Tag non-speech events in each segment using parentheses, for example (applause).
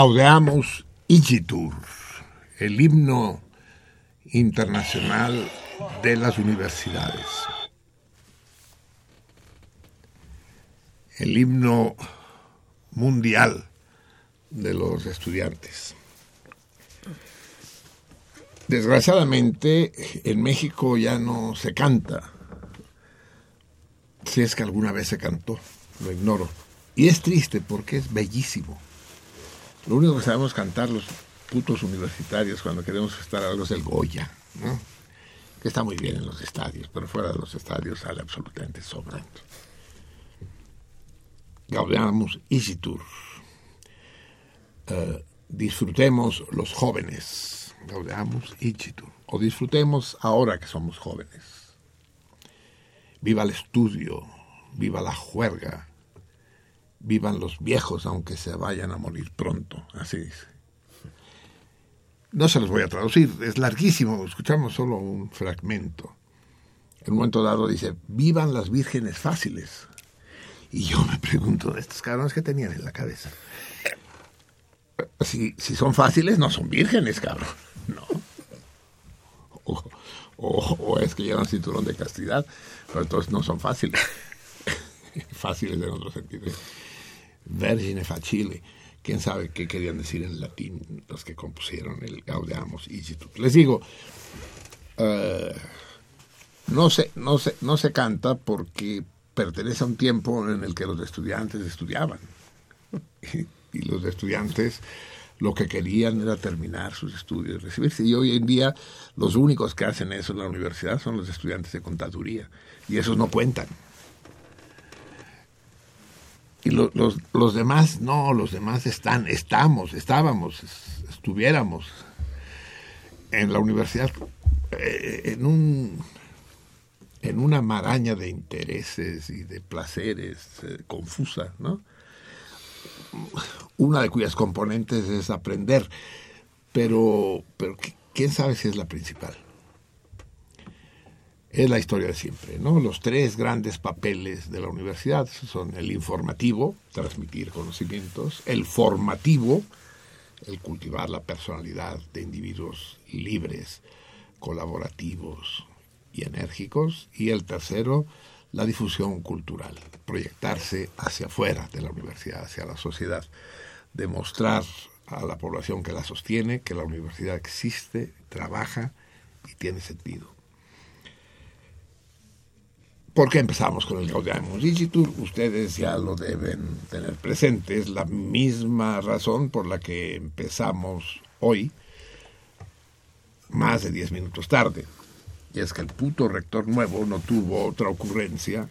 Gaudeamus Igitur, el himno internacional de las universidades. El himno mundial de los estudiantes. Desgraciadamente, en México ya no se canta. Si es que alguna vez se cantó, lo ignoro. Y es triste porque es bellísimo. Lo único que sabemos cantar los putos universitarios cuando queremos estar algo es el Goya. Que está muy bien en los estadios, pero fuera de los estadios sale absolutamente sobrando. Gaudeamus Isitur. Eh, disfrutemos los jóvenes. Gaudeamus Isitur. O disfrutemos ahora que somos jóvenes. Viva el estudio, viva la juerga, vivan los viejos aunque se vayan a morir pronto, así dice. No se los voy a traducir, es larguísimo, escuchamos solo un fragmento. En un momento dado dice, vivan las vírgenes fáciles. Y yo me pregunto, estos cabrones que tenían en la cabeza. Si, si son fáciles, no son vírgenes, cabrón. No. o, es que llevan cinturón de castidad, pero entonces no son fáciles. (laughs) fáciles en otro sentido. Vergine facile. ¿Quién sabe qué querían decir en latín los que compusieron el Gaudeamus Igitur? Les digo, eh, no, se, no, se, no se canta porque pertenece a un tiempo en el que los estudiantes estudiaban. (laughs) y los estudiantes lo que querían era terminar sus estudios, recibirse. Y hoy en día los únicos que hacen eso en la universidad son los estudiantes de contaduría. Y esos no cuentan. Y los, los demás no, los demás están, estamos, estábamos, estuviéramos en la universidad eh, en un en una maraña de intereses y de placeres eh, confusa, ¿no? una de cuyas componentes es aprender, pero, pero quién sabe si es la principal. Es la historia de siempre, ¿no? Los tres grandes papeles de la universidad son el informativo, transmitir conocimientos, el formativo, el cultivar la personalidad de individuos libres, colaborativos y enérgicos, y el tercero, la difusión cultural, proyectarse hacia afuera de la universidad, hacia la sociedad, demostrar a la población que la sostiene que la universidad existe, trabaja y tiene sentido. ¿Por qué empezamos con el Gaudiamus Igitur? Ustedes ya lo deben tener presente. Es la misma razón por la que empezamos hoy, más de diez minutos tarde y es que el puto rector nuevo no tuvo otra ocurrencia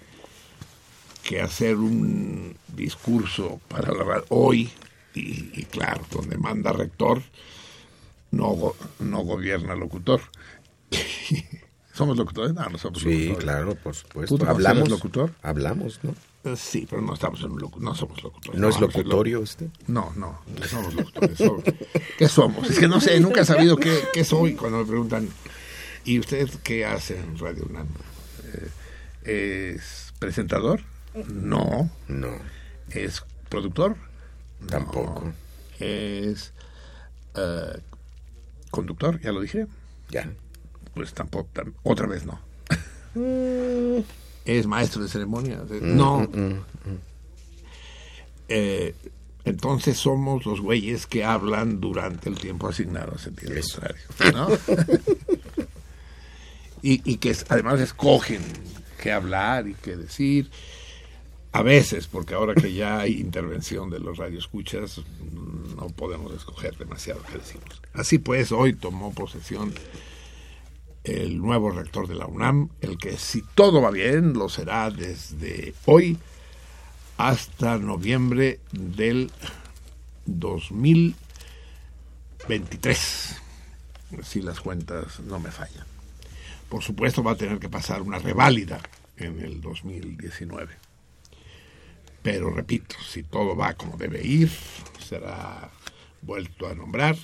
que hacer un discurso para la hoy y, claro, donde manda rector no, no gobierna locutor. (laughs) ¿Somos locutores? No, no somos sí, claro, por supuesto. ¿Hablamos? locutor? Hablamos, ¿no? Eh, sí, pero no estamos en no somos locutores. ¿No, es locutorio usted? No, no, no somos locutores. ¿Qué somos? Es que no sé, nunca he sabido qué, qué soy cuando me preguntan ¿Y usted qué hace en Radio UNAM? Eh, ¿Es presentador? No. No. ¿Es productor? Tampoco. ¿Es eh, conductor? ¿Ya lo dije? Ya. Pues tampoco, otra vez no. Mm. ¿Es maestro de ceremonia? Mm, no. Mm, eh, entonces somos los güeyes que hablan durante el tiempo asignado a sentido contrario. ¿no? (laughs) y, que además escogen qué hablar y qué decir. A veces, porque ahora que ya hay intervención de los radioescuchas, no podemos escoger demasiado qué decimos. Así pues, hoy tomó posesión el nuevo rector de la UNAM, el que si todo va bien lo será desde hoy hasta noviembre del 2023, si las cuentas no me fallan. Por supuesto va a tener que pasar una reválida en el 2019. Pero repito, si todo va como debe ir, será vuelto a nombrar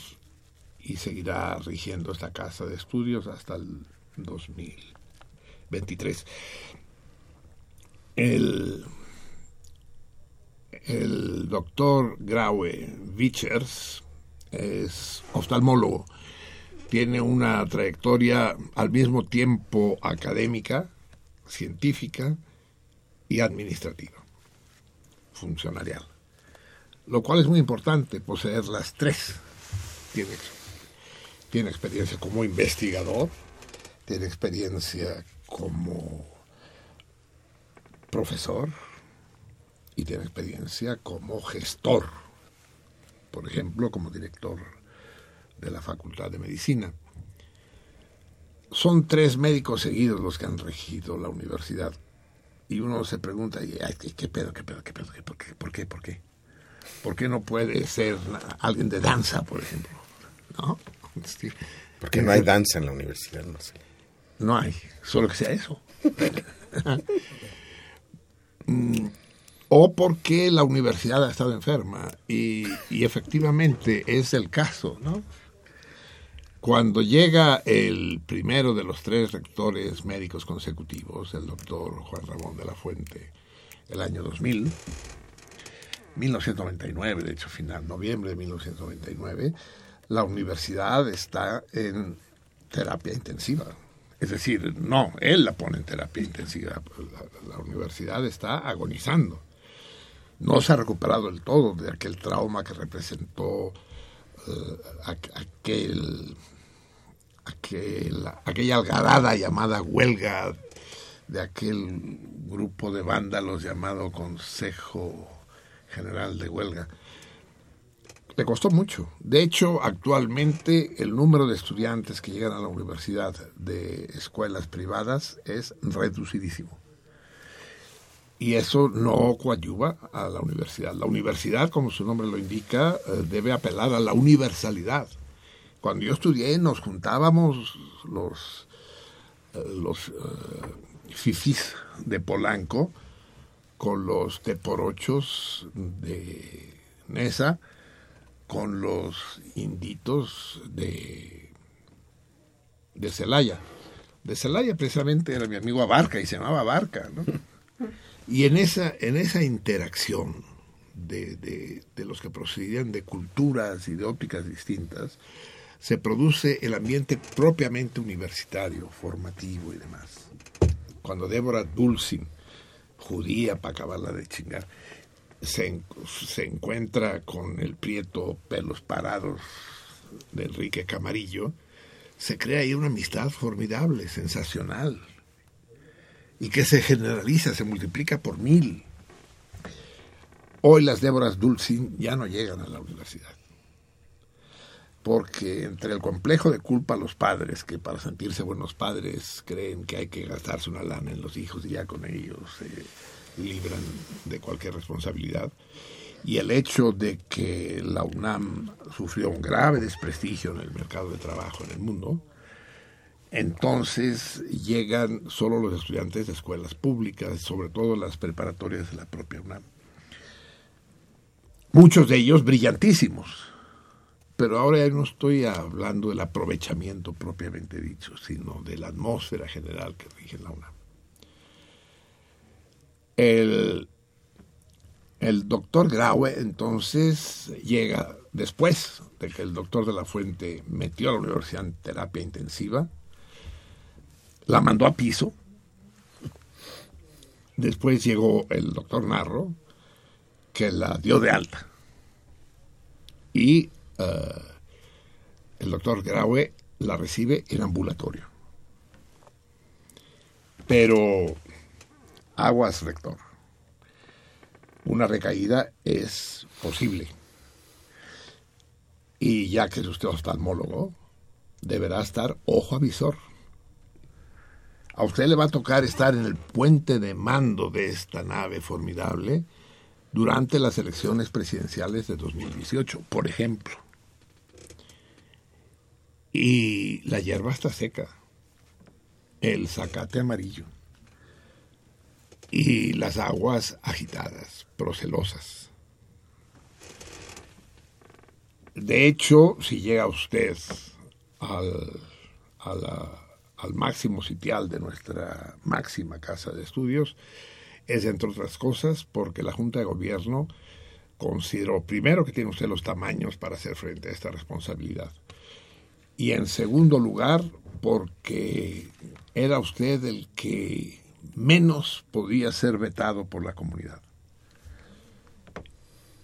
y seguirá rigiendo esta casa de estudios hasta el 2023. El, el doctor Graue Vichers es oftalmólogo tiene una trayectoria al mismo tiempo académica, científica y administrativa, funcionarial. Lo cual es muy importante, poseer las tres. Tiene, tiene experiencia como investigador, tiene experiencia como profesor y tiene experiencia como gestor, por ejemplo, como director de la Facultad de Medicina. Son tres médicos seguidos los que han regido la universidad. Y uno se pregunta, ¿qué pedo, qué pedo, qué pedo? ¿Por qué? ¿Por qué? ¿Por qué? ¿Por qué no puede ser alguien de danza, por ejemplo? ¿No? Porque no hay danza en la universidad, no sé. No hay, solo que sea eso. (laughs) Mm, o porque la universidad ha estado enferma y, y efectivamente es el caso, ¿no? Cuando llega el primero de los tres rectores médicos consecutivos, el doctor Juan Ramón de la Fuente, el año 2000, 1999, de hecho, final noviembre de 1999, la universidad está en terapia intensiva. Es decir, no, él la pone en terapia intensiva. La, universidad está agonizando. No se ha recuperado del todo de aquel trauma que representó eh, aquel, aquel, aquella algarada llamada huelga de aquel grupo de vándalos llamado Consejo General de Huelga. Le costó mucho. De hecho, actualmente el número de estudiantes que llegan a la universidad de escuelas privadas es reducidísimo. Y eso no coadyuva a la universidad. La universidad, como su nombre lo indica, eh, debe apelar a la universalidad. Cuando yo estudié nos juntábamos los, eh, los uh, fifís de Polanco con los teporochos de Nesa, con los inditos de, de Celaya. De Celaya precisamente era mi amigo Abarca y se llamaba Abarca, ¿no? Y en esa, en esa interacción de, de, los que procedían de culturas y de ópticas distintas, se produce el ambiente propiamente universitario, formativo y demás. Cuando Débora Dulcin, judía para acabarla de chingar, se, se encuentra con el prieto pelos parados de Enrique Camarillo, se crea ahí una amistad formidable, sensacional, y que se generaliza, se multiplica por mil. Hoy las Déboras Dulcin ya no llegan a la universidad. Porque entre el complejo de culpa a los padres, que para sentirse buenos padres creen que hay que gastarse una lana en los hijos y ya con ellos se libran de cualquier responsabilidad, y el hecho de que la UNAM sufrió un grave desprestigio en el mercado de trabajo en el mundo, entonces llegan solo los estudiantes de escuelas públicas, sobre todo las preparatorias de la propia UNAM. Muchos de ellos brillantísimos, pero ahora ya no estoy hablando del aprovechamiento propiamente dicho, sino de la atmósfera general que rige la UNAM. El, el doctor Graue entonces llega después de que el doctor de la Fuente metió a la universidad en terapia intensiva, la mandó a piso. Después llegó el doctor Narro, que la dio de alta. Y eh, el doctor Graue la recibe en ambulatorio. Pero, aguas, rector. Una recaída es posible. Y ya que es usted oftalmólogo, deberá estar ojo avisor a usted le va a tocar estar en el puente de mando de esta nave formidable durante las elecciones presidenciales de 2018, por ejemplo. Y la hierba está seca, el zacate amarillo y las aguas agitadas, procelosas. De hecho, si llega usted al, al máximo sitial de nuestra máxima casa de estudios es, entre otras cosas, porque la Junta de Gobierno consideró, primero, que tiene usted los tamaños para hacer frente a esta responsabilidad. Y en segundo lugar, porque era usted el que menos podía ser vetado por la comunidad.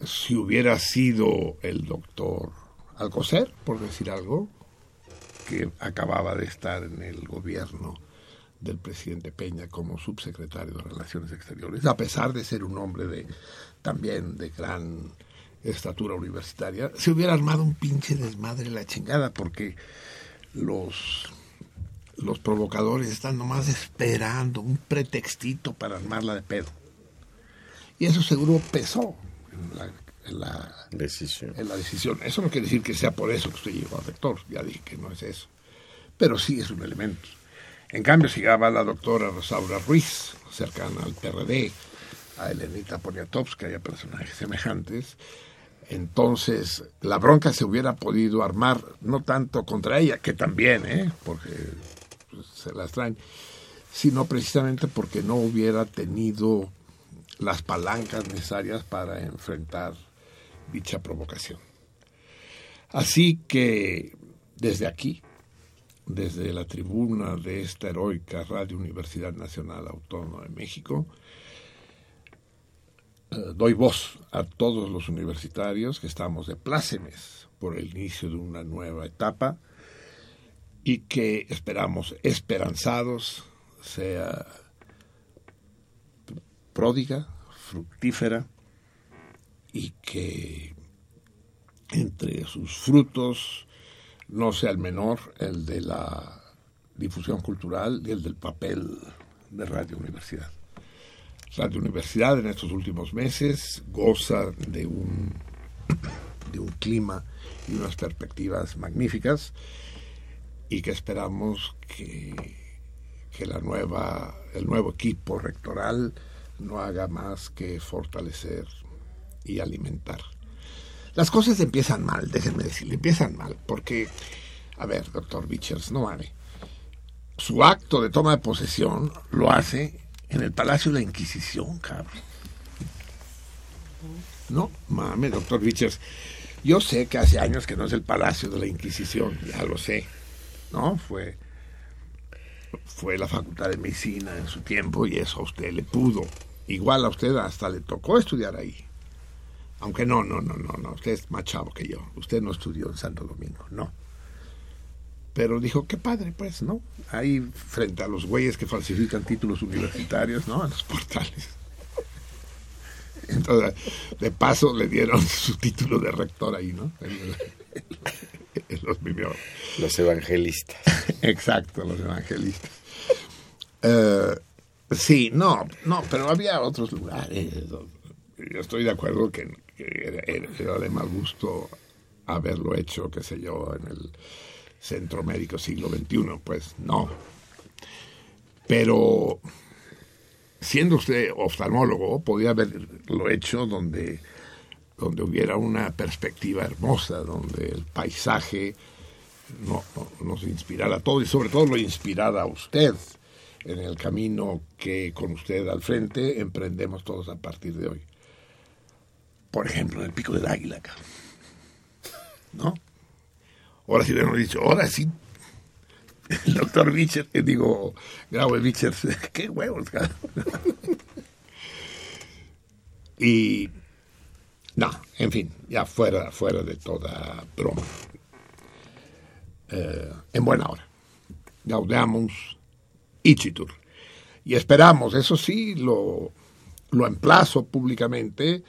Si hubiera sido el doctor Alcocer, por decir algo, que acababa de estar en el gobierno del presidente Peña como subsecretario de Relaciones Exteriores, a pesar de ser un hombre de también de gran estatura universitaria, se hubiera armado un pinche desmadre la chingada, porque los, los provocadores están nomás esperando un pretextito para armarla de pedo. Y eso seguro pesó en la en la decisión. En la decisión. Eso no quiere decir que sea por eso que usted llegó al rector, ya dije que no es eso. Pero sí es un elemento. En cambio, si va la doctora Rosaura Ruiz, cercana al PRD, a Elenita Poniatowska y a personajes semejantes, entonces la bronca se hubiera podido armar no tanto contra ella, que también, ¿eh? porque se las traen, sino precisamente porque no hubiera tenido las palancas necesarias para enfrentar dicha provocación. Así que desde aquí desde la tribuna de esta heroica Radio Universidad Nacional Autónoma de México, eh, doy voz a todos los universitarios que estamos de plácemes por el inicio de una nueva etapa y que esperamos esperanzados sea pródiga, fructífera y que entre sus frutos no sea el menor el de la difusión cultural y el del papel de Radio Universidad. Radio Universidad en estos últimos meses goza de un, de un clima y unas perspectivas magníficas y que esperamos que, que la nueva, el nuevo equipo rectoral no haga más que fortalecer y alimentar. Las cosas empiezan mal, déjenme decirle, empiezan mal, porque, a ver, doctor Bichers, no vale. Su acto de toma de posesión lo hace en el Palacio de la Inquisición, cabrón. No, mames, doctor Bichers. Yo sé que hace años que no es el Palacio de la Inquisición, ya lo sé. ¿No? Fue, fue la Facultad de Medicina en su tiempo y eso a usted le pudo. Igual a usted hasta le tocó estudiar ahí. Aunque no, no, no, no, no. Usted es más chavo que yo. Usted no estudió en Santo Domingo, no. Pero dijo, qué padre, pues, ¿no? Ahí frente a los güeyes que falsifican títulos universitarios, ¿no? En los portales. (laughs) Entonces, de paso le dieron (laughs) su título de rector ahí, ¿no? (laughs) los, los evangelistas. (laughs) Exacto, los evangelistas. Eh, sí, no, no, pero había otros lugares. Yo estoy de acuerdo que, era, era, de mal gusto haberlo hecho, qué sé yo, en el Centro Médico Siglo XXI, pues no. Pero siendo usted oftalmólogo, podía haberlo hecho donde, donde hubiera una perspectiva hermosa, donde el paisaje no, nos inspirara a todos y sobre todo lo inspirara a usted en el camino que con usted al frente emprendemos todos a partir de hoy. Por ejemplo, en el Pico del Águila, ¿no? Ahora sí hemos dicho, ahora sí. El doctor Bicher, que digo, Grau Bicher, (laughs) qué huevos, Y no, en fin, ya fuera, fuera de toda broma. Eh, en buena hora. Gaudeamus Ichitur. Y esperamos, eso sí, lo, lo emplazo públicamente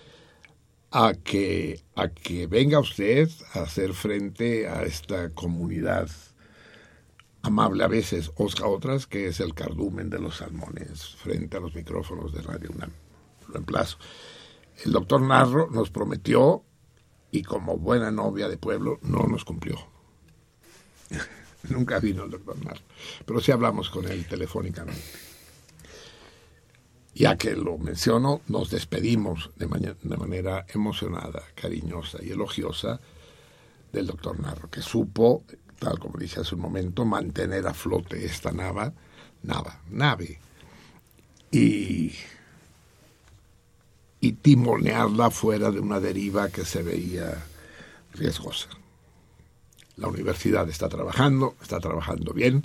a que, a que venga usted a hacer frente a esta comunidad amable a veces, osca otras, que es el cardumen de los salmones frente a los micrófonos de Radio UNAM. Lo emplazo. El doctor Narro nos prometió y como buena novia de pueblo no nos cumplió. (laughs) Nunca vino el doctor Narro, pero sí hablamos con él telefónicamente ya que lo menciono, nos despedimos de, manera emocionada, cariñosa y elogiosa del doctor Narro, que supo, tal como dije hace un momento, mantener a flote esta nave, nave, y, y timonearla fuera de una deriva que se veía riesgosa. La universidad está trabajando, está trabajando bien,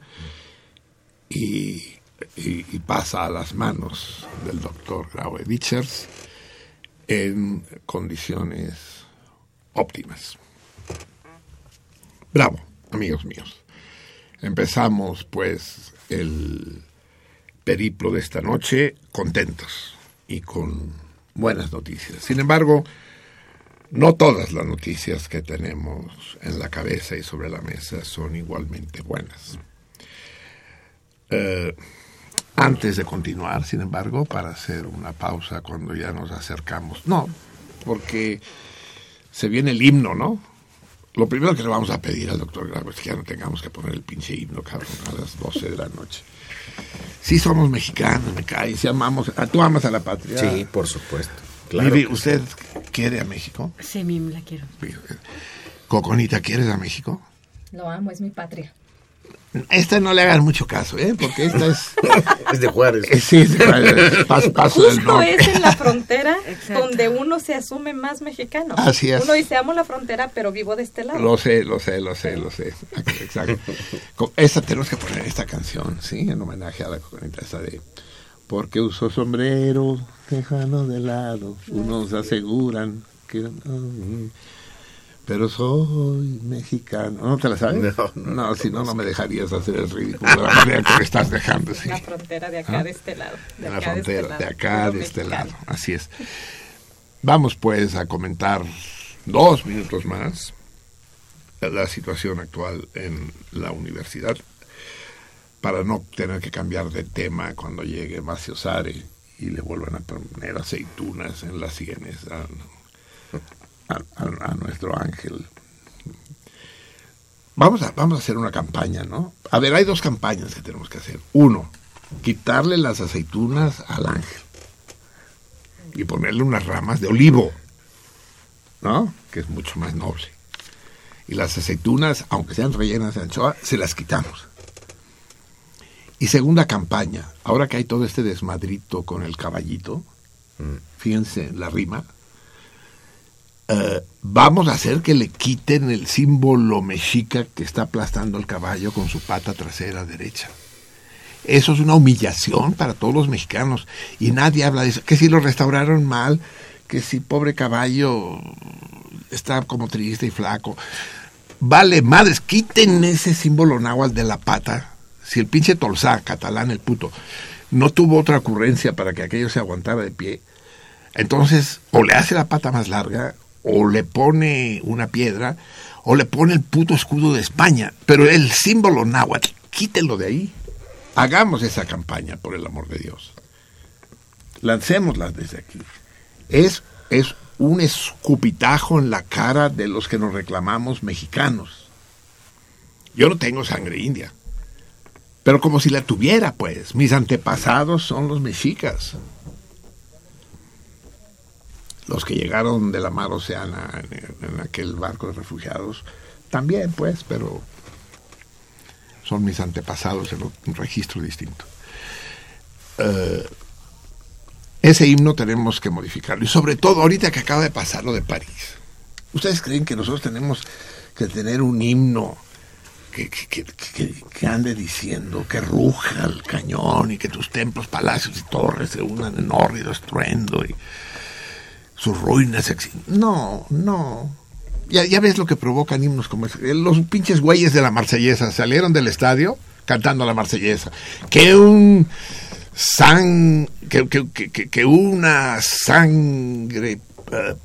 y pasa a las manos del doctor Graue Bichers en condiciones óptimas. Bravo, amigos míos. Empezamos pues el periplo de esta noche contentos y con buenas noticias. Sin embargo, no todas las noticias que tenemos en la cabeza y sobre la mesa son igualmente buenas. Eh, antes de continuar, sin embargo, para hacer una pausa cuando ya nos acercamos. No, porque se viene el himno, ¿no? Lo primero que le vamos a pedir al doctor Grabo es que ya no tengamos que poner el pinche himno, cabrón, a las 12 de la noche. Sí somos mexicanos, me cae, si amamos, tú amas a la patria. Sí, por supuesto. Claro ¿usted quiere a México? Sí, mismo la quiero. Coconita, ¿quieres a México? Lo amo, es mi patria. Esta no le hagan mucho caso, ¿eh? Porque esta es... (laughs) es de Juárez. Eh, sí, es de Juárez. Paso, paso Justo es en la frontera (laughs) donde uno se asume más mexicano. Así es. Uno dice, amo la frontera, pero vivo de este lado. Lo sé, lo sé, lo sé, lo sé. Exacto. (laughs) Esta tenemos que poner esta canción, ¿sí? En homenaje a la comunidad esta de... Porque uso sombrero, tejano de lado, unos aseguran que pero soy mexicano. ¿No te la sabes? No, si no, no me dejarías hacer el ridículo de la manera que me estás dejando. Sí. La frontera de acá, ¿Ah? de este lado. De la frontera, de, acá, de este lado. Así es. Vamos pues a comentar dos minutos más la situación actual en la universidad para no tener que cambiar de tema cuando llegue Macio Sare y le vuelvan a poner aceitunas en las sienes a, nuestro ángel. Vamos a, vamos a hacer una campaña, ¿no? A ver, hay dos campañas que tenemos que hacer. Uno, quitarle las aceitunas al ángel y ponerle unas ramas de olivo, ¿no? Que es mucho más noble. Y las aceitunas, aunque sean rellenas de anchoa, se las quitamos. Y segunda campaña, ahora que hay todo este desmadrito con el caballito, mm. fíjense la rima, eh, vamos a hacer que le quiten el símbolo mexica que está aplastando el caballo con su pata trasera derecha. Eso es una humillación para todos los mexicanos y nadie habla de eso. Que si lo restauraron mal, que si pobre caballo está como triste y flaco. Vale, madres, quiten ese símbolo náhuatl de la pata. Si el pinche Tolsá, catalán el puto, no tuvo otra ocurrencia para que aquello se aguantara de pie, entonces o le hace la pata más larga o le pone una piedra o le pone el puto escudo de España, pero el símbolo náhuatl, quítelo de ahí. Hagamos esa campaña, por el amor de Dios. Lancémosla desde aquí. Es, es un escupitajo en la cara de los que nos reclamamos mexicanos. Yo no tengo sangre india, pero como si la tuviera, pues. Mis antepasados son los mexicas los que llegaron de la mar Oceana en, aquel barco de refugiados, también pues, pero son mis antepasados en un registro distinto. Eh, ese himno tenemos que modificarlo. Y sobre todo ahorita que acaba de pasar lo de París. ¿Ustedes creen que nosotros tenemos que tener un himno que, ande diciendo que ruja el cañón y que tus templos, palacios y torres se unan en hórrido estruendo sus ruinas. No, no. Ya, ya ves lo que provocan himnos como ese. Los pinches güeyes de la marsellesa salieron del estadio cantando la marsellesa. Que un que, que, que, una sangre eh,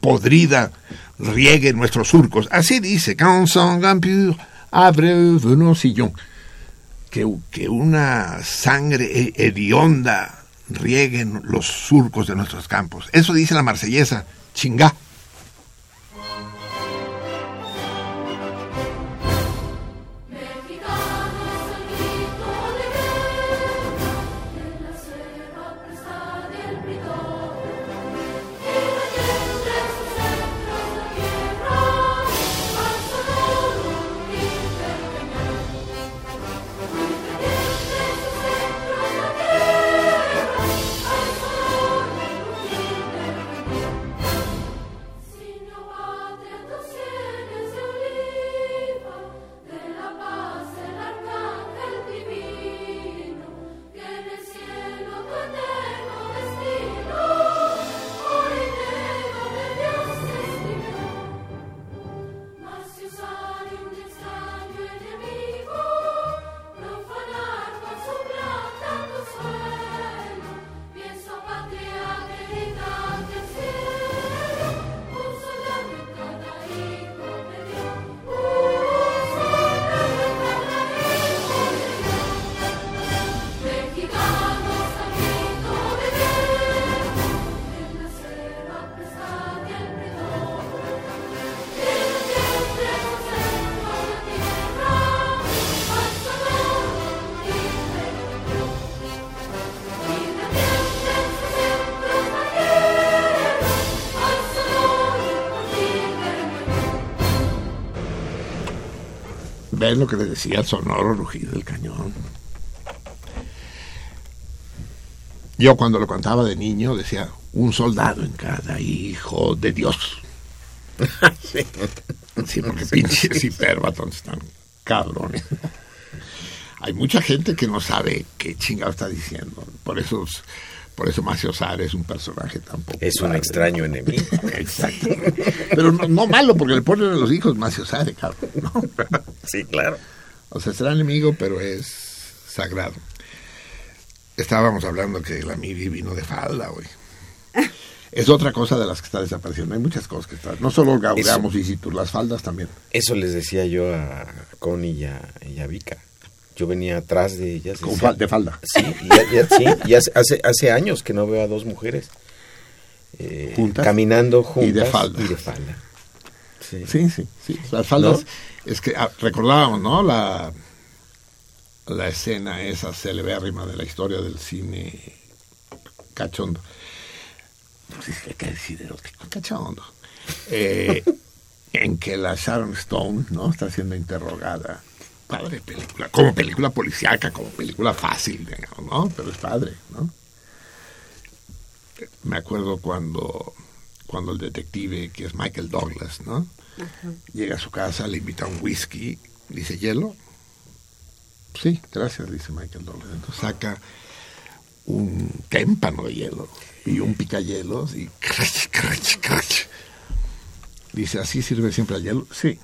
podrida riegue nuestros surcos. Así dice, abre nos sillon. Que, que una sangre hedionda rieguen los surcos de nuestros campos. Eso dice la marsellesa, chingá. Ves lo que les decía el sonoro rugido del cañón. Yo cuando lo contaba de niño decía, un soldado en cada hijo de Dios. (laughs) sí. porque pinches hiperbatons están cabrones. Hay mucha gente que no sabe qué chingado está diciendo. Por eso, por eso Macio es un personaje tampoco. Es un extraño enemigo. Exacto. Pero no, malo, porque le ponen a los hijos Macio cabrón. Sí, claro. O sea, será enemigo, pero es sagrado. Estábamos hablando que la Miri vino de falda, güey. (laughs) Es otra cosa de las que está desapareciendo. Hay muchas cosas que están. No solo gaudamos y tú, las faldas también. Eso les decía yo a Connie y a, Vika. Yo venía atrás de ellas. de falda. Sí, y, sí, hace, hace años que no veo a dos mujeres eh, juntas caminando juntas y de falda. Y de falda. Sí, sí, sí. Las faldas, es que ah, recordábamos, ¿no? La, la escena esa celebérrima de la historia del cine cachondo. No sé si hay que decir erótico, cachondo. Eh, en que la Sharon Stone, ¿no? Está siendo interrogada. Padre película, como película policíaca, como película fácil, ¿no? Pero es padre, ¿no? Me acuerdo cuando, cuando el detective, que es Michael Douglas, ¿no? Llega a su casa, le invita un whisky, dice hielo, Sí, gracias, dice Michael Douglas. Entonces saca un témpano de hielo y un picayelos y crach, crach, crach. Dice, ¿así sirve siempre el hielo? Sí.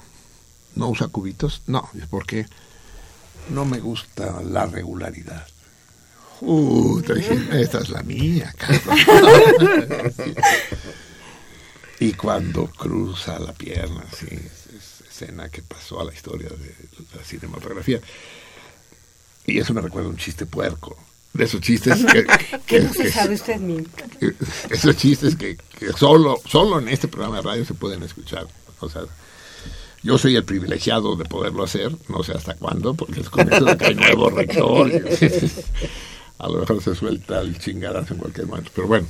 ¿No usa cubitos? No, es porque no me gusta la regularidad. Uh, esta es la mía, (laughs) y cuando cruza la pierna, sí, es escena que pasó a la historia de la cinematografía. Y eso me recuerda un chiste puerco. De esos chistes (laughs) que... ¿Qué no se sabe usted Esos chistes que, solo, solo en este programa de radio se pueden escuchar. O sea, yo soy el privilegiado de poderlo hacer, no sé hasta cuándo, porque es con eso de que hay nuevo rector. (laughs) a lo mejor se suelta el chingadazo en cualquier momento. Pero bueno,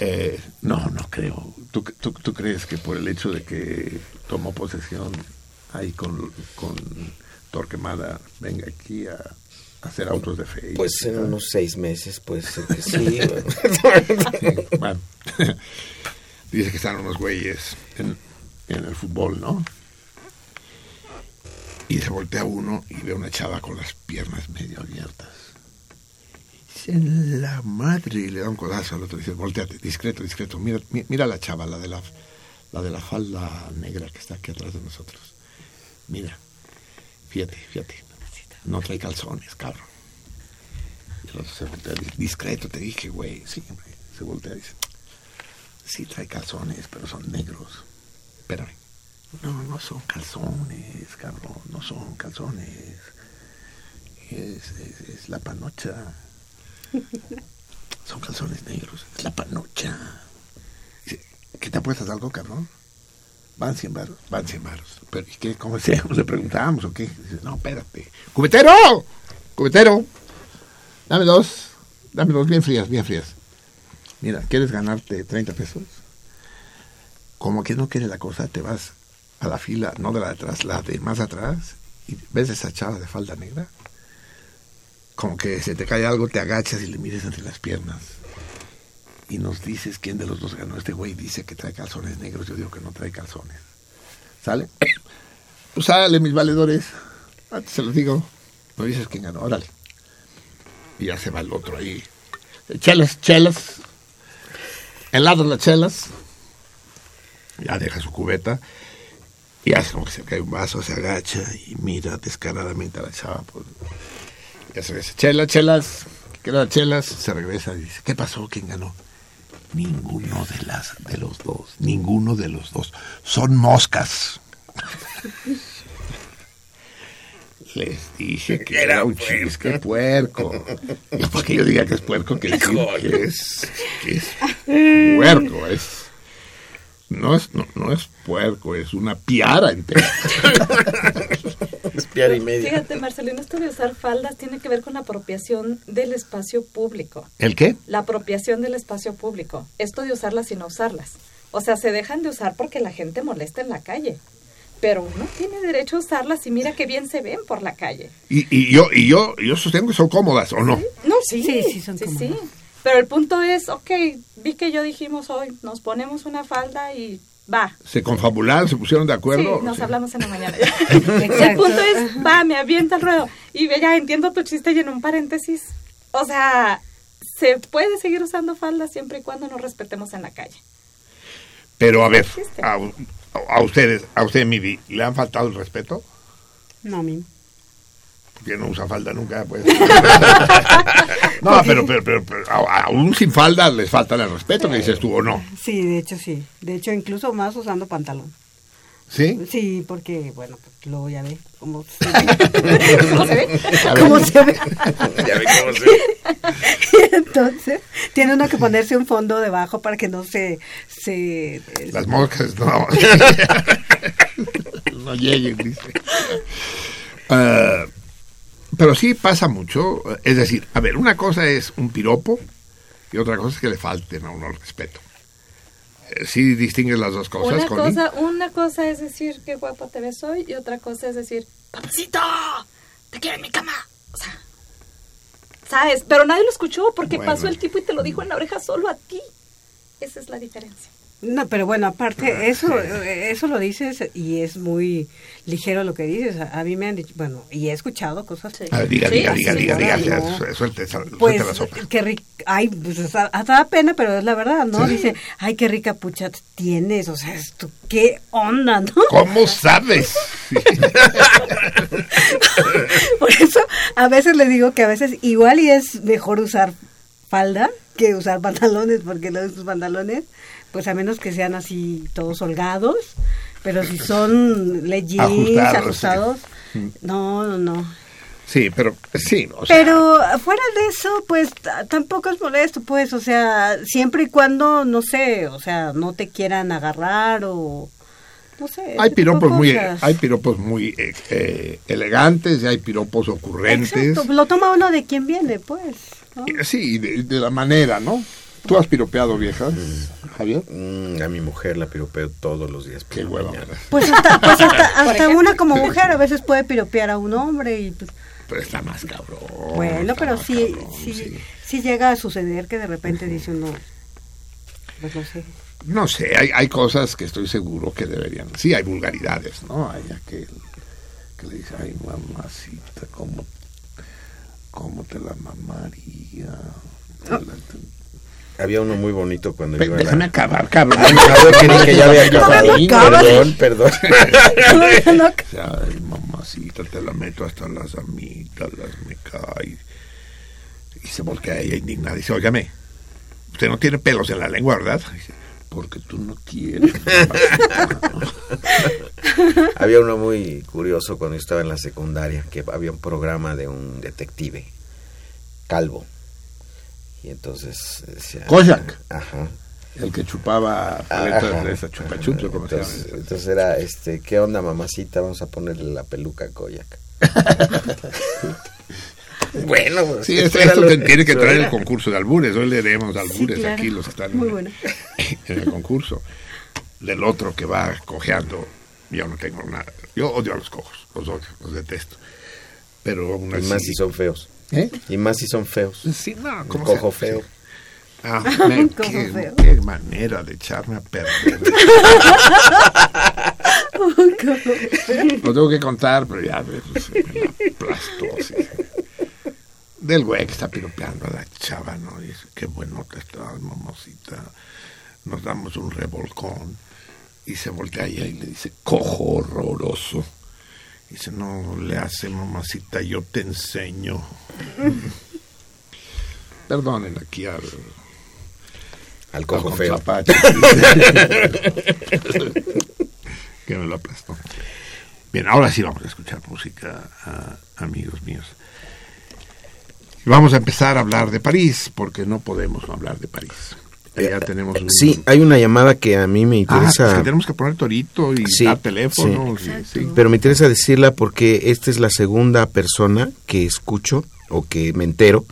eh, no, no creo. ¿Tú, tú, tú crees que por el hecho de que tomó posesión ahí con, con Torquemada venga aquí a hacer autos de fe. Pues en unos seis meses, pues (laughs) sí. (laughs) bueno. (laughs) Dice que están unos güeyes en, el fútbol, ¿no? Y se voltea uno y ve una chava con las piernas medio abiertas. Dice, la madre, y le da un codazo al otro. Dice, volteate, discreto, discreto. Mira, mira la chava, la de la, la de la falda negra que está aquí atrás de nosotros. Mira, Fíjate, fíjate. No trae calzones, cabrón. El otro se voltea, discreto, te dije, güey. Sí. Se voltea y dice, sí trae calzones, pero son negros. Espérame. No, no son calzones, cabrón. No son calzones. Es, es, la panocha. (laughs) Son calzones negros. Es la panocha. ¿qué te apuestas algo, cabrón? Van 100 baros, van 100 baros. Pero ¿y qué? ¿Cómo hacemos? Le preguntábamos o qué. Dice, no, espérate. ¡Cubetero! ¡Cubetero! Dame dos. Dame dos bien frías, bien frías. Mira, ¿quieres ganarte 30 pesos? Como que no quiere la cosa, te vas a la fila, no de la de atrás, la de más atrás, y ves esa chava de falda negra. Como que se te cae algo, te agachas y le mires entre las piernas y nos dices quién de los dos ganó. Este güey dice que trae calzones negros, yo digo que no trae calzones. ¿Sale? Pues sale, mis valedores. se los digo. No dices quién ganó, órale. Y ya se va el otro ahí. Chelas, chelas. Helado las chelas. Ya deja su cubeta. Y hace como que se cae un vaso, se agacha y mira descaradamente a la chava. Pues. Ya se dice, chelas, chelas. Queda chelas. Se regresa y dice, ¿qué pasó? ¿Quién ganó? Ninguno de las de los dos, ninguno de los dos. Son moscas. (laughs) Les dije que era un chisque puerco. Y para que yo diga que es puerco, que es, que es puerco, es no es, no, no es puerco, es una piara entera. (laughs) y media. Fíjate, Marcelino, esto de usar faldas tiene que ver con la apropiación del espacio público. ¿El qué? La apropiación del espacio público. Esto de usarlas y no usarlas. O sea, se dejan de usar porque la gente molesta en la calle pero uno tiene derecho a usarlas y mira qué bien se ven por la calle. Y, y yo y yo yo sostengo que son cómodas o no. No, sí, sí, sí son cómodas. Pero el punto es, ok, vi que yo dijimos hoy, nos ponemos una falda y va. Se confabularon, se pusieron de acuerdo. Sí, nos hablamos en la mañana. (laughs) el punto es, va, me avienta el ruedo. Y ya entiendo tu chiste y en un paréntesis, o sea, se puede seguir usando falda siempre y cuando nos respetemos en la calle. Pero a ver, a, ustedes, a usted, Midi, ¿le han faltado el respeto? No, mí. Que no usa falda nunca, pues. (laughs) no, pero, pero, pero, aún sin falda les falta el respeto, que dices tú, ¿o no? Sí, de hecho sí. De hecho, incluso más usando pantalón. ¿Sí? Sí, porque, bueno, pues, luego ya ve cómo se ve. (laughs) ¿Cómo se ve? ¿Cómo se ve? (laughs) ya ve cómo se ve. entonces, tiene uno que ponerse un fondo debajo para que no se... se Las moscas, no. no lleguen, dice. Uh, pero sí pasa mucho. Es decir, a ver, una cosa es un piropo y otra cosa es que le falten a uno el respeto. Eh, sí distingues las dos cosas. Una, cosa, una cosa es decir qué guapo te ves hoy y otra cosa es decir, papacito, te quiero en mi cama. O sea, ¿sabes? Pero nadie lo escuchó porque pasó el tipo y te lo dicho en la oreja solo a ti. Esa es la diferencia. No, pero bueno, aparte, eso, eso lo dices y es muy ligero lo que dices. A, mí me han dicho, bueno, y he escuchado cosas. Sí. diga, diga, diga, diga, diga, suelte, pues, la sopa. Qué ay, pues hasta da pena, pero es la verdad, ¿no? Dice, ay, qué rica pucha tienes, o sea, esto, qué onda, ¿no? ¿Cómo sabes? (laughs) Por eso, a veces le digo que a veces igual y es mejor usar falda que usar pantalones, porque los pantalones pues a menos que sean así todos holgados, pero si son leggings, ajustados, no, no, no. Sí, pero sí. pero fuera de eso, pues tampoco es molesto, pues, o sea, siempre y cuando, no sé, o sea, no te quieran agarrar o no sé. Hay piropos muy, hay piropos muy eh, eh, elegantes y hay piropos ocurrentes. Exacto, lo toma uno de quien viene, pues. Sí, de la manera, ¿no? ¿Tú has piropeado viejas, Javier? Mm, a mi mujer la piropeo todos los días. Qué hueva. Pues hasta, pues (laughs) hasta, una como mujer a veces puede piropear a un hombre y pues... Pero está más cabrón. Bueno, pero sí, sí, sí, llega a suceder que de repente dice uno, pues no sé. No sé, hay, hay cosas que estoy seguro que deberían. Sí, hay vulgaridades, ¿no? Hay aquel que le dice, ay, mamacita, ¿cómo, cómo te la mamaría? Había uno muy bonito cuando Pero, iba Déjame acabar, cabrón. (laughs) No, que ya había acabado. Perdón, perdón. (laughs) Ay, mamacita, te la meto hasta las amígdalas, me cae. Y se voltea ella indignada y dice, óigame, usted no tiene pelos en la lengua, ¿verdad? Dice, porque tú no quieres. (laughs) había uno muy curioso cuando yo estaba en la secundaria, que había un programa de un detective, calvo y entonces decía... Kojak. Ajá. El que chupaba paletas de esa chupa entonces, entonces, era, este, ¿qué onda mamacita? Vamos a ponerle la peluca a Kojak. (laughs) bueno, pues, sí, esto, tiene que traer el concurso de albures. Hoy le leemos albures aquí los que están (laughs) en, el concurso. Del otro que va cojeando, yo no tengo nada. Yo odio a los cojos, los odio, los detesto. Pero aún así, más si son feos. ¿Eh? Y más si son feos. Sí, no, como cojo feo. Ah, (laughs) qué, qué, manera de echarme a perder. (laughs) Lo tengo que contar, pero ya pues, me aplastó. Así. Del güey que está piropeando a la chava, ¿no? Y dice, qué buenota está, mamosita. Nos damos un revolcón. Y se voltea ella y le dice, cojo horroroso. Dice, no le hace mamacita, yo te enseño. (laughs) Perdonen aquí al... Al cojo feo. (laughs) que me lo aplastó. Bien, ahora sí vamos a escuchar música, amigos míos. Vamos a empezar a hablar de París, porque no podemos no hablar de París. Ya eh, tenemos Sí, hay una llamada que a mí me ah, interesa. Ah, que tenemos que poner torito y dar teléfono. Pero me interesa decirla porque esta es la segunda persona que escucho o que me entero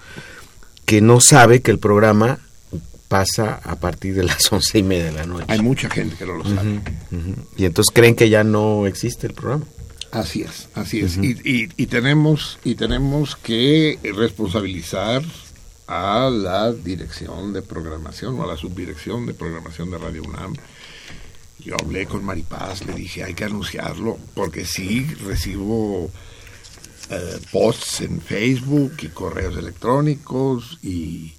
que no sabe que el programa pasa a partir de las (laughs) once y media de la noche. Hay mucha gente que no lo sabe. Y entonces creen que ya no existe el programa. Así es, así es. y, y, y, tenemos, y tenemos que responsabilizar a la dirección de programación o a la subdirección de programación de Radio UNAM. Yo hablé con Maripaz, le dije hay que anunciarlo, porque sí recibo eh, posts en Facebook y correos electrónicos y,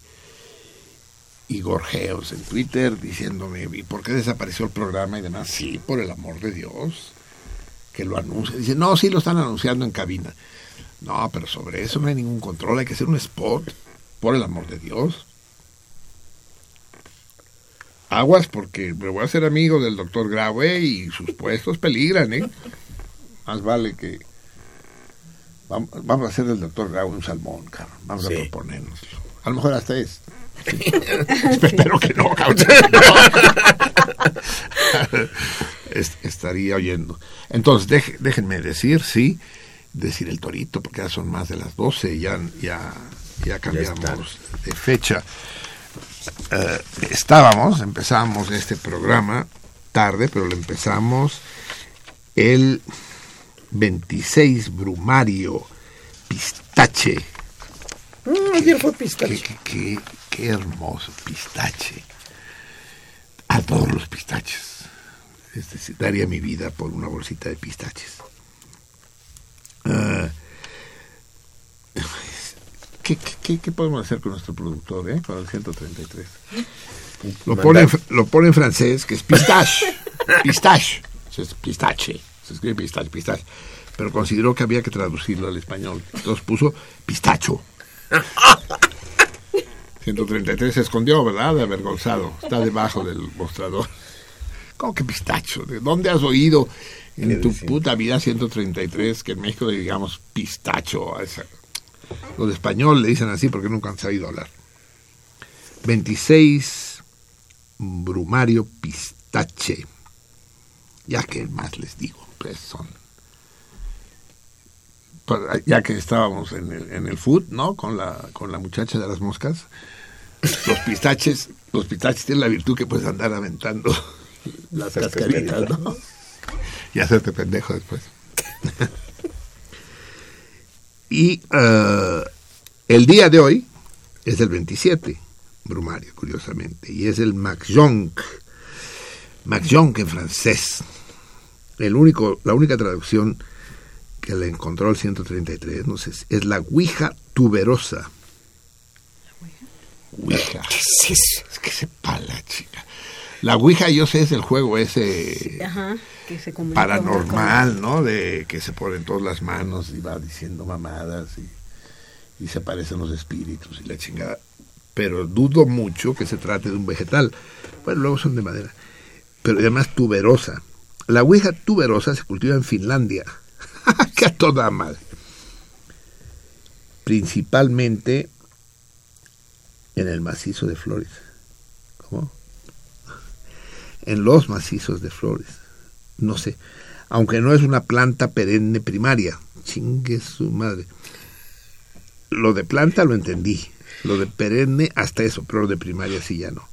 y gorjeos en Twitter diciéndome, ¿y por qué desapareció el programa y demás? Sí, por el amor de Dios, que lo anuncie. Dice, no, sí lo están anunciando en cabina. No, pero sobre eso no hay ningún control, hay que hacer un spot, por el amor de Dios. Aguas porque me voy a hacer amigo del doctor Graue y sus puestos peligran, ¿eh? Más vale que... Vamos, a hacer del doctor Graue un salmón, cabrón. Vamos a proponernos. A lo mejor hasta es. (laughs) Espero que no, (laughs) Estaría oyendo. Entonces, déjenme decir, sí, decir el torito, porque ya son más de las 12, ya, ya, ya cambiamos de fecha. Eh, estábamos, empezamos este programa tarde, pero lo empezamos el 26 Brumario Pistache. Mm, fue pistache. Qué, qué, hermoso pistache. A todos los pistaches. Es daría mi vida por una bolsita de pistaches. Uh, ¿Qué, podemos hacer con nuestro productor, eh? Con el 133. Lo pone, lo pone en francés, que es pistache. (laughs) pistache. Es pistache. Se escribe pistache, pistache. Pero consideró que había que traducirlo al español. Entonces puso pistacho. (laughs) 133 se escondió, ¿verdad? Avergonzado. Está debajo del mostrador. ¿Cómo que pistacho? ¿De dónde has oído en tu puta vida 133 que en México digamos pistacho? A esa, los de español le dicen así porque nunca han sabido hablar. 26 Brumario Pistache. Ya que más les digo, pues son. Ya que estábamos en el, en el food, ¿no? Con la, con la muchacha de las moscas. Los pistaches, los pistaches tienen la virtud que puedes andar aventando las cascaritas, ¿no? (laughs) Y hacerte pendejo después. (laughs) Y uh, el día de hoy es el 27, Brumario, curiosamente, y es el Maxjonc, Maxjonc en francés. El único, la única traducción que le encontró el 133, no sé, es la Ouija tuberosa. Ouija. ¿Qué es eso? Es que se pala, chica. La Ouija, yo sé, es el juego ese paranormal, ¿no? De que se ponen todas las manos y va diciendo mamadas y, y se aparecen los espíritus y la chingada. Pero dudo mucho que se trate de un vegetal. Bueno, luego son de madera. Pero además tuberosa. La Ouija tuberosa se cultiva en Finlandia. (laughs) que a toda madre. Principalmente en el macizo de Flores. ¿Cómo? En los macizos de flores. No sé, aunque no es una planta perenne primaria. Chingue su madre. Lo de planta lo entendí, lo de perenne hasta eso, pero lo de primaria sí ya no.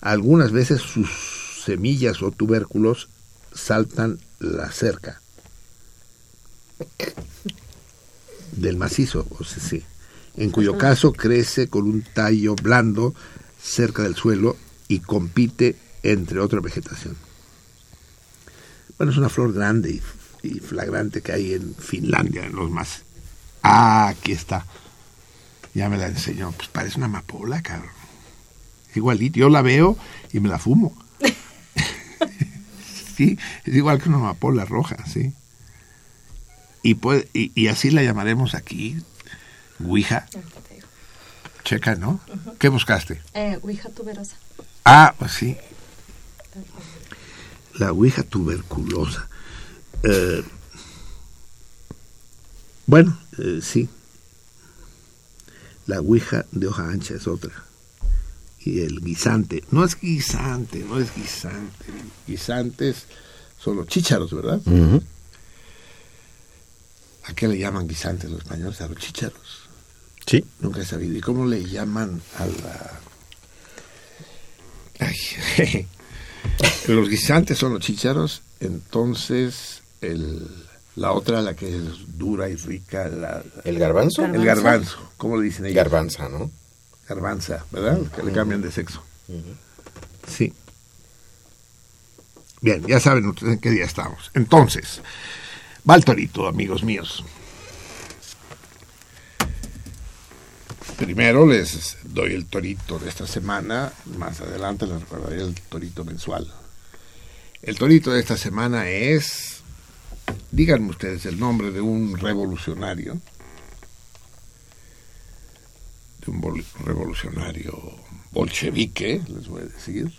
Algunas veces sus semillas o tubérculos saltan la cerca del macizo, o sea, sí, en cuyo caso crece con un tallo blando cerca del suelo y compite entre otra vegetación. Bueno, es una flor grande y, flagrante que hay en Finlandia, en los más. Ah, aquí está. Ya me la enseñó. Pues parece una amapola, cabrón. Igualito. Yo la veo y me la fumo. (laughs) sí, es igual que una amapola roja, sí. Y, y, así la llamaremos aquí, Ouija. Checa, ¿no? ¿Qué buscaste? Eh, Ouija tuberosa. Ah, pues sí. La ouija tuberculosa. Eh, bueno, eh, sí. La ouija de hoja ancha es otra. Y el guisante. No es guisante, no es guisante. Guisantes son los chícharos, ¿verdad? ¿A qué le llaman guisantes los españoles? A los chícharos. Sí. Nunca he sabido. ¿Y cómo le llaman a la Ay, (laughs) los guisantes son los chícharos, entonces el, la otra, la que es dura y rica, la, ¿El garbanzo? el garbanzo, ¿cómo le dicen ellos? Garbanza, ¿no? Garbanza, ¿verdad? Que le cambian de sexo. Sí. Bien, ya saben ustedes en qué día estamos. Entonces, va el torito, amigos míos. Primero les doy el torito de esta semana, más adelante les recordaré el torito mensual. El torito de esta semana es, díganme ustedes el nombre de un revolucionario, de un revolucionario bolchevique, les voy a decir,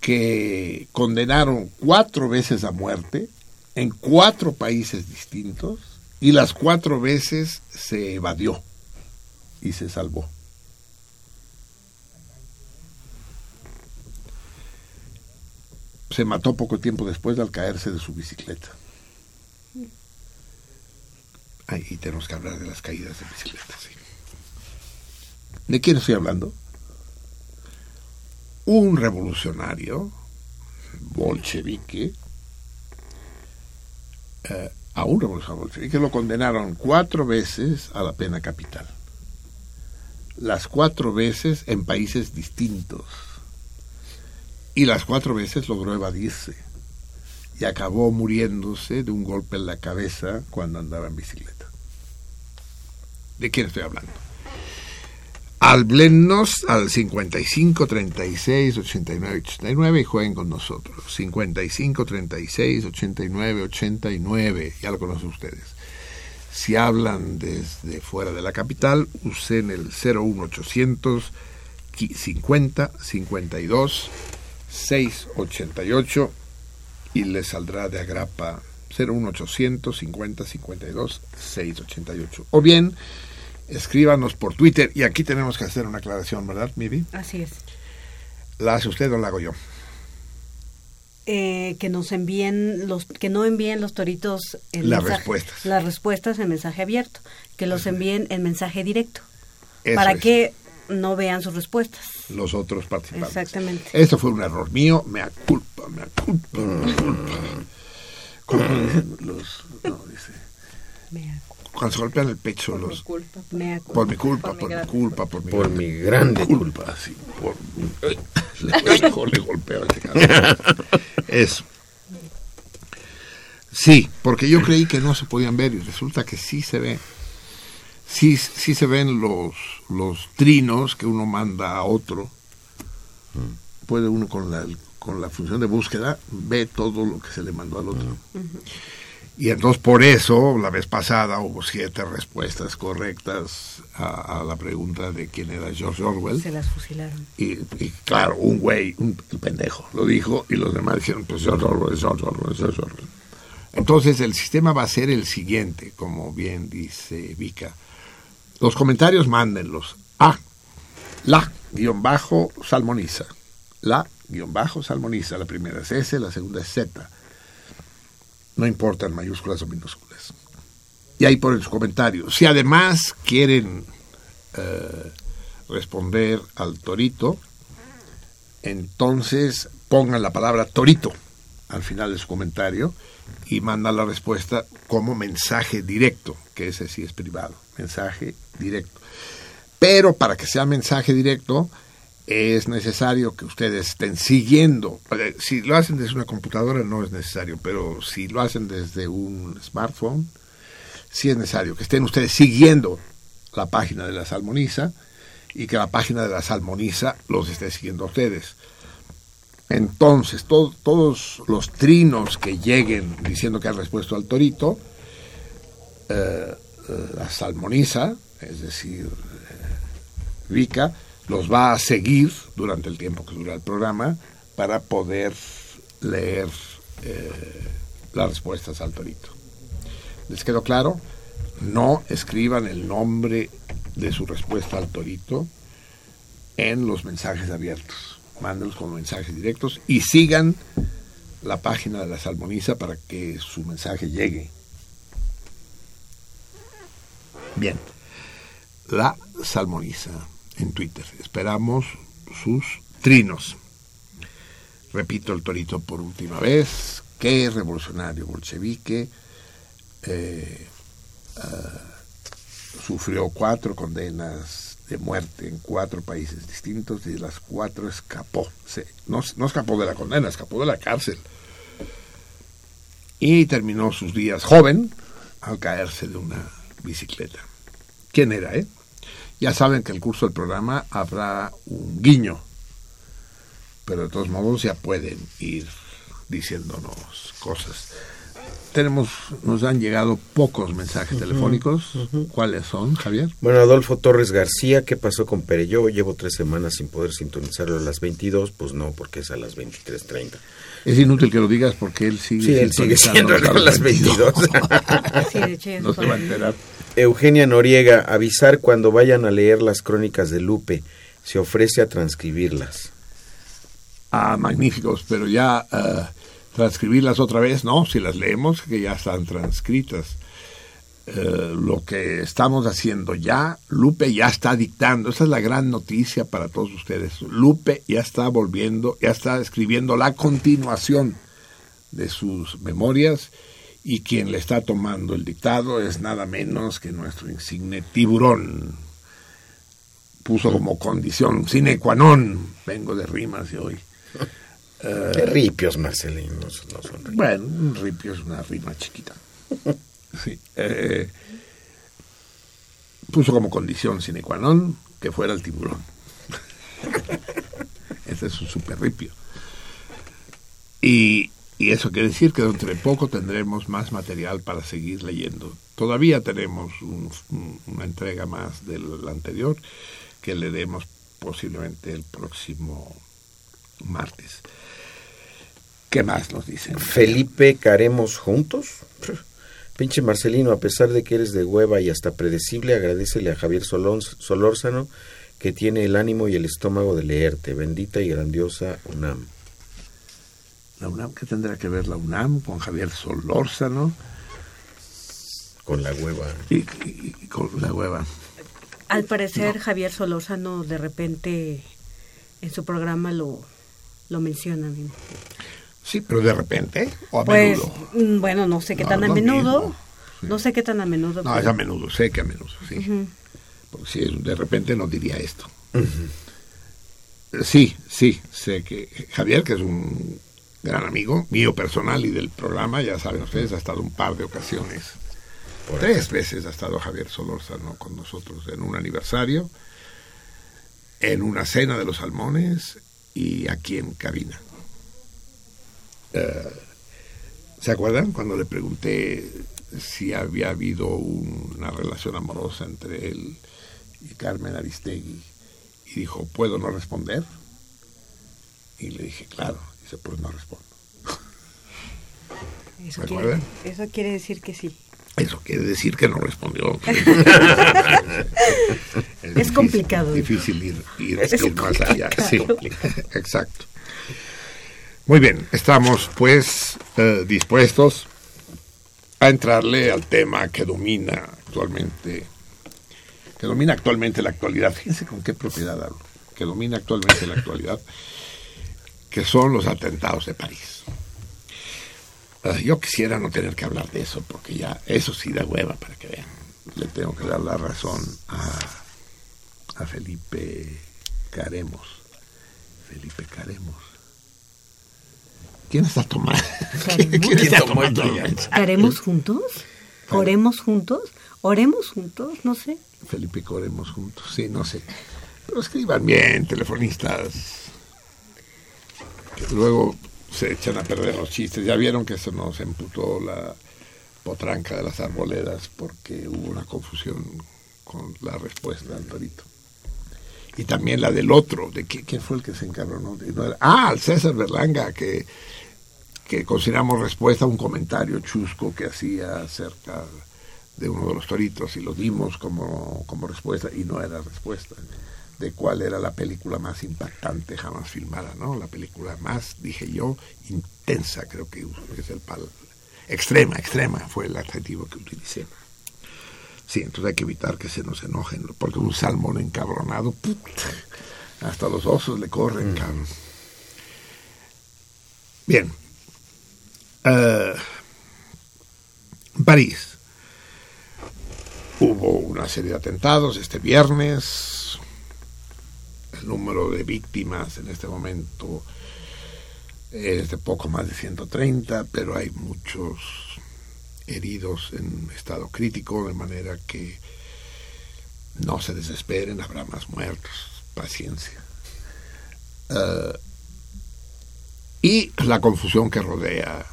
que condenaron cuatro veces a muerte en cuatro países distintos y las cuatro veces se evadió y se salvó. Se mató poco tiempo después al caerse de su bicicleta. Ahí tenemos que hablar de las caídas de bicicleta. ¿De quién estoy hablando? Un revolucionario bolchevique, eh, a un revolucionario bolchevique lo condenaron cuatro veces a la pena capital. Las cuatro veces en países distintos. Y las cuatro veces logró evadirse. Y acabó muriéndose de un golpe en la cabeza cuando andaba en bicicleta. ¿De quién estoy hablando? Háblennos al 55 36 89 89 y jueguen con nosotros. 55 36 89 89. Ya lo conocen ustedes. Si hablan desde fuera de la capital, usen el 01800 50 52 688 y les saldrá de agrapa 01800 50 52 688. O bien, escríbanos por Twitter. Y aquí tenemos que hacer una aclaración, ¿verdad, Mivi? Así es. ¿La hace usted o la hago yo? Eh, que nos envíen los que no envíen los toritos en Las mensaje- respuestas. las respuestas en mensaje abierto que los envíen en mensaje directo Eso para es. que no vean sus respuestas Los otros participantes. Exactamente. Esto fue un error mío. Me culpa, me culpa, me culpa. ¿Cómo dicen los.? No, dice. Mea, Cuando se golpean el pecho Por mi los. culpa. mea culpa. Por mi culpa, Por mi por mi gran culpa, por mi, Por mi grande culpa, sí, por mi- (laughs) (laughs) le, le golpeo este cabrón. (laughs) Eso. Sí, porque yo creí que no se podían ver y resulta que sí se ve. Sí, sí se ven los, los trinos que uno manda a otro. Puede uno con la, con la función de búsqueda ve todo lo que se le mandó al otro. Y entonces por eso, la vez pasada hubo siete respuestas correctas a, a la pregunta de quién era George Orwell. se las fusilaron Y, y claro, un güey, un el pendejo, lo dijo y los demás dijeron, pues George Orwell, George Orwell, George Orwell. Entonces el sistema va a ser el siguiente, como bien dice Vika. Los comentarios mándenlos a la guion bajo salmoniza. La guion bajo salmoniza. La primera es S, la segunda es Z. No importan mayúsculas o minúsculas. Y ahí ponen su comentario. Si además quieren eh, responder al torito, entonces pongan la palabra torito al final de su comentario y mandan la respuesta como mensaje directo, que ese sí es privado, mensaje directo. Pero para que sea mensaje directo es necesario que ustedes estén siguiendo. Eh, Si lo hacen desde una computadora no es necesario, pero si lo hacen desde un smartphone, sí es necesario que estén ustedes siguiendo la página de la Salmoniza y que la página de la Salmoniza los esté siguiendo a ustedes. Entonces, to- todos los trinos que lleguen diciendo que han respuesto al torito, eh, eh, la salmoniza, es decir, eh, los va a seguir durante el tiempo que dura el programa para poder leer eh, las respuestas al torito. ¿Les quedó claro? No escriban el nombre de su respuesta al torito en los mensajes abiertos. Mándenlos como mensajes directos y sigan la página de la Salmoniza para que su mensaje llegue. Bien, la Salmoniza en Twitter. Esperamos sus Trinos. Repito el torito por última vez. Qué revolucionario bolchevique. Eh, ah, sufrió cuatro condenas de muerte en cuatro países distintos y de las cuatro escapó. no, no escapó de la condena, escapó de la cárcel. Y terminó sus días joven al caerse de una bicicleta. ¿Quién era, eh? Ya saben que el curso del programa habrá un guiño, pero de todos modos ya pueden ir diciéndonos cosas. Tenemos, nos han llegado pocos mensajes telefónicos. ¿Cuáles son, Javier? Bueno, Adolfo Torres García, ¿qué pasó con Pereyó? Llevo tres semanas sin poder sintonizarlo a las 22. Pues no, porque es a las 23.30. Es inútil que lo digas porque él sigue, sí, él sigue siendo a las 22. (laughs) no se va a enterar. Eugenia Noriega, avisar cuando vayan a leer las crónicas de Lupe. Se ofrece a transcribirlas. Ah, magníficos, pero ya uh, transcribirlas otra vez, no, si las leemos, que ya están transcritas. Uh, lo que estamos haciendo ya, Lupe ya está dictando, esa es la gran noticia para todos ustedes. Lupe ya está volviendo, ya está escribiendo la continuación de sus memorias y quien le está tomando el dictado es nada menos que nuestro insigne tiburón. Puso como condición sine qua non, vengo de rimas de hoy. (laughs) Uh, ripios, Marcelino, no son ripios. Bueno, un ripio es una rima chiquita. (laughs) Sí. Eh, puso como condición sine qua non que fuera el tiburón. (laughs) Ese es un super ripio. Y y eso quiere decir que dentro de poco tendremos más material para seguir leyendo. Todavía tenemos una entrega más del anterior que le demos posiblemente el próximo martes. ¿Qué más nos dicen? Felipe, ¿caremos juntos? (laughs) Pinche Marcelino, a pesar de que eres de hueva y hasta predecible, agradecele a Javier Solórzano que tiene el ánimo y el estómago de leerte. Bendita y grandiosa UNAM. La UNAM, ¿qué tendrá que ver la UNAM con Javier Solórzano? Con la hueva. Y, con la hueva. Al parecer Javier Solórzano de repente en su programa lo, lo menciona. Sí, pero de repente o a pues, menudo. Mm, bueno, no sé qué tan a menudo. No sé qué tan a menudo. No, es a menudo, sé que a menudo, sí. Porque si de repente no diría esto. Sí, sí, sé que Javier, que es un gran amigo mío personal y del programa, ya saben ustedes, ha estado un par de ocasiones. Tres veces ha estado Javier Solórzano con nosotros en un aniversario, en una cena de los salmones y aquí en cabina. Eh, ¿Se acuerdan cuando le pregunté si había habido una relación amorosa entre él y Carmen Aristegui? Y dijo, ¿puedo no responder? Y le dije, claro pues no respondo. Eso quiere, eso quiere decir que sí. Eso quiere decir que no respondió. (laughs) es, complicado. Difícil ir, ir, más allá. Sí, exacto. Muy bien, estamos pues eh, dispuestos a entrarle al tema que domina actualmente, que domina actualmente la actualidad. Fíjense con qué propiedad hablo, que domina actualmente la actualidad que son los atentados de París. Yo quisiera no tener que hablar de eso, porque ya eso sí da hueva para que vean. Le tengo que dar la razón a, a Felipe Caremos. Felipe Caremos. ¿Quién está tomando? (laughs) ¿Quién, está tomando? ¿Haremos juntos? ¿Oremos juntos? ¿Oremos juntos? No sé. Felipe Coremos juntos, sí, no sé. Pero escriban bien, telefonistas luego se echan a perder los chistes. Ya vieron que se nos emputó la potranca de las arboledas porque hubo una confusión con la respuesta del torito. Y también la del otro, de quién fue el que se encabronó. ah, al César Berlanga, que, que consideramos respuesta a un comentario chusco que hacía acerca de uno de los toritos y lo dimos como, como respuesta y no era respuesta de cuál era la película más impactante jamás filmada, ¿no? La película más, dije yo, intensa, creo que es el pal. Extrema, extrema fue el adjetivo que utilicé. Sí, entonces hay que evitar que se nos enojen, porque un salmón encabronado Hasta los osos le corren, cabrón. Bien. Eh, París. Hubo una serie de atentados este viernes. El número de víctimas en este momento es de poco más de 130, pero hay muchos heridos en estado crítico, de manera que no se desesperen, habrá más muertos, paciencia. Eh, y la confusión que rodea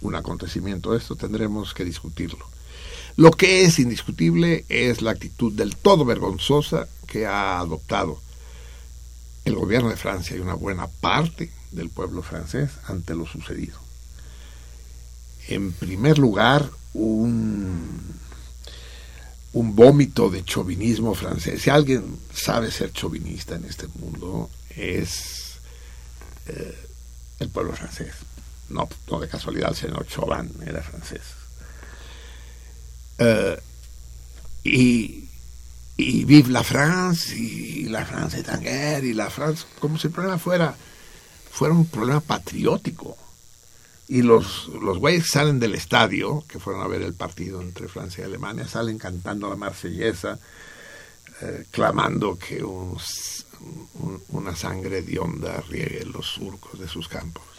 un acontecimiento esto tendremos que discutirlo. Lo que es indiscutible es la actitud del todo vergonzosa que ha adoptado el gobierno de Francia y una buena parte del pueblo francés ante lo sucedido. En primer lugar, un, vómito de chauvinismo francés. Si alguien sabe ser chauvinista en este mundo, es eh, el pueblo francés. No, no de casualidad el señor Chauvin era francés. Eh, y, y vive la France, y la France guerre, y la France, como si el problema fuera, fuera un problema patriótico. Y los, los güeyes salen del estadio, que fueron a ver el partido entre Francia y Alemania, salen cantando la marsellesa, eh, clamando que un, una sangre de onda riegue los surcos de sus campos.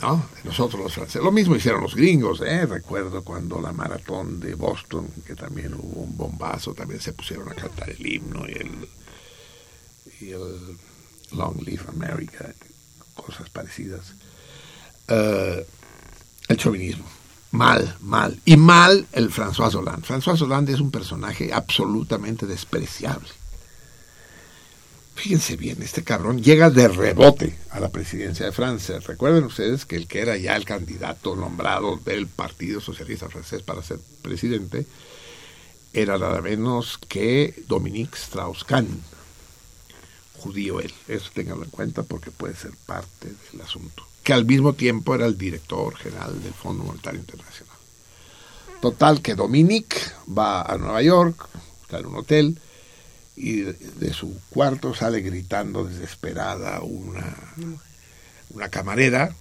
¿No? Nosotros los franceses. Lo mismo hicieron los gringos, ¿eh? Recuerdo cuando la maratón de Boston, que también hubo un bombazo, también se pusieron a cantar el himno y el, Long Live America, cosas parecidas. Uh, el chauvinismo. Mal, mal. Y mal el François Hollande. François Hollande es un personaje absolutamente despreciable. Fíjense bien, este cabrón llega de rebote a la presidencia de Francia. Recuerden ustedes que el que era ya el candidato nombrado del Partido Socialista Francés para ser presidente era nada menos que Dominique Strauss-Kahn, judío él. Eso ténganlo en cuenta porque puede ser parte del asunto. Que al mismo tiempo era el director general del Fondo Monetario Internacional. Total que Dominique va a Nueva York, está en un hotel, y de, su cuarto sale gritando desesperada una, una camarera,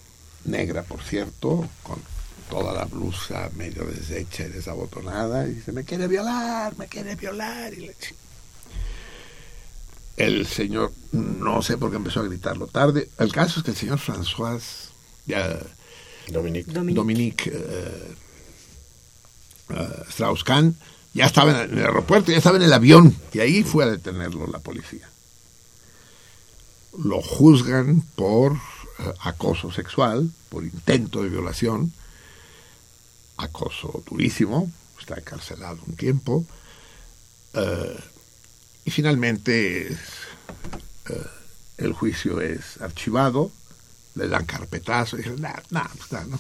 negra por cierto, con toda la blusa medio deshecha y desabotonada, y dice, me quiere violar, me quiere violar. Y le... El señor, no sé por qué empezó a gritarlo tarde, el caso es que el señor François, ya, Dominique, Dominique uh, uh, Strauss-Kahn, ya estaba en el aeropuerto, ya estaba en el avión, y ahí fue a detenerlo la policía. Lo juzgan por uh, acoso sexual, por intento de violación, acoso durísimo, está encarcelado un tiempo, uh, y finalmente uh, el juicio es archivado, le dan carpetazo, y dicen, nah, nah, nah, no.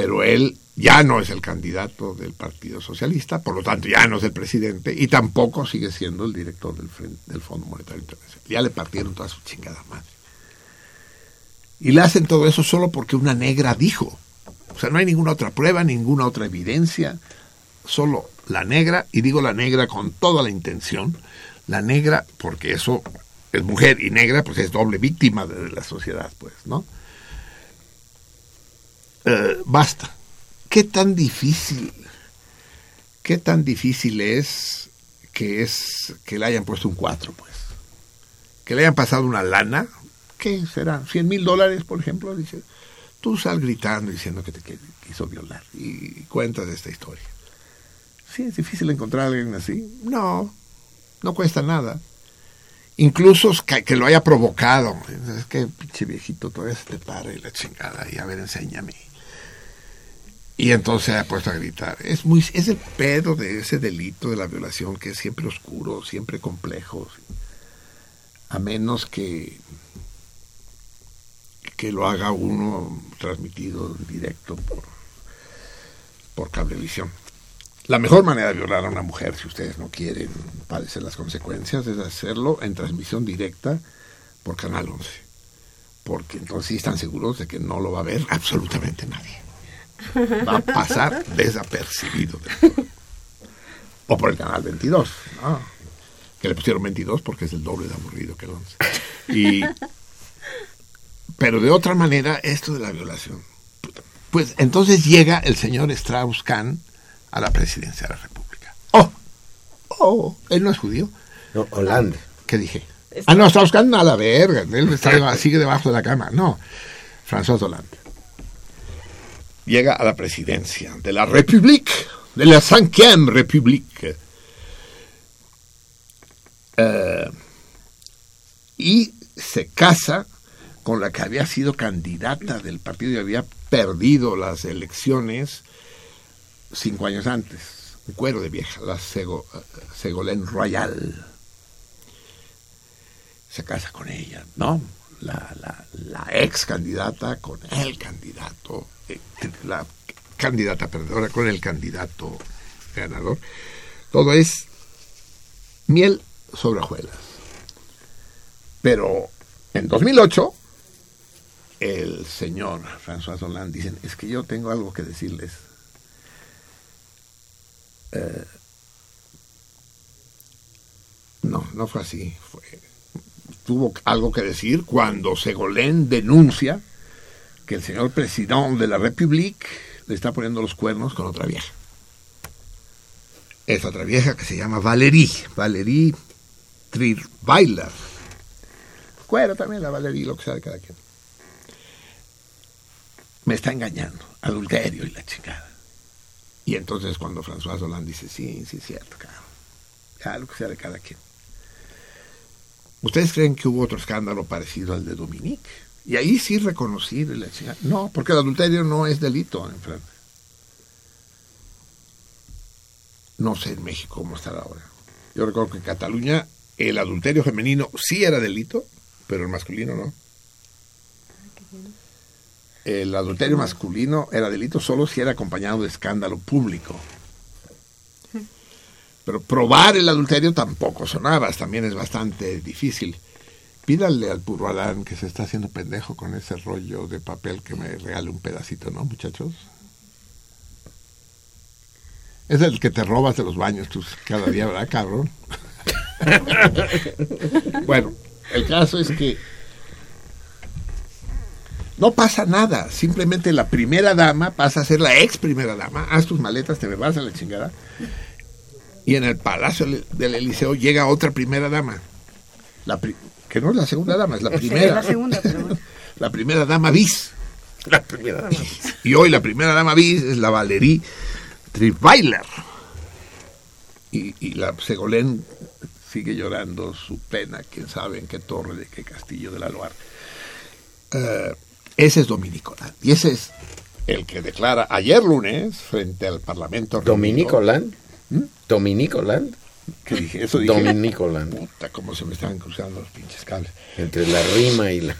Pero él ya no es el candidato del Partido Socialista, por lo tanto ya no es el presidente y tampoco sigue siendo el director del, del Fondo Monetario Internacional. Ya le partieron toda su chingada madre. Y le hacen todo eso solo porque una negra dijo. O sea, no hay ninguna otra prueba, ninguna otra evidencia, solo la negra, y digo la negra con toda la intención, la negra porque eso es mujer y negra, pues es doble víctima de la sociedad, pues, ¿no? Eh, basta ¿Qué tan difícil, qué tan difícil es que es que le hayan puesto un 4, pues? Que le hayan pasado una lana, ¿qué será? ¿100 mil dólares, por ejemplo? Tú sal gritando diciendo que te quiso violar y cuentas esta historia. ¿Sí es difícil encontrar a alguien así? No, no cuesta nada. Incluso que, que lo haya provocado. Es que pinche viejito todavía se te para y la chingada y a ver, enséñame. Y entonces se ha puesto a gritar. Es muy es el pedo de ese delito de la violación que es siempre oscuro, siempre complejo. A menos que que lo haga uno transmitido directo por por cablevisión. La mejor manera de violar a una mujer, si ustedes no quieren padecer las consecuencias, es hacerlo en transmisión directa por Canal 11. Porque entonces están seguros de que no lo va a ver absolutamente nadie va a pasar desapercibido. O por el canal 22. que le pusieron 22 porque es el doble de aburrido que el 11. Y, pero de otra manera, esto de la violación. Pues entonces llega el señor Strauss-Kahn a la presidencia de la República. ¡Oh! ¡Oh! Él no es judío. No, Hollande. ¿Qué dije? Ah, no, Strauss-Kahn a la verga. Él está, sigue debajo de la cama. No. François Hollande. Llega a la presidencia de la República, de la Cinquième République. Eh, y se casa con la que había sido candidata del partido y había perdido las elecciones cinco años antes. Un cuero de vieja, la Sego, Segolén Royal. Se casa con ella, ¿no? La, la, ex candidata con el candidato, eh, la candidata perdedora con el candidato ganador. Todo es miel sobre hojuelas. Pero en 2008, el señor François Hollande dice, es que yo tengo algo que decirles. Eh, no, no fue así. tuvo algo que decir cuando Segolén denuncia que el señor presidente de la República le está poniendo los cuernos con otra vieja. Es otra vieja que se llama Valérie. Valérie bailar Cuero también, la Valerie, lo que sea de cada quien. Me está engañando, adulterio y la chingada. Y entonces cuando François Hollande dice, sí, sí es cierto, cabrón. Ya, lo que sea de cada quien. ¿Ustedes creen que hubo otro escándalo parecido al de Dominique? Y ahí sí reconocí la chingada. No, porque el adulterio no es delito en Francia. No sé en México cómo estará ahora. Yo recuerdo que en Cataluña el adulterio femenino sí era delito, pero el masculino no. El adulterio masculino era delito solo si era acompañado de escándalo público. Pero probar el adulterio tampoco sonaba, también es bastante difícil. Pídale al Purro que se está haciendo pendejo con ese rollo de papel que me regale un pedacito, ¿no, muchachos? Es el que te robas de los baños tú cada día, ¿verdad, cabrón? (laughs) bueno, el caso es que no pasa nada, simplemente la primera dama pasa a ser la ex primera dama, haz tus maletas, te me vas a la chingada. Y en el palacio del Eliseo llega otra primera dama. La que no es la segunda dama, es la primera. la segunda, (laughs) la primera dama bis. La primera dama Y hoy la primera dama bis es la Valerie Tripweiler. Y, y la Segolén sigue llorando su pena, quién sabe en qué torre de qué castillo de la Loire. Eh, ese es Dominico Land. Y ese es el que declara ayer lunes frente al Parlamento. ¿Dominico Land? ¿Qué dije? Eso dije. Dominico Land. Puta, cómo se me están cruzando los pinches cables. Entre la rima y la...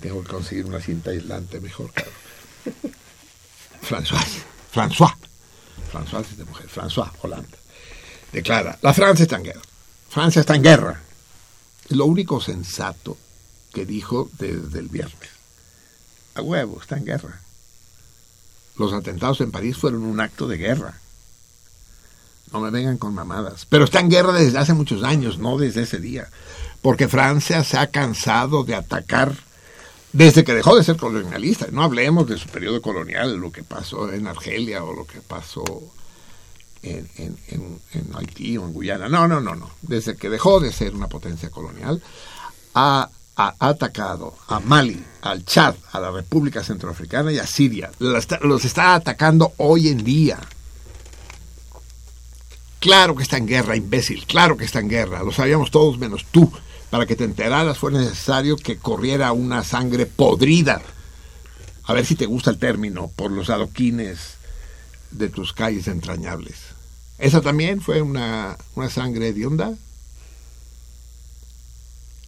Tengo que conseguir una cinta aislante mejor, claro. François. François. François es de mujer. François Hollande declara, la Francia está en guerra. Francia está en guerra. Es lo único sensato que dijo desde el viernes. A huevo, está en guerra. Los atentados en París fueron un acto de guerra. No me vengan con mamadas. Pero está en guerra desde hace muchos años, no desde ese día. Porque Francia se ha cansado de atacar desde que dejó de ser colonialista. No hablemos de su periodo colonial, lo que pasó en Argelia o lo que pasó en, en, Haití o en Guyana. No, no, no, no. Desde que dejó de ser una potencia colonial, ha, atacado a Mali, al Chad, a la República Centroafricana y a Siria. Los está, atacando hoy en día. Claro que está en guerra, imbécil, claro que está en guerra, lo sabíamos todos menos tú. Para que te enteraras fue necesario que corriera una sangre podrida. A ver si te gusta el término, por los adoquines de tus calles entrañables. ¿Esa también fue una, una sangre de onda?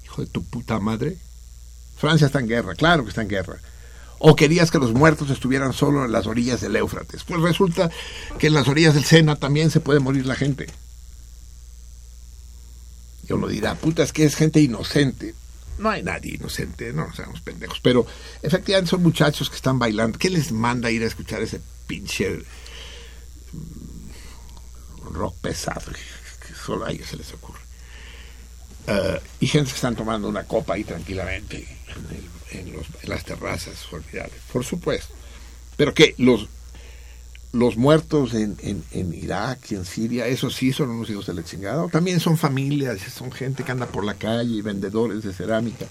Hijo de tu puta madre. Francia está en guerra, claro que está en guerra. ¿O querías que los muertos estuvieran solo en las orillas del Éufrates? Pues resulta que en las orillas del Sena también se puede morir la gente. Y uno dirá, puta, es que es gente inocente. No hay nadie inocente, no seamos pendejos. Pero efectivamente son muchachos que están bailando. ¿Qué les manda ir a escuchar ese pinche rock pesado. solo a ellos se les ocurre. Eh, y gente que están tomando una copa ahí tranquilamente en, las terrazas formidables, por supuesto. Pero que los, los muertos en, en, Irak y en Siria, esos sí son unos hijos de la también son familias, son gente que anda por la calle y vendedores de cerámica.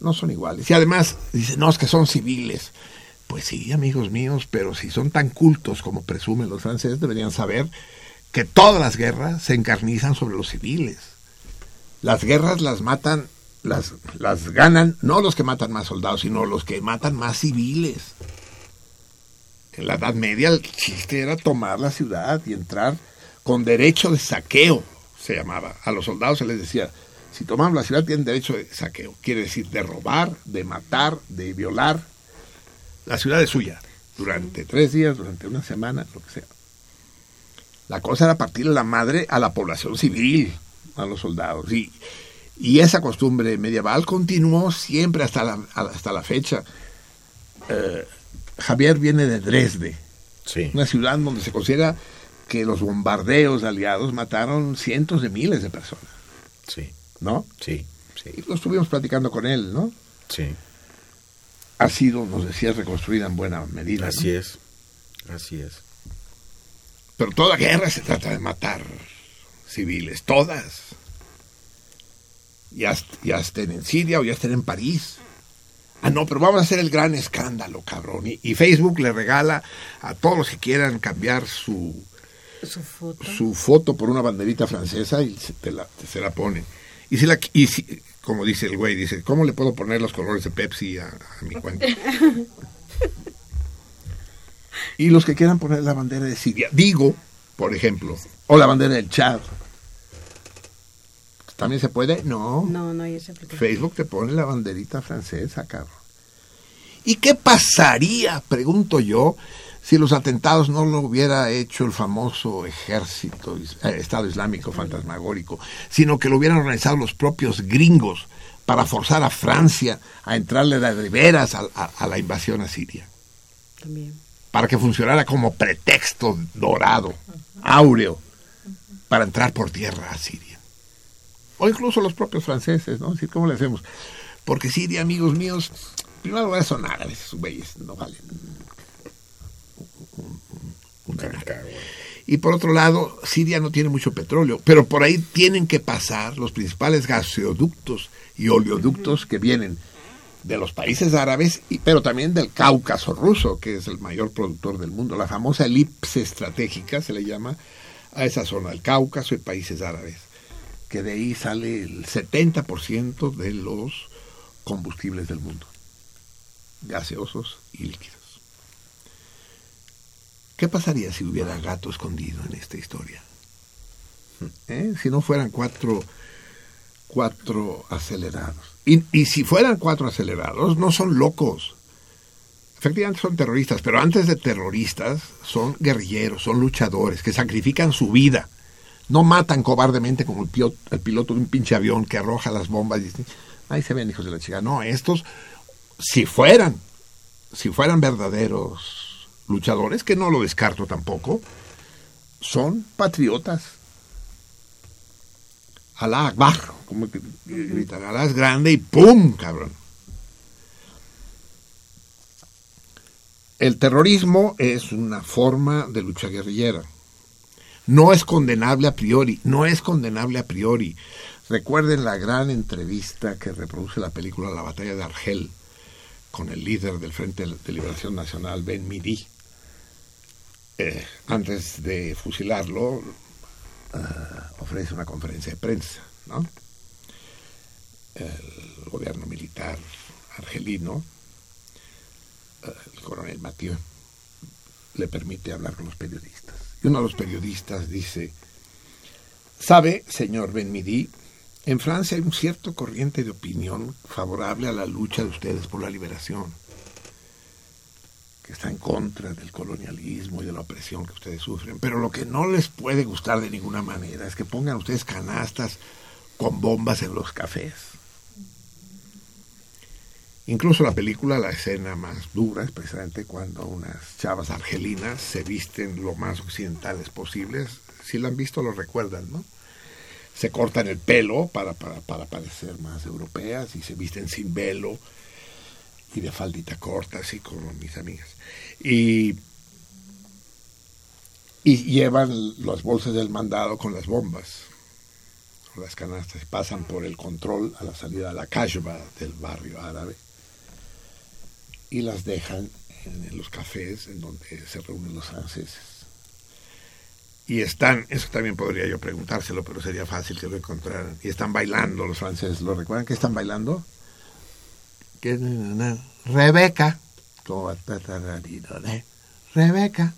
No son iguales. Y además, dicen, no, es que son civiles. Pues sí, amigos míos, pero si son tan cultos como presumen los franceses, deberían saber que todas las guerras se encarnizan sobre los civiles. Las guerras las matan, las, las ganan no los que matan más soldados, sino los que matan más civiles. En la Edad Media el chiste era tomar la ciudad y entrar con derecho de saqueo, se llamaba. A los soldados se les decía, si tomamos la ciudad tienen derecho de saqueo. Quiere decir de robar, de matar, de violar. La ciudad es suya. Durante tres días, durante una semana, lo que sea. La cosa era partirle la madre a la población civil a los soldados. Y, y esa costumbre medieval continuó siempre hasta la, hasta la fecha. Eh, Javier viene de Dresde, una ciudad donde se considera que los bombardeos aliados mataron cientos de miles de personas. Sí. ¿No? Sí, sí. Y lo estuvimos platicando con él, ¿no? Sí. Ha sido, nos decía, reconstruida en buena medida. Así es. Así es. Pero toda guerra se trata de matar civiles, todas. Ya, ya estén en Siria o ya estén en París. Ah, no, pero vamos a hacer el gran escándalo, cabrón. Y, Facebook le regala a todos los que quieran cambiar su, su, foto. por una banderita francesa y se, te la, se la pone. Y si la, y si, como dice el güey, dice, ¿cómo le puedo poner los colores de Pepsi a, a mi cuenta? (laughs) y los que quieran poner la bandera de Siria, digo, por ejemplo, o la bandera del Chad, ¿También se puede? No. No, no hay Facebook te pone la banderita francesa, cabrón. ¿Y qué pasaría, pregunto yo, si los atentados no lo hubiera hecho el famoso ejército, eh, Estado Islámico fantasmagórico, sino que lo hubieran organizado los propios gringos para forzar a Francia a entrarle de veras a, la invasión a Siria? También. Para que funcionara como pretexto dorado, áureo, para entrar por tierra a Siria o incluso los propios franceses, ¿no? Decir, ¿cómo le hacemos? Porque Siria, amigos míos, primero va a sonar a veces, güeyes, no valen y por otro lado, Siria no tiene mucho petróleo, pero por ahí tienen que pasar los principales gaseoductos y oleoductos que vienen de los países árabes, y, pero también del Cáucaso ruso, que es el mayor productor del mundo. La famosa elipse estratégica se le llama a esa zona, el Cáucaso y países árabes que de ahí sale el 70% de los combustibles del mundo, gaseosos y líquidos. ¿Qué pasaría si hubiera gato escondido en esta historia? ¿Eh? Si no fueran cuatro, cuatro acelerados. Y, y si fueran cuatro acelerados, no son locos. Efectivamente son terroristas, pero antes de terroristas son guerrilleros, son luchadores que sacrifican su vida no matan cobardemente como el, piloto, de un pinche avión que arroja las bombas y ahí se ven hijos de la chica. No, estos, si fueran, si fueran verdaderos luchadores, que no lo descarto tampoco, son patriotas. Alá Akbar, como gritan, Alá es grande y ¡pum! cabrón. El terrorismo es una forma de lucha guerrillera no es condenable a priori, no es condenable a priori. Recuerden la gran entrevista que reproduce la película La batalla de Argel con el líder del Frente de Liberación Nacional, Ben Midi. Eh, antes de fusilarlo, eh, ofrece una conferencia de prensa, ¿no? El gobierno militar argelino, eh, el coronel Mathieu, le permite hablar con los periodistas. Y uno de los periodistas dice, sabe, señor Benmidi, en Francia hay un cierto corriente de opinión favorable a la lucha de ustedes por la liberación, que está en contra del colonialismo y de la opresión que ustedes sufren. Pero lo que no les puede gustar de ninguna manera es que pongan ustedes canastas con bombas en los cafés. Incluso la película, la escena más dura es precisamente cuando unas chavas argelinas se visten lo más occidentales posibles, Si lo han visto, lo recuerdan, ¿no? Se cortan el pelo para, para, para parecer más europeas y se visten sin velo y de faldita corta, así como mis amigas. Y, y llevan las bolsas del mandado con las bombas, las canastas, pasan por el control a la salida de la Kashba del barrio árabe y las dejan en los cafés en donde se reúnen los franceses. Y están, eso también podría yo preguntárselo, pero sería fácil que lo encontraran. Y están bailando los franceses. ¿Lo recuerdan que están bailando? Rebeca. Rebeca.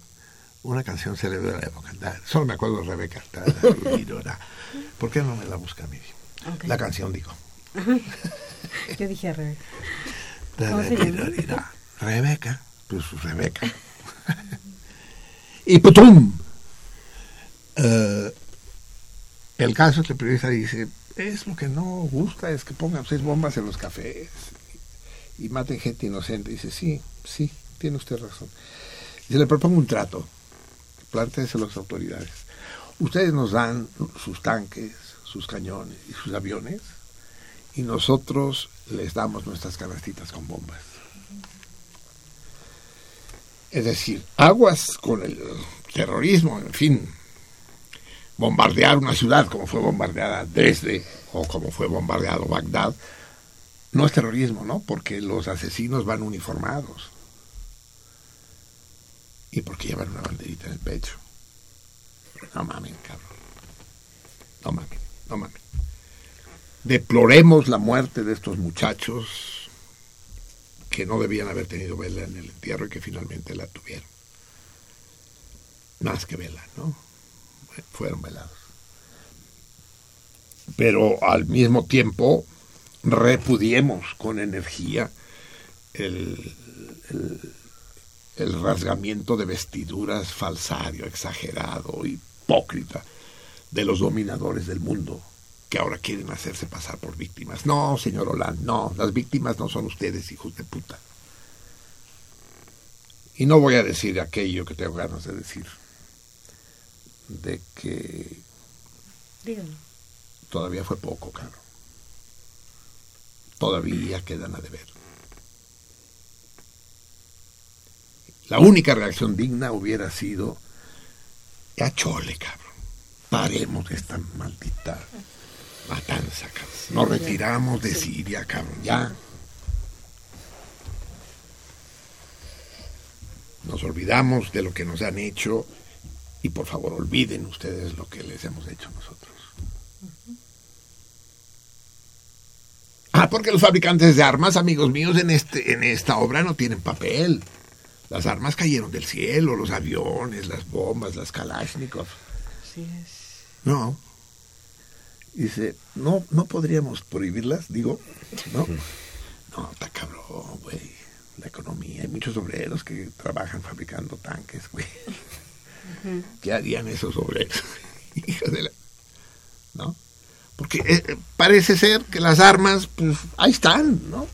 Una canción célebre de la época. Solo me acuerdo de Rebeca. ¿Por qué no me la busca a mí? La canción, digo. (laughs) Yo dije Rebeca. Rebeca. Pues Rebeca. (laughs) y ¡putum! Eh, el caso que el periodista dice, es lo que no gusta, es que pongan seis bombas en los cafés y maten gente inocente. dice, sí, sí, tiene usted razón. Y le propongo un trato, planteese a las autoridades. Ustedes nos dan sus tanques, sus cañones y sus aviones y nosotros les damos nuestras canastitas con bombas. Es decir, aguas con el terrorismo, en fin, bombardear una ciudad como fue bombardeada desde o como fue bombardeado Bagdad, no es terrorismo, ¿no? Porque los asesinos van uniformados. Y porque llevan una banderita en el pecho. No mames, cabrón. No mames, no mames. Deploremos la muerte de estos muchachos que no debían haber tenido vela en el entierro y que finalmente la tuvieron. Más que vela, ¿no? Fueron velados. Pero al mismo tiempo repudiemos con energía el, el, rasgamiento de vestiduras falsario, exagerado, hipócrita de los dominadores del mundo que ahora quieren hacerse pasar por víctimas. No, señor Hollande, no, las víctimas no son ustedes, hijos de puta. Y no voy a decir aquello que tengo ganas de decir, de que todavía fue poco, caro. Todavía quedan a deber. La única reacción digna hubiera sido, ya chole, cabrón, paremos esta maldita matanza, cabrón. Nos retiramos de Siria, cabrón, ya. Nos olvidamos de lo que nos han hecho y por favor olviden ustedes lo que les hemos hecho nosotros. Ah, porque los fabricantes de armas, amigos míos, en, este, en esta obra no tienen papel. Las armas cayeron del cielo, los aviones, las bombas, las Kalashnikov. Así es. No, Dice, no, no podríamos prohibirlas, digo, ¿no? No, está cabrón, güey. La economía, hay muchos obreros que trabajan fabricando tanques, güey. ¿Qué harían esos obreros? (laughs) Hijos de la... ¿No? Porque eh, parece ser que las armas, pues, ahí están, ¿no?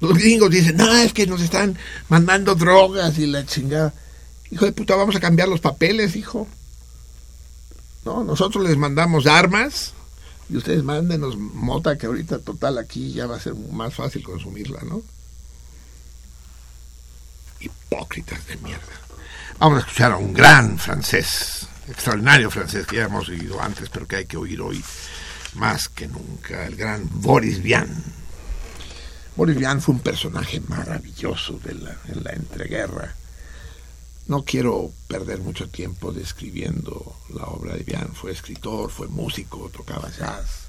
Los gringos dicen, no, es que nos están mandando drogas y la chingada. Hijo de puta, vamos a cambiar los papeles, hijo. Nosotros les mandamos armas y ustedes mándenos mota que ahorita total aquí ya va a ser más fácil consumirla, ¿no? Hipócritas de mierda. Vamos a escuchar a un gran francés, extraordinario francés que ya hemos oído antes, pero que hay que oír hoy más que nunca, el gran Boris Vian. Boris Vian fue un personaje maravilloso de la, en la entreguerra no quiero perder mucho tiempo describiendo la obra de Vian. Fue escritor, fue músico, tocaba jazz,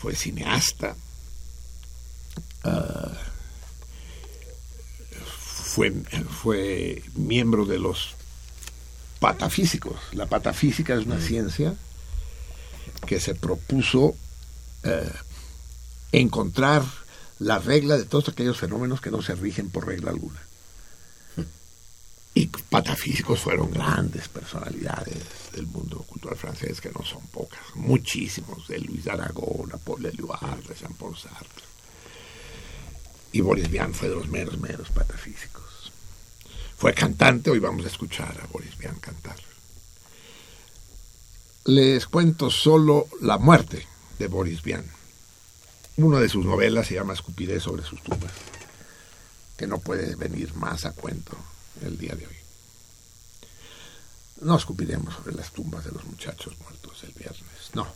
fue cineasta, ah, fue, fue miembro de los patafísicos. La patafísica es una ciencia que se propuso eh, encontrar la regla de todos aquellos fenómenos que no se rigen por regla alguna. Y patafísicos fueron grandes personalidades del mundo cultural francés, que no son pocas, muchísimos, de Luis Aragón, Paul Eluard, de Jean-Paul Sartre. Y Boris Vian fue de los menos, menos patafísicos. Fue cantante, hoy vamos a escuchar a Boris Vian cantar. les cuento solo la muerte de Boris Vian. Una de sus novelas se llama Escupidez sobre sus tumbas, que no puede venir más a cuento el día de hoy. No escupiremos sobre las tumbas de los muchachos muertos el viernes, no.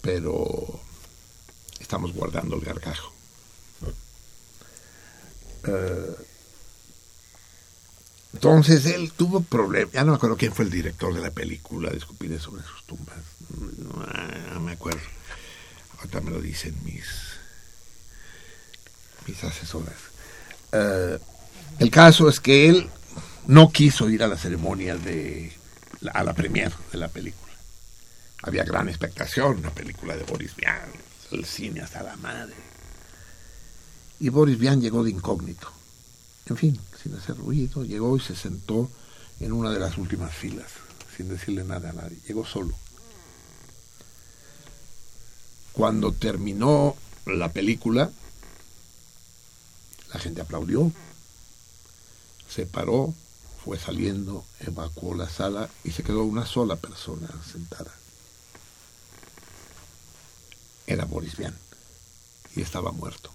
Pero estamos guardando el gargajo. Eh, entonces él tuvo problemas. Ya no me acuerdo quién fue el director de la película de Escupidez sobre sus tumbas. No, me acuerdo. Ahorita me lo dicen mis, mis asesoras. Eh, el caso es que él no quiso ir a la ceremonia de a la premier de la película. Había gran expectación, una película de Boris Vian, el cine hasta la madre. Y Boris Vian llegó de incógnito. En fin, sin hacer ruido, llegó y se sentó en una de las últimas filas, sin decirle nada a nadie. Llegó solo. Cuando terminó la película, la gente aplaudió, se paró, fue saliendo, evacuó la sala y se quedó una sola persona sentada. Era Boris Vian y estaba muerto.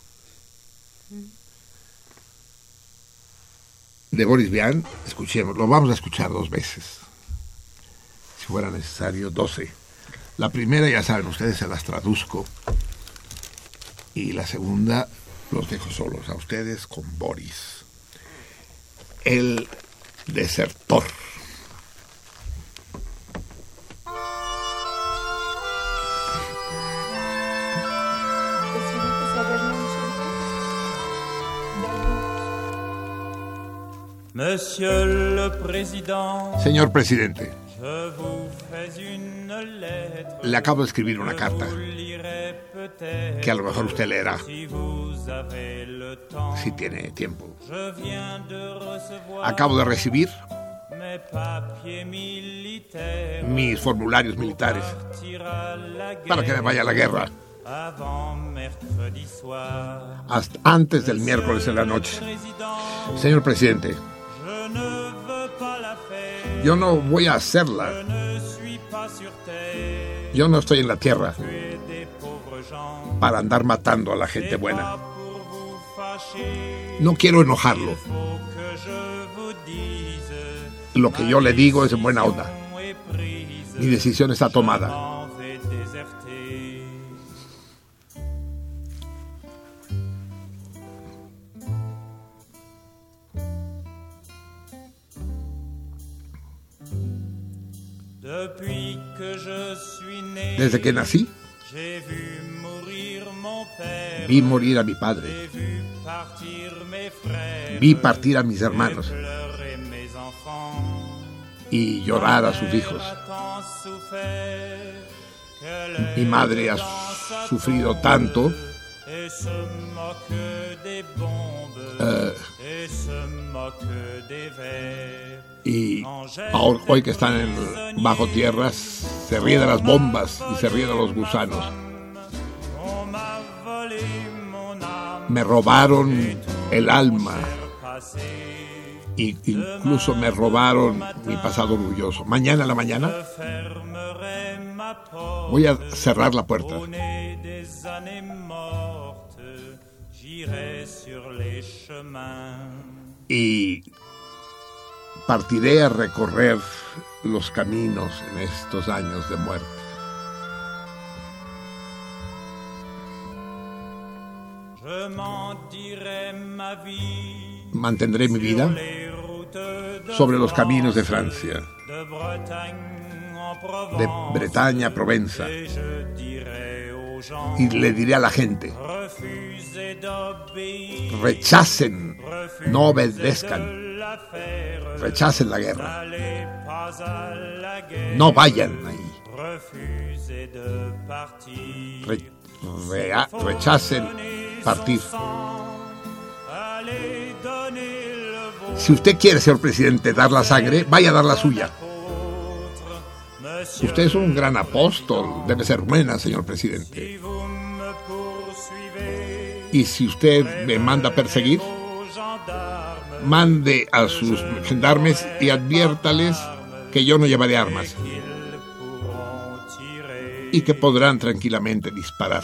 De Boris Vian, escuchemos, lo vamos a escuchar dos veces, si fuera necesario, doce. La primera, ya saben ustedes, se las traduzco. Y la segunda, los dejo solos a ustedes con Boris. El desertor. Señor presidente, le acabo de escribir una carta que a lo mejor usted leerá. si tiene tiempo. Acabo de recibir mis formularios militares para que me vaya a la guerra. hasta antes del miércoles en la noche. Señor presidente, yo no voy a hacerla. Yo no estoy en la tierra para andar matando a la gente buena. No quiero enojarlo. Lo que yo le digo es en buena onda. Mi decisión está tomada. Desde que nací, vi morir a mi padre, vi partir a mis hermanos. Y llorar a sus hijos. Mi madre ha sufrido tanto uh, y hoy que están en bajo tierras se ríe de las bombas y se ríe de los gusanos. Me robaron el alma y incluso me robaron mi pasado orgulloso. Mañana a la mañana voy a cerrar la puerta y partiré a recorrer los caminos en estos años de muerte. Mantendré mi vida sobre los caminos de Francia, de Bretaña a Provenza, y le diré a la gente, rechacen, no obedezcan, rechacen la guerra, no vayan ahí, rechacen partir. Si usted quiere, señor presidente, dar la sangre, vaya a dar la suya. Usted es un gran apóstol, debe ser buena, señor presidente. Y si usted me manda a perseguir, mande a sus gendarmes y adviértales que yo no llevaré armas. y que podrán tranquilamente disparar.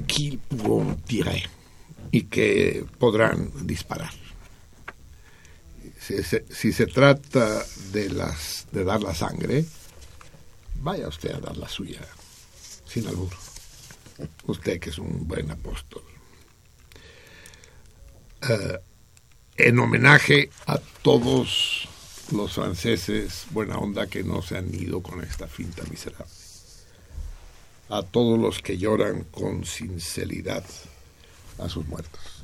Pourront tirer y que podrán disparar. Si se, trata de dar la sangre, vaya usted a dar la suya, sin albur. Usted que es un buen apóstol. Eh, en homenaje a todos los franceses buena onda que no se han ido con esta finta miserable. A todos los que lloran con sinceridad a sus muertos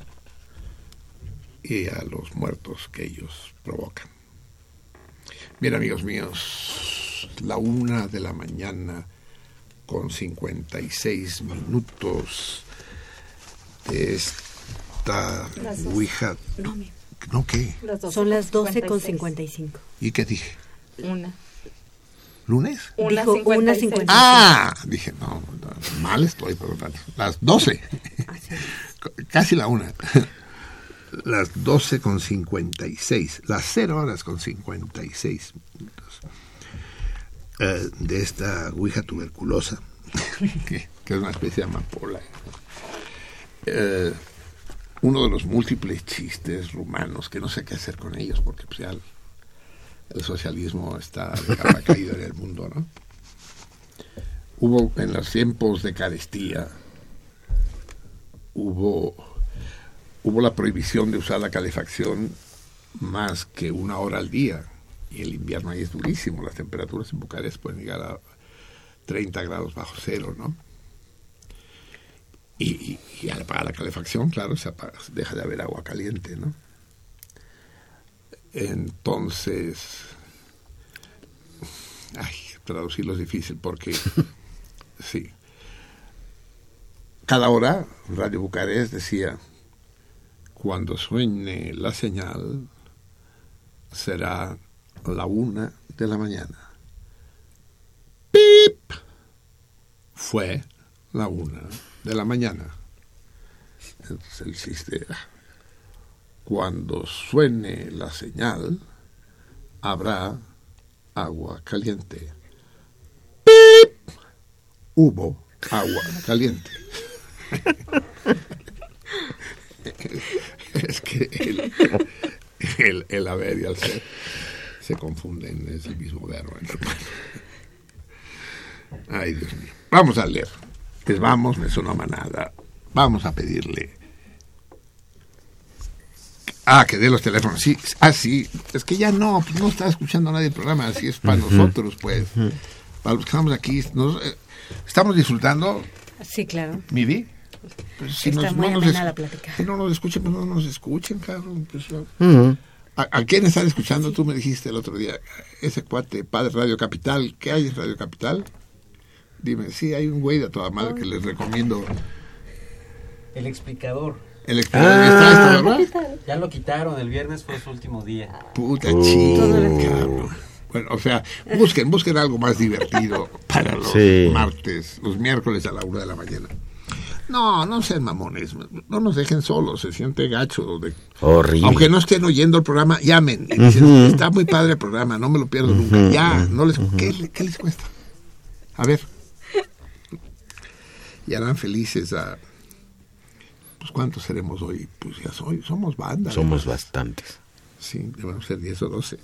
y a los muertos que ellos provocan. Bien, amigos míos, la una de la mañana con 56 minutos de esta. Ouija. No, ¿No qué? las doce Son las 12 con 56. 55. ¿Y qué dije? Una. ¿Lunes? Una Dijo una 56. 56. Ah, dije, no, no, mal estoy, por lo tanto. Las 12. Así es. (laughs) Casi la una. Las 12 con 56. Las 0 horas con 56 minutos. eh, de esta ouija tuberculosa, (laughs) que, que es una especie de amapola. Eh, uno de los múltiples chistes rumanos, que no sé qué hacer con ellos, porque pues, ya el, socialismo está caída en el mundo, ¿no? Hubo en los tiempos de carestía, hubo, hubo la prohibición de usar la calefacción más que una hora al día. Y el invierno ahí es durísimo, las temperaturas en Bucarest pueden llegar a 30 grados bajo cero, ¿no? Y, al apagar la calefacción, claro, se deja de haber agua caliente, ¿no? Entonces, ay, traducirlo es difícil porque, (laughs) sí. Cada hora, Radio Bucarest decía, cuando suene la señal, será la una de la mañana. ¡Pip! Fue la una de la mañana. Entonces el chiste cuando suene la señal, habrá agua caliente. ¡Pip! Hubo agua caliente. (laughs) es que el, el, haber y el ser se confunden, es el mismo verbo. Ay, Dios mío. Vamos a leer vamos, me sonó manada. Vamos a pedirle. Ah, que dé los teléfonos. Sí, ah, sí. Es que ya no, pues no está escuchando nadie el programa. Así es para nosotros, pues. Para los que estamos aquí. Eh, estamos disfrutando. Sí, claro. ¿Mi vi? Pues si está muy no, nos la plática. Si no nos escuchen, pues no nos escuchen, cabrón. Pues, ¿A, quién están escuchando? Tú me dijiste el otro día, ese cuate, Padre Radio Capital. ¿Qué hay en Radio Capital? Dime, sí, hay un güey de toda madre que les recomiendo. El explicador. El explicador ah, está Ya lo quitaron, el viernes fue su último día. Puta uh. chica. Bueno, o sea, busquen, busquen algo más divertido (laughs) para los martes, los miércoles a la una de la mañana. No, no sean mamones, no nos dejen solos, se siente gacho. De, Horrible. Aunque no estén oyendo el programa, llamen y dicen, está muy padre el programa, no me lo pierdo nunca. Ya, no les, ¿qué les cuesta? A ver, y harán felices a... Pues ¿cuántos seremos hoy? Pues ya soy, somos bandas. Somos bastantes. Sí, debemos ser 10 o 12.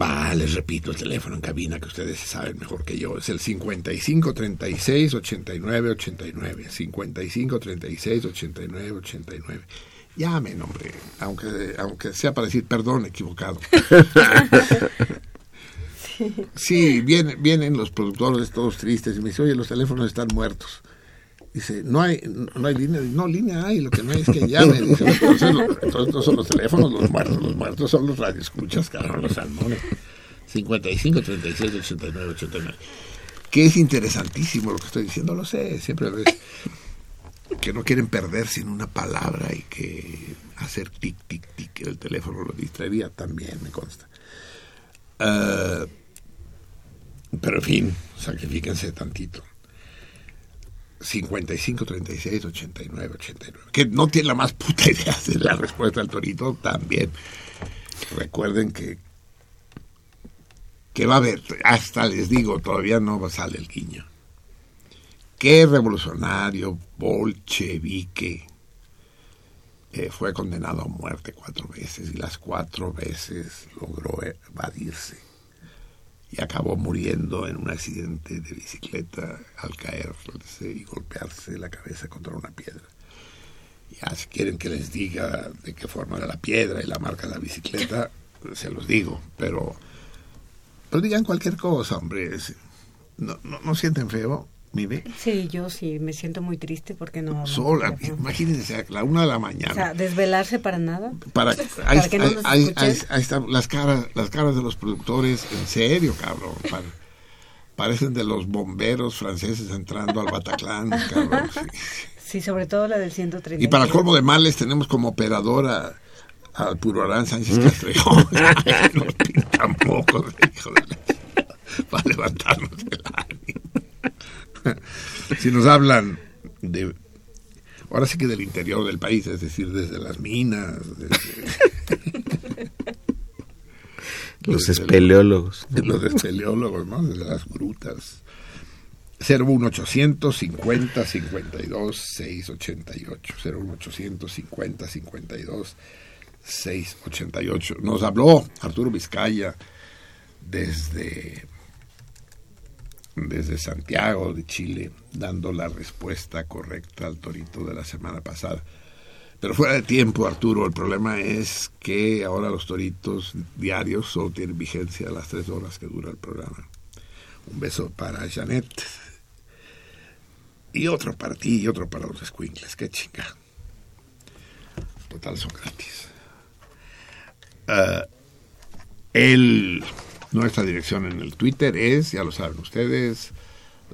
Va, les repito el teléfono en cabina que ustedes saben mejor que yo. Es el 55 36 89 89. 55 36 89 89. Llamen, hombre, aunque, aunque sea para decir perdón equivocado. (laughs) Sí, vienen, vienen los productores todos tristes y me dicen, oye, los teléfonos están muertos. Dice, no hay, no hay línea. No, línea hay, lo que no hay es que llamen. Dice, (laughs) entonces, entonces no son los teléfonos los muertos, los muertos son los radioescuchas, cabrón, los salmones. 55, 36, 89, 89. Que es interesantísimo lo que estoy diciendo, lo sé, siempre que no quieren perder sin una palabra y que hacer tic, tic, tic el teléfono lo distraería también, me consta. Uh, pero en fin, sacrifíquense tantito. 55, 36, 89, 89. Que no tiene la más puta (laughs) idea de la respuesta al torito, también. Recuerden que, que va a haber, hasta les digo, todavía no sale el guiño. Qué revolucionario, bolchevique, eh, fue condenado a muerte cuatro veces y las cuatro veces logró evadirse y acabó muriendo en un accidente de bicicleta al caerse y golpearse la cabeza contra una piedra. Ya si quieren que les diga de qué forma era la piedra y la marca de la bicicleta, (laughs) se los digo, pero, pero digan cualquier cosa, hombre. No, no, no sienten feo. Sí, yo sí, me siento muy triste porque no... Sola, imagínense, a la una de la mañana. O sea, desvelarse para nada. Para, (laughs) ahí, ahí, están las caras, las caras de los productores, en serio, cabrón. parecen de los bomberos franceses entrando al Bataclan, (laughs) cabrón. Sí. sobre todo la del 130. Y para el colmo de males tenemos como operadora al Puro Arán Sánchez Castrejón. (laughs) Nos pintan pocos, hijo de para levantarnos el ánimo. (laughs) si nos hablan de ahora sí que del interior del país, es decir, desde las minas, los espeleólogos, los espeleólogos, ¿no? Desde las grutas. 01800 50 52 688 01800 50 52 688 nos habló Arturo Vizcaya desde desde Santiago de Chile dando la respuesta correcta al torito de la semana pasada pero fuera de tiempo, Arturo, el problema es que ahora los toritos diarios solo tienen vigencia las tres horas que dura el programa. Un beso para Janet. Y otro para ti y otro para los squinkles. Qué chinga. Total, son gratis. Ah, el, nuestra dirección en el Twitter es, ya lo saben ustedes,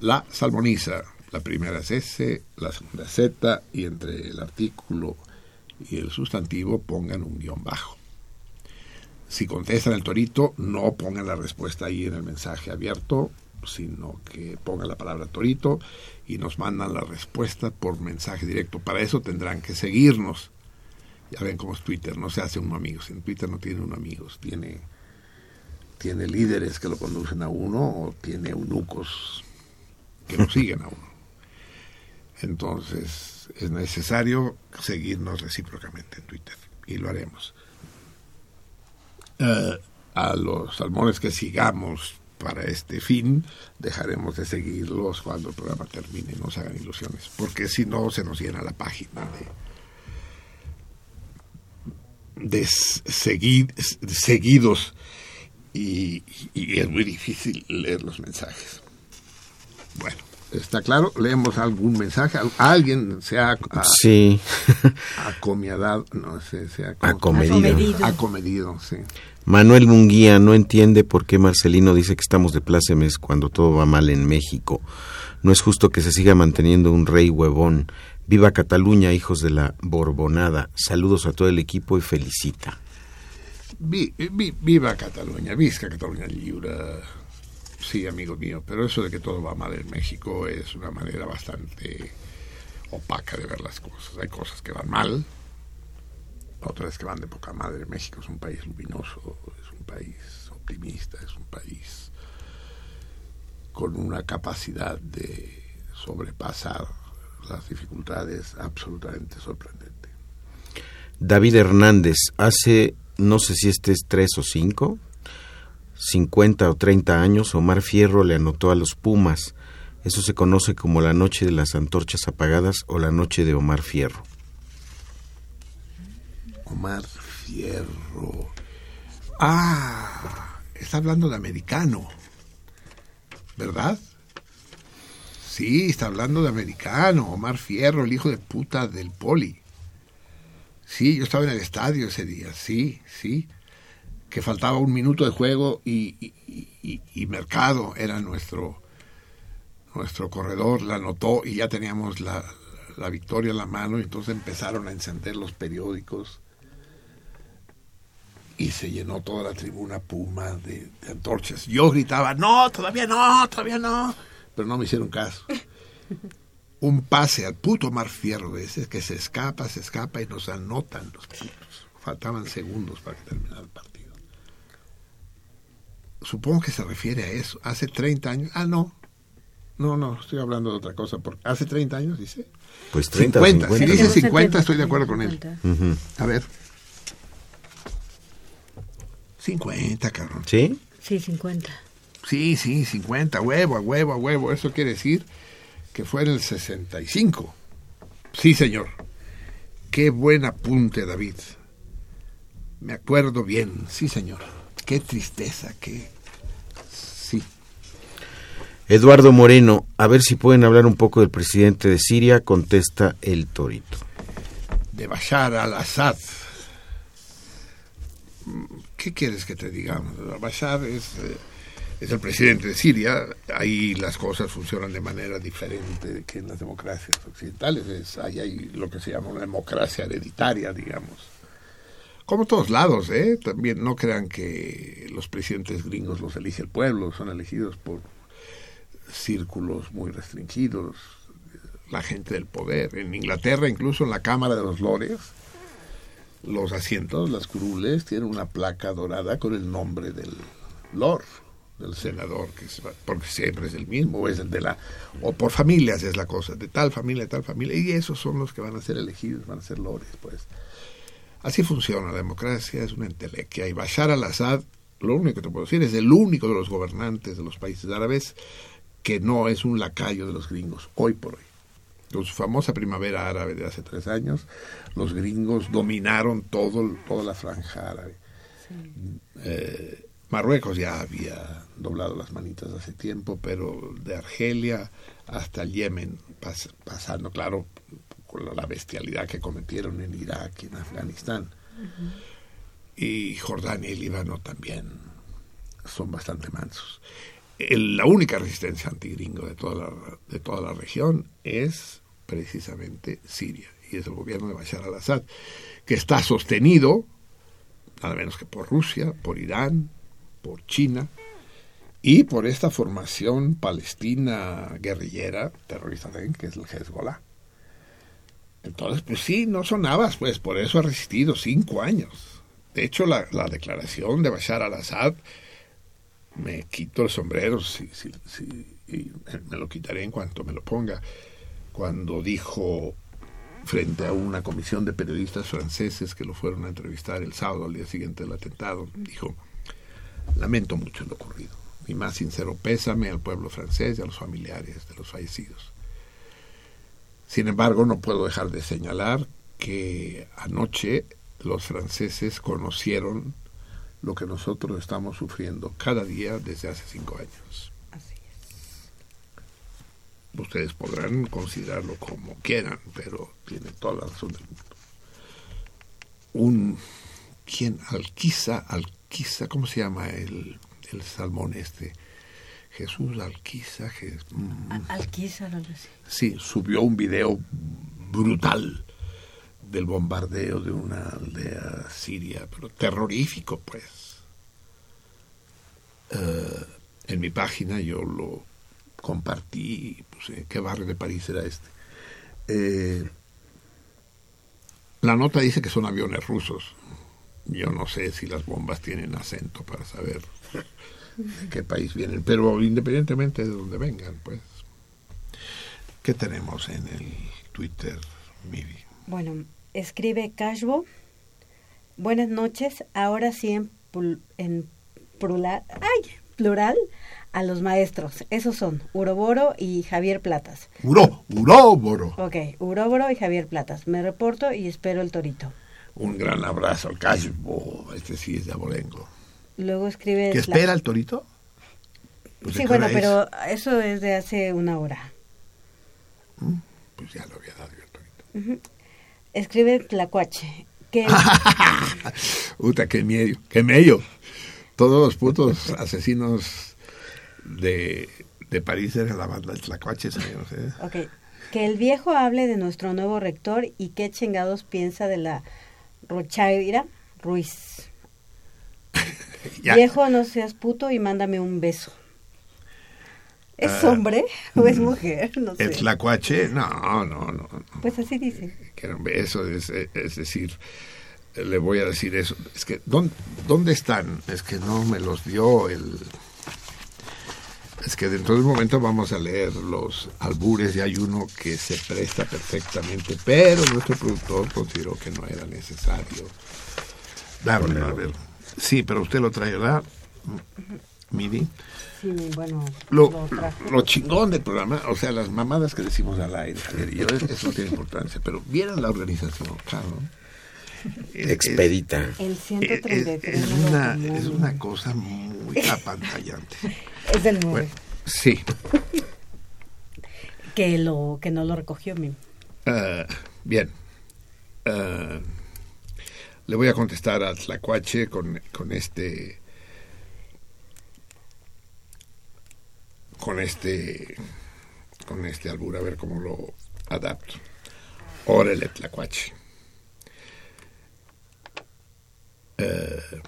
la salmoniza. La primera es S, la segunda Z y entre el artículo y el sustantivo pongan un guion bajo. Si contestan el torito, no pongan la respuesta ahí en el mensaje abierto, sino que pongan la palabra torito y nos mandan la respuesta por mensaje directo. Para eso tendrán que seguirnos. Ya ven cómo es Twitter, no se hace un amigos. En Twitter no tiene un amigos, tiene, tiene líderes que lo conducen a uno o tiene eunucos que lo siguen a uno. Entonces, es necesario seguirnos recíprocamente en Twitter y lo haremos. Eh, a los salmones que sigamos para este fin, dejaremos de seguirlos cuando el programa termine, no se hagan ilusiones, porque si no se nos llena la página de, de seguidos y es muy difícil leer los mensajes. Bueno. ¿Está claro? Leemos algún mensaje. Alguien se ha sí. acomiadado, no sé, se ha acomedido. Acomedido, sí. Manuel Munguía no entiende por qué Marcelino dice que estamos de plácemes cuando todo va mal en México. No es justo que se siga manteniendo un rey huevón. Viva Cataluña, hijos de la Borbonada. Saludos a todo el equipo y felicita. Viva Cataluña, visca Cataluña libre sí, amigo mío, pero eso de que todo va mal en México es una manera bastante opaca de ver las cosas. Hay cosas que van mal, otras que van de poca madre. México es un país luminoso, es un país optimista, es un país con una capacidad de sobrepasar las dificultades absolutamente sorprendente. David Hernández, hace, no sé si este es tres o cinco, 50 o 30 años, Omar Fierro le anotó a los Pumas. Eso se conoce como la noche de las antorchas apagadas o la noche de Omar Fierro. Omar Fierro. Ah, está hablando de americano. ¿Verdad? Sí, está hablando de americano. Omar Fierro, el hijo de puta del poli. Sí, yo estaba en el estadio ese día. Sí, sí que faltaba un minuto de juego y, Mercado era nuestro, nuestro corredor, la anotó y ya teníamos la, victoria en la mano y entonces empezaron a encender los periódicos y se llenó toda la tribuna Puma de, antorchas. Yo gritaba, no, todavía no, todavía no, pero no me hicieron caso. Un pase al puto Mar Fierro ese que se escapa, se escapa y nos anotan los putos. Faltaban segundos para que terminara el partido supongo que se refiere a eso. Hace 30 años. Ah, no. No, no, estoy hablando de otra cosa. Porque hace 30 años, dice. Pues 30 50. 50. Si dice 50, estoy de acuerdo con él. A ver. 50, cabrón. ¿Sí? Sí, 50. Sí, sí, 50. Huevo, a huevo, a huevo. Eso quiere decir que fue en el 65. Sí, señor. Qué buen apunte, David. Me acuerdo bien. Sí, señor. Qué tristeza, qué Eduardo Moreno, a ver si pueden hablar un poco del presidente de Siria, contesta el Torito. De Bashar al-Assad. ¿Qué quieres que te digamos? Bashar es, eh, es el presidente de Siria, ahí las cosas funcionan de manera diferente que en las democracias occidentales, ahí hay lo que se llama una democracia hereditaria, digamos. Como todos lados, ¿eh? También no crean que los presidentes gringos los elige el pueblo, son elegidos por círculos muy restringidos, la gente del poder. En Inglaterra, incluso en la Cámara de los Lores, los asientos, las curules, tienen una placa dorada con el nombre del Lord, el senador, que es, porque siempre es el mismo, o es el de la, o por familias es la cosa, de tal familia, de tal familia, y esos son los que van a ser elegidos, van a ser lores, pues. Así funciona la democracia, es una entelequia, y Bashar al-Assad, lo único que te puedo decir, es el único de los gobernantes de los países árabes que no es un lacayo de los gringos, hoy por hoy. Con su famosa primavera árabe de hace tres años, los gringos dominaron todo, toda la franja árabe. Eh, Marruecos ya había doblado las manitas hace tiempo, pero de Argelia hasta el Yemen, pasando, claro, con la bestialidad que cometieron en Irak y en Afganistán. Y Jordania y Líbano también son bastante mansos. la única resistencia antigringo de toda, la, de toda la región es precisamente Siria, y es el gobierno de Bashar al-Assad, que está sostenido nada menos que por Rusia, por Irán, por China y por esta formación palestina guerrillera terrorista que es el Hezbollah. Entonces, pues sí, no son navas, pues por eso ha resistido cinco años. De hecho, la, declaración de Bashar al-Assad, me quito el sombrero, si, y me lo quitaré en cuanto me lo ponga, cuando dijo frente a una comisión de periodistas franceses que lo fueron a entrevistar el sábado al día siguiente del atentado, dijo, lamento mucho lo ocurrido. Mi más sincero pésame al pueblo francés y a los familiares de los fallecidos. Sin embargo, no puedo dejar de señalar que anoche los franceses conocieron lo que nosotros estamos sufriendo cada día desde hace cinco años ustedes podrán considerarlo como quieran, pero tiene toda la razón del mundo. Un, ¿quién? Alquiza, Alquiza, ¿cómo se llama el, el salmón este? Jesús Alquiza. Mm. Alquiza, no Sí, subió un video brutal del bombardeo de una aldea siria, pero terrorífico, pues. Eh, en mi página yo lo compartí, pues, ¿qué barrio de París era este? Eh, la nota dice que son aviones rusos. Yo no sé si las bombas tienen acento para saber (laughs) qué país vienen, pero independientemente de dónde vengan, pues. ¿Qué tenemos en el Twitter, Miri? Bueno, escribe Cashbo. Buenas noches, ahora sí en, en plural, ay, plural, a los maestros. Esos son Uroboro y Javier Platas. Uro, Uroboro. Ok, Uroboro y Javier Platas. Me reporto y espero el torito. Un gran abrazo Cashbo. Este sí es de Abolengo. Luego escribe... ¿Qué espera el torito? Pues sí, bueno, pero eso es de hace una hora. Mm, pues ya lo había dado yo el torito. Escribe Tlacuache. Que... (laughs) Uta, qué miedo, qué medio. Todos los putos asesinos de, de París era la banda del Tlacuache, señor. Ok. Que el viejo hable de nuestro nuevo rector y qué chingados piensa de la Rochaira Ruiz. Viejo, no seas puto y mándame un beso. ¿Es ah, hombre o es mujer? No sé. ¿El tlacuache? No, no, no. Pues así dice. Que un beso, es, es, decir, le voy a decir eso. Es que, ¿dónde, ¿dónde están? Es que no me los dio el, es que dentro de un momento vamos a leer los albures y hay uno que se presta perfectamente, pero nuestro productor consideró que no era necesario darle a ver. Sí, pero usted lo trae, ¿verdad? Miri. Sí, bueno. Lo, lo, chingón del programa, o sea, las mamadas que decimos al aire, eso no tiene importancia, pero vieron la organización, claro. (laughs) Expedita. El 133. Es, una, es una cosa muy (laughs) apantallante. Es del 9. sí. (laughs) que, lo, que no lo recogió mi. Uh, bien. Uh, le voy a contestar a Tlacuache con, con este. Con este. Con este albur, a ver cómo lo adapto. Órale, Tlacuache. Uh,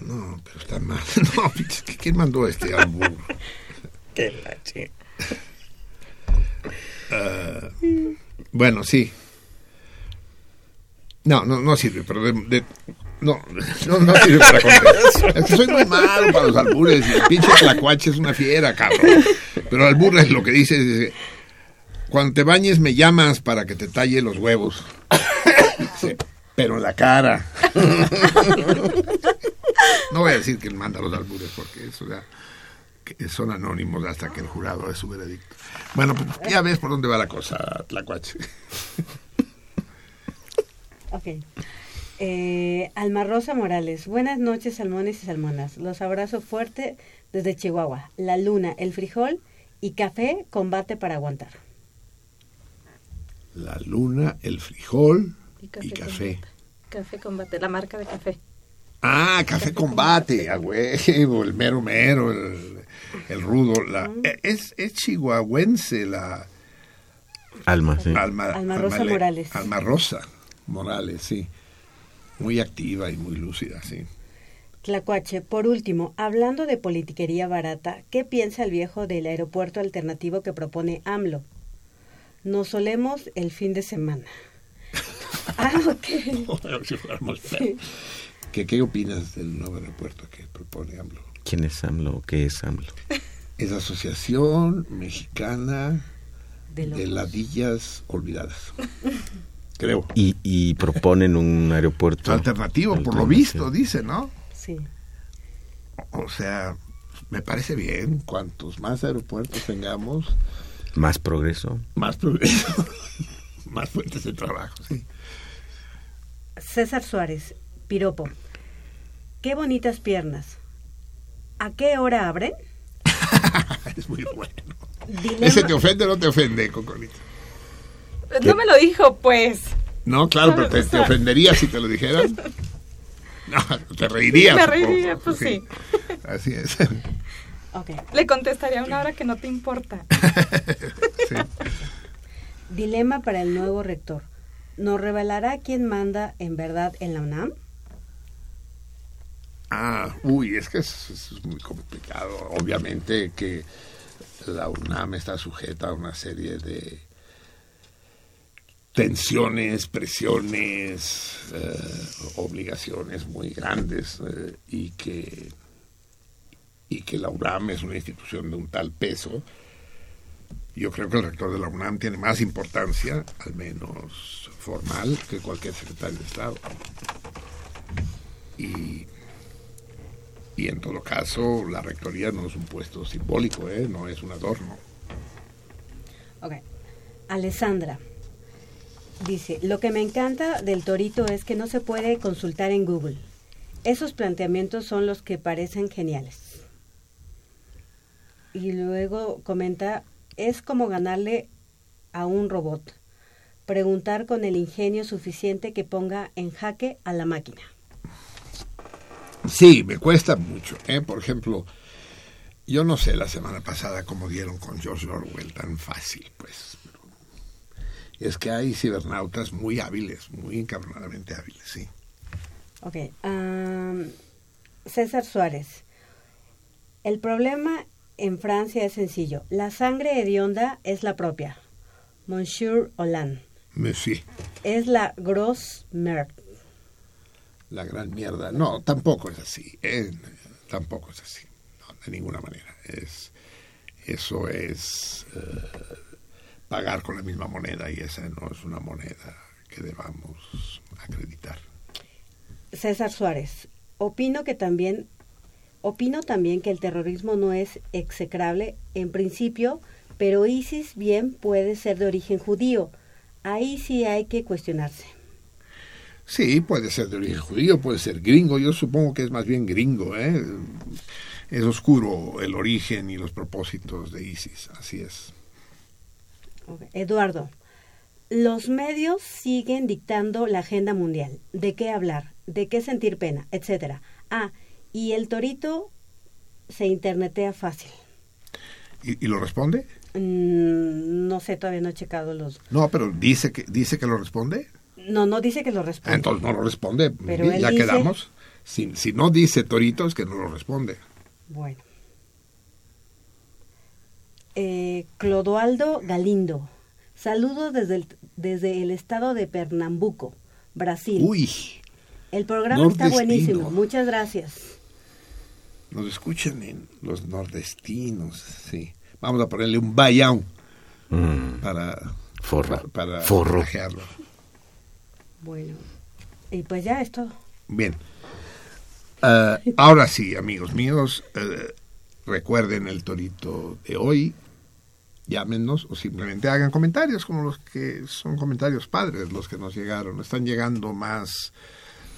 No, pero está mal. (laughs) No, ¿quién mandó este albur? (laughs) Qué lache. Uh, bueno, sí. No, no, no sirve, pero de, No, no, no sirve para contestar. Es que soy muy malo para los albures y el pinche tlacuache es una fiera, cabrón. Pero el albur es lo que dice, dice, cuando te bañes me llamas para que te talle los huevos. Pero en la cara. No voy a decir que él manda los albures porque eso ya que son anónimos hasta que el jurado es su veredicto. Bueno, pues ya ves por dónde va la cosa, Tlacuache. (laughs) Ok. Eh, Alma Rosa Morales. Buenas noches, salmones y salmonas. Los abrazo fuerte desde Chihuahua. La luna, el frijol y café, combate para aguantar. La luna, el frijol Y y café café. combate. Café combate, la marca de café. Ah, café combate, a huevo, el mero mero, el, el rudo. La, e, es, es chihuahuense la Alma, sí. Alma, Alma Rosa Le- Morales. Alma Rosa Morales, sí. Muy activa y muy lúcida, sí. Tlacuache, por último, hablando de politiquería barata, ¿qué piensa el viejo del aeropuerto alternativo que propone AMLO? Nos solemos el fin de semana. (laughs) ah, ok. ¿Qué, ¿Qué opinas del nuevo aeropuerto que propone AMLO? ¿Quién es AMLO? ¿Qué es AMLO? Es Asociación Mexicana De de. Ladillas Olvidadas. Creo. Y, y proponen un aeropuerto Alternativo, por lo visto, dice, ¿no? Sí. O sea, me parece bien. Cuantos más aeropuertos tengamos, Más progreso. más progreso, (laughs) más fuentes de trabajo, sí. César Suárez, piropo. Qué bonitas piernas. ¿A qué hora abren? (laughs) es muy bueno. Dilema- ¿Ese te ofende o no te ofende, Coconita? No me lo dijo, pues. No, claro, No pero te, (laughs) ofendería si te lo dijeran. (laughs) No, te reirías. Me reiría, pues sí. Así es. Ok. Le contestaría a una hora que no te importa. Sí. Dilema para el nuevo rector. ¿Nos revelará quién manda en verdad en la UNAM? Ah, uy, es que es, muy complicado. Obviamente que la UNAM está sujeta a una serie de tensiones, presiones, eh, obligaciones muy grandes eh, y que y que la UNAM es una institución de un tal peso. Yo creo que el rector de la UNAM tiene más importancia, al menos formal, que cualquier secretario de Estado. Y y en todo caso, la rectoría no es un puesto simbólico, ¿eh? no es un adorno. Ok. Alessandra dice, lo que me encanta del torito es que no se puede consultar en Google. Esos planteamientos son los que parecen geniales. Y luego comenta, es como ganarle a un robot. Preguntar con el ingenio suficiente que ponga en jaque a la máquina. Sí, me cuesta mucho. ¿eh? Por ejemplo, yo no sé la semana pasada cómo dieron con George Orwell tan fácil, pues. Es que hay cibernautas muy hábiles, muy encabronadamente hábiles, sí. Ok. am, César Suárez. El problema en Francia es sencillo. La sangre hedionda es la propia. Monsieur Hollande. Sí, Es la grosse merde. La gran mierda. No, tampoco es así. ¿eh? Tampoco es así. No, de ninguna manera. Es, eso es eh, pagar con la misma moneda y esa no es una moneda que debamos acreditar. César Suárez. Opino que también opino también que el terrorismo no es execrable en principio, pero ISIS bien puede ser de origen judío. Ahí sí hay que cuestionarse. Sí, puede ser de origen judío, puede ser gringo. Yo supongo que es más bien gringo. ¿eh? Es oscuro el origen y los propósitos de ISIS. Así es. Eduardo, los medios siguen dictando la agenda mundial. ¿De qué hablar? ¿De qué sentir pena? Etcétera. Ah, y el torito se internetea fácil. ¿Y, y lo responde? Mm, no sé, todavía no he checado los... No, pero dice que dice que lo responde. No, no dice que lo Ah, responde. Entonces no lo responde. Pero ya dice- quedamos. Si, si no dice Torito es que no lo responde. Bueno. Eh, Clodoaldo Galindo. Saludos desde el, desde el estado de Pernambuco, Brasil. Uy, El programa está buenísimo. Muchas gracias. Nos escuchan en los nordestinos, sí. Vamos a ponerle un bayão Mm, para forro. para, para Forro. Bueno, y pues ya es todo. Bien. Ah, ahora sí, amigos míos, eh, recuerden el torito de hoy, llámenos o simplemente hagan comentarios como los que son comentarios padres, los que nos llegaron. Están llegando más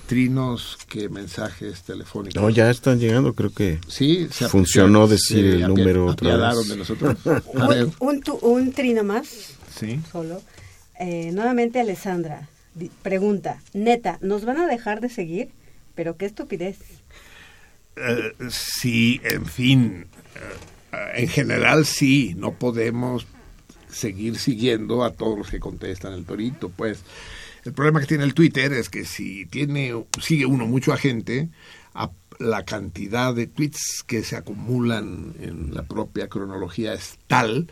trinos que mensajes telefónicos. No, ya están llegando, creo que Sí, se funcionó decir el número otra vez. de nosotros. (laughs) Un, un, tu- un trino más, sí. solo. Eh, nuevamente Alessandra pregunta, neta, ¿nos van a dejar de seguir? Pero qué estupidez. Eh, sí, en fin, eh, en general sí, no podemos seguir siguiendo a todos los que contestan el torito, pues. El problema que tiene el Twitter es que si tiene sigue uno mucho a gente, la cantidad de tweets que se acumulan en la propia cronología es tal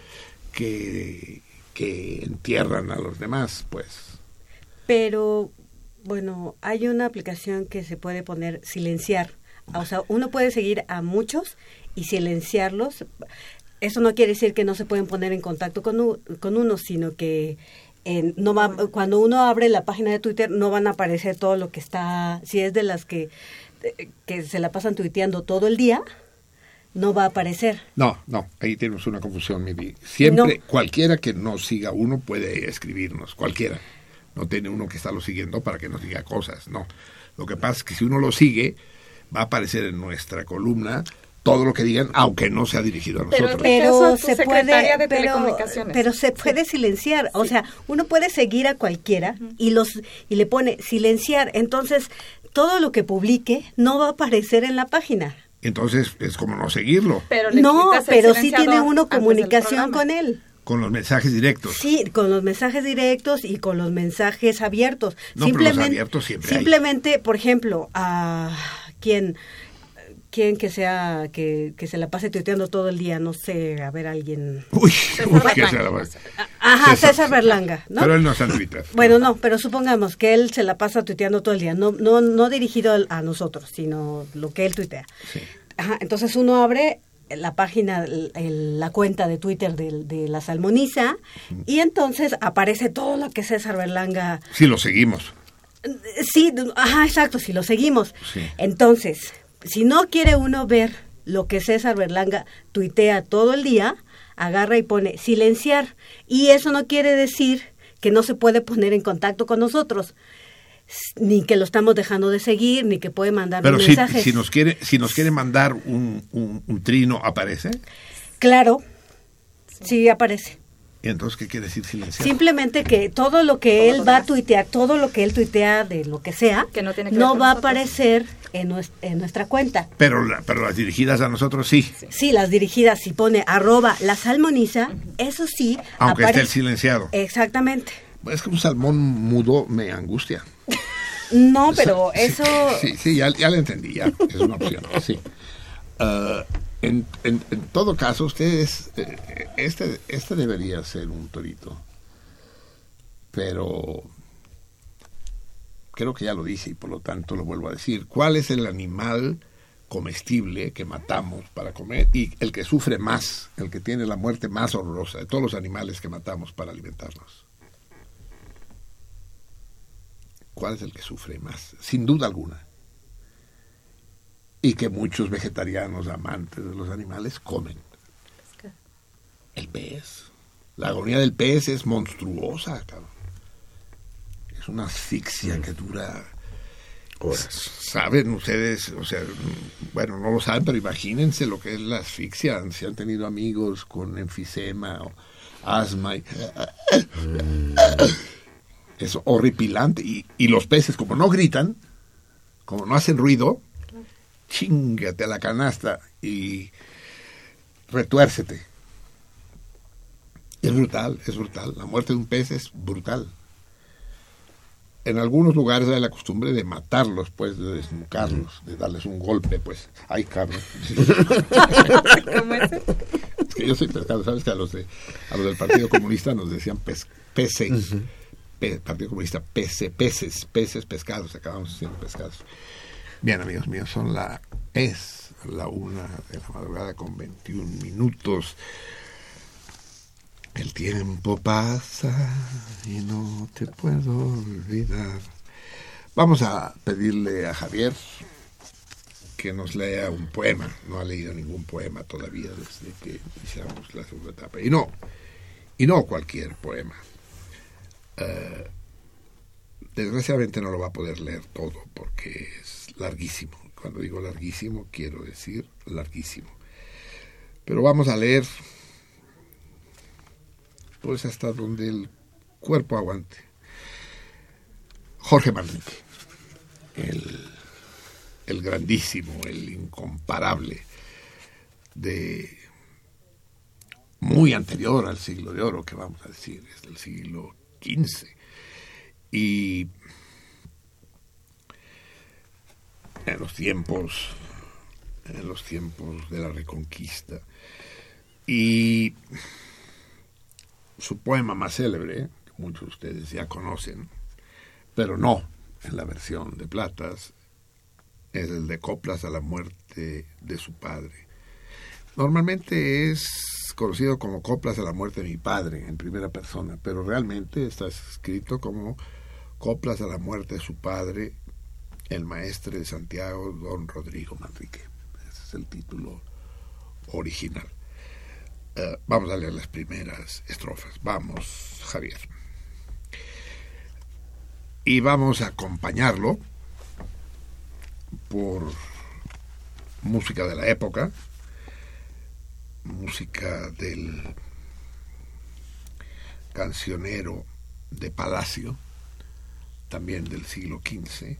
que, que entierran a los demás, pues. Pero, bueno, hay una aplicación que se puede poner silenciar. O sea, uno puede seguir a muchos y silenciarlos. Eso no quiere decir que no se pueden poner en contacto con, con uno, sino que en- no va, cuando uno abre la página de Twitter no van a aparecer todo lo que está, si es de las que, eh, que se la pasan tuiteando todo el día, no va a aparecer. No, no, ahí tenemos una confusión, Miri. Siempre, No. cualquiera que no siga uno puede escribirnos, cualquiera. No tiene uno que estarlo siguiendo para que nos diga cosas, no. Lo que pasa es que si uno lo sigue, va a aparecer en nuestra columna todo lo que digan, aunque no sea dirigido a Pero- nosotros. pero Eso, tu se puede de pero, pero se puede silenciar. O sea uno puede seguir a cualquiera y los y le pone silenciar. Entonces todo lo que publique no va a aparecer en la página. Entonces es como no seguirlo, Pero no pero sí tiene uno comunicación con él con los mensajes directos. Sí, con los mensajes directos y con los mensajes abiertos. No, pero los abiertos siempre hay. simplemente, por ejemplo, a quien quien que sea que, que se la pase tuiteando todo el día, no sé, a ver alguien. Uy, uy, que se la va- Ajá, César, César Berlanga, ¿no? Pero él no está en Twitter. Bueno, no, pero supongamos que él se la pasa tuiteando todo el día, no, no, no dirigido a nosotros, sino lo que él tuitea. Sí. Ajá, entonces uno abre la página, el- el- la cuenta de Twitter de, de la Salmoniza y entonces aparece todo lo que César Berlanga... Sí, lo seguimos. Sí, ajá, exacto, si lo seguimos. Sí. Entonces, si no quiere uno ver lo que César Berlanga tuitea todo el día, agarra y pone silenciar. Y eso no quiere decir que no se puede poner en contacto con nosotros, ni que lo estamos dejando de seguir, ni que puede mandar Pero si, mensajes. si nos quiere si nos quiere mandar un, un, un trino, ¿aparece? Claro, sí aparece. ¿Y entonces qué quiere decir silenciar? Simplemente que todo lo que Todo él va a tuitear, todo lo que él tuitea de lo que sea, Que no tiene que va a aparecer en, en nuestra cuenta. Pero, la- pero las dirigidas a nosotros sí, Sí, las dirigidas, si pone arroba la salmoniza, eso sí. aunque esté el aparece- silenciado. Exactamente. Es que un salmón mudo me angustia. No, (laughs) pero Sí, eso... Sí, sí, ya, ya lo entendí, ya. Es una opción, sí. En, en, en todo caso, ustedes, eh, este, este debería ser un torito. Pero creo que ya lo dije y por lo tanto lo vuelvo a decir. ¿Cuál es el animal comestible que matamos para comer y el que sufre más, el que tiene la muerte más horrorosa de todos los animales que matamos para alimentarnos? ¿Cuál es el que sufre más? Sin duda alguna. Y que muchos vegetarianos amantes de los animales comen. El pez. La agonía del pez es monstruosa, cabrón. Es una asfixia que dura Horas. Saben ustedes, o sea, mm, bueno, no lo saben, pero imagínense lo que es la asfixia. Si han tenido amigos con enfisema o asma. y- Es horripilante. Y, y los peces, como no gritan, como no hacen ruido, chingate a la canasta y retuércete. Es brutal, es brutal. La muerte de un pez es brutal en algunos lugares hay la costumbre de matarlos, pues, de desnucarlos, de darles un golpe, pues. Ay, cabrón. (laughs) ¿Cómo es? Es que yo soy pescado, ¿sabes? Que a los, de, a los del Partido Comunista nos decían pes, Partido Comunista PC, peces, peces, pescados, acabamos diciendo pescados. Bien, amigos míos, son la, es la una de la madrugada con 21 minutos. El tiempo pasa y no te puedo olvidar. Vamos a pedirle a Javier que nos lea un poema. No ha leído ningún poema todavía desde que iniciamos la segunda etapa. Y no, y no cualquier poema. Eh, desgraciadamente no lo va a poder leer todo porque es larguísimo. Cuando digo larguísimo, quiero decir larguísimo. Pero vamos a leer pues hasta donde el cuerpo aguante. Jorge Manrique, el, el grandísimo, el incomparable, de muy anterior al siglo de oro, que vamos a decir, es del siglo XV. Y en los tiempos, en los tiempos de la Reconquista. Y su poema más célebre, que muchos de ustedes ya conocen, pero no en la versión de Platas, es el de Coplas a la muerte de su padre. Normalmente es conocido como Coplas a la muerte de mi padre, en primera persona, pero realmente está escrito como Coplas a la muerte de su padre, el maestre de Santiago, don Rodrigo Manrique. Ese es el título original. Eh, vamos a leer las primeras estrofas. Vamos, Javier. Y vamos a acompañarlo por música de la época, música del cancionero de Palacio, también del siglo XV,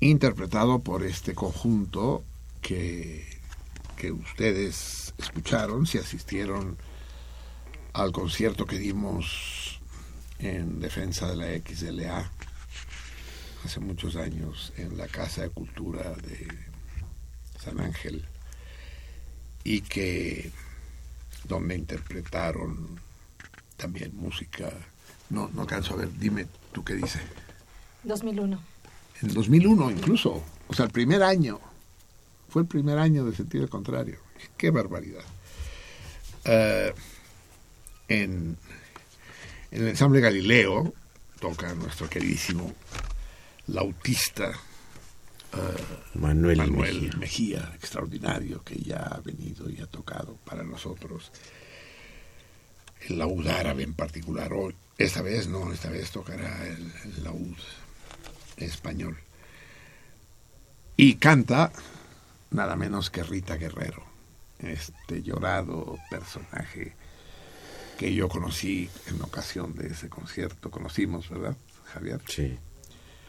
interpretado por este conjunto que, que ustedes escucharon, si asistieron al concierto que dimos en defensa de la XLA hace muchos años en la Casa de Cultura de San Ángel y que donde interpretaron también música. No, no alcanzo a ver, dime tú qué dice. 2001. En 2001 incluso, o sea, el primer año. Fue el primer año de sentido contrario. Qué barbaridad. Eh, en, en el ensamble Galileo toca nuestro queridísimo lautista uh, Manuel, Manuel Mejía. Mejía. extraordinario, que ya ha venido y ha tocado para nosotros el laúd árabe en particular. Hoy, esta vez no, esta vez tocará el, el laúd español. Y canta nada menos que Rita Guerrero, este llorado personaje que yo conocí en ocasión de ese concierto. Conocimos, ¿verdad, Javier? Sí,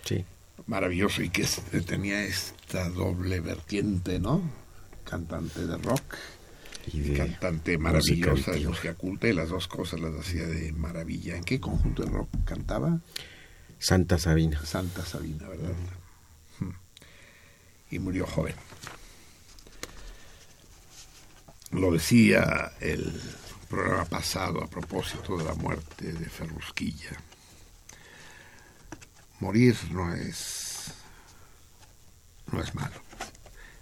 sí. Maravilloso y que es- tenía esta doble vertiente, ¿no? Cantante de rock Y de cantante música maravillosa de antigua. música culta y las dos cosas las hacía de maravilla. ¿En qué conjunto de rock cantaba? Santa Sabina. Santa Sabina, ¿verdad? Hmm. Y murió joven. Lo decía el programa pasado a propósito de la muerte de Ferrusquilla. Morir no es no es malo.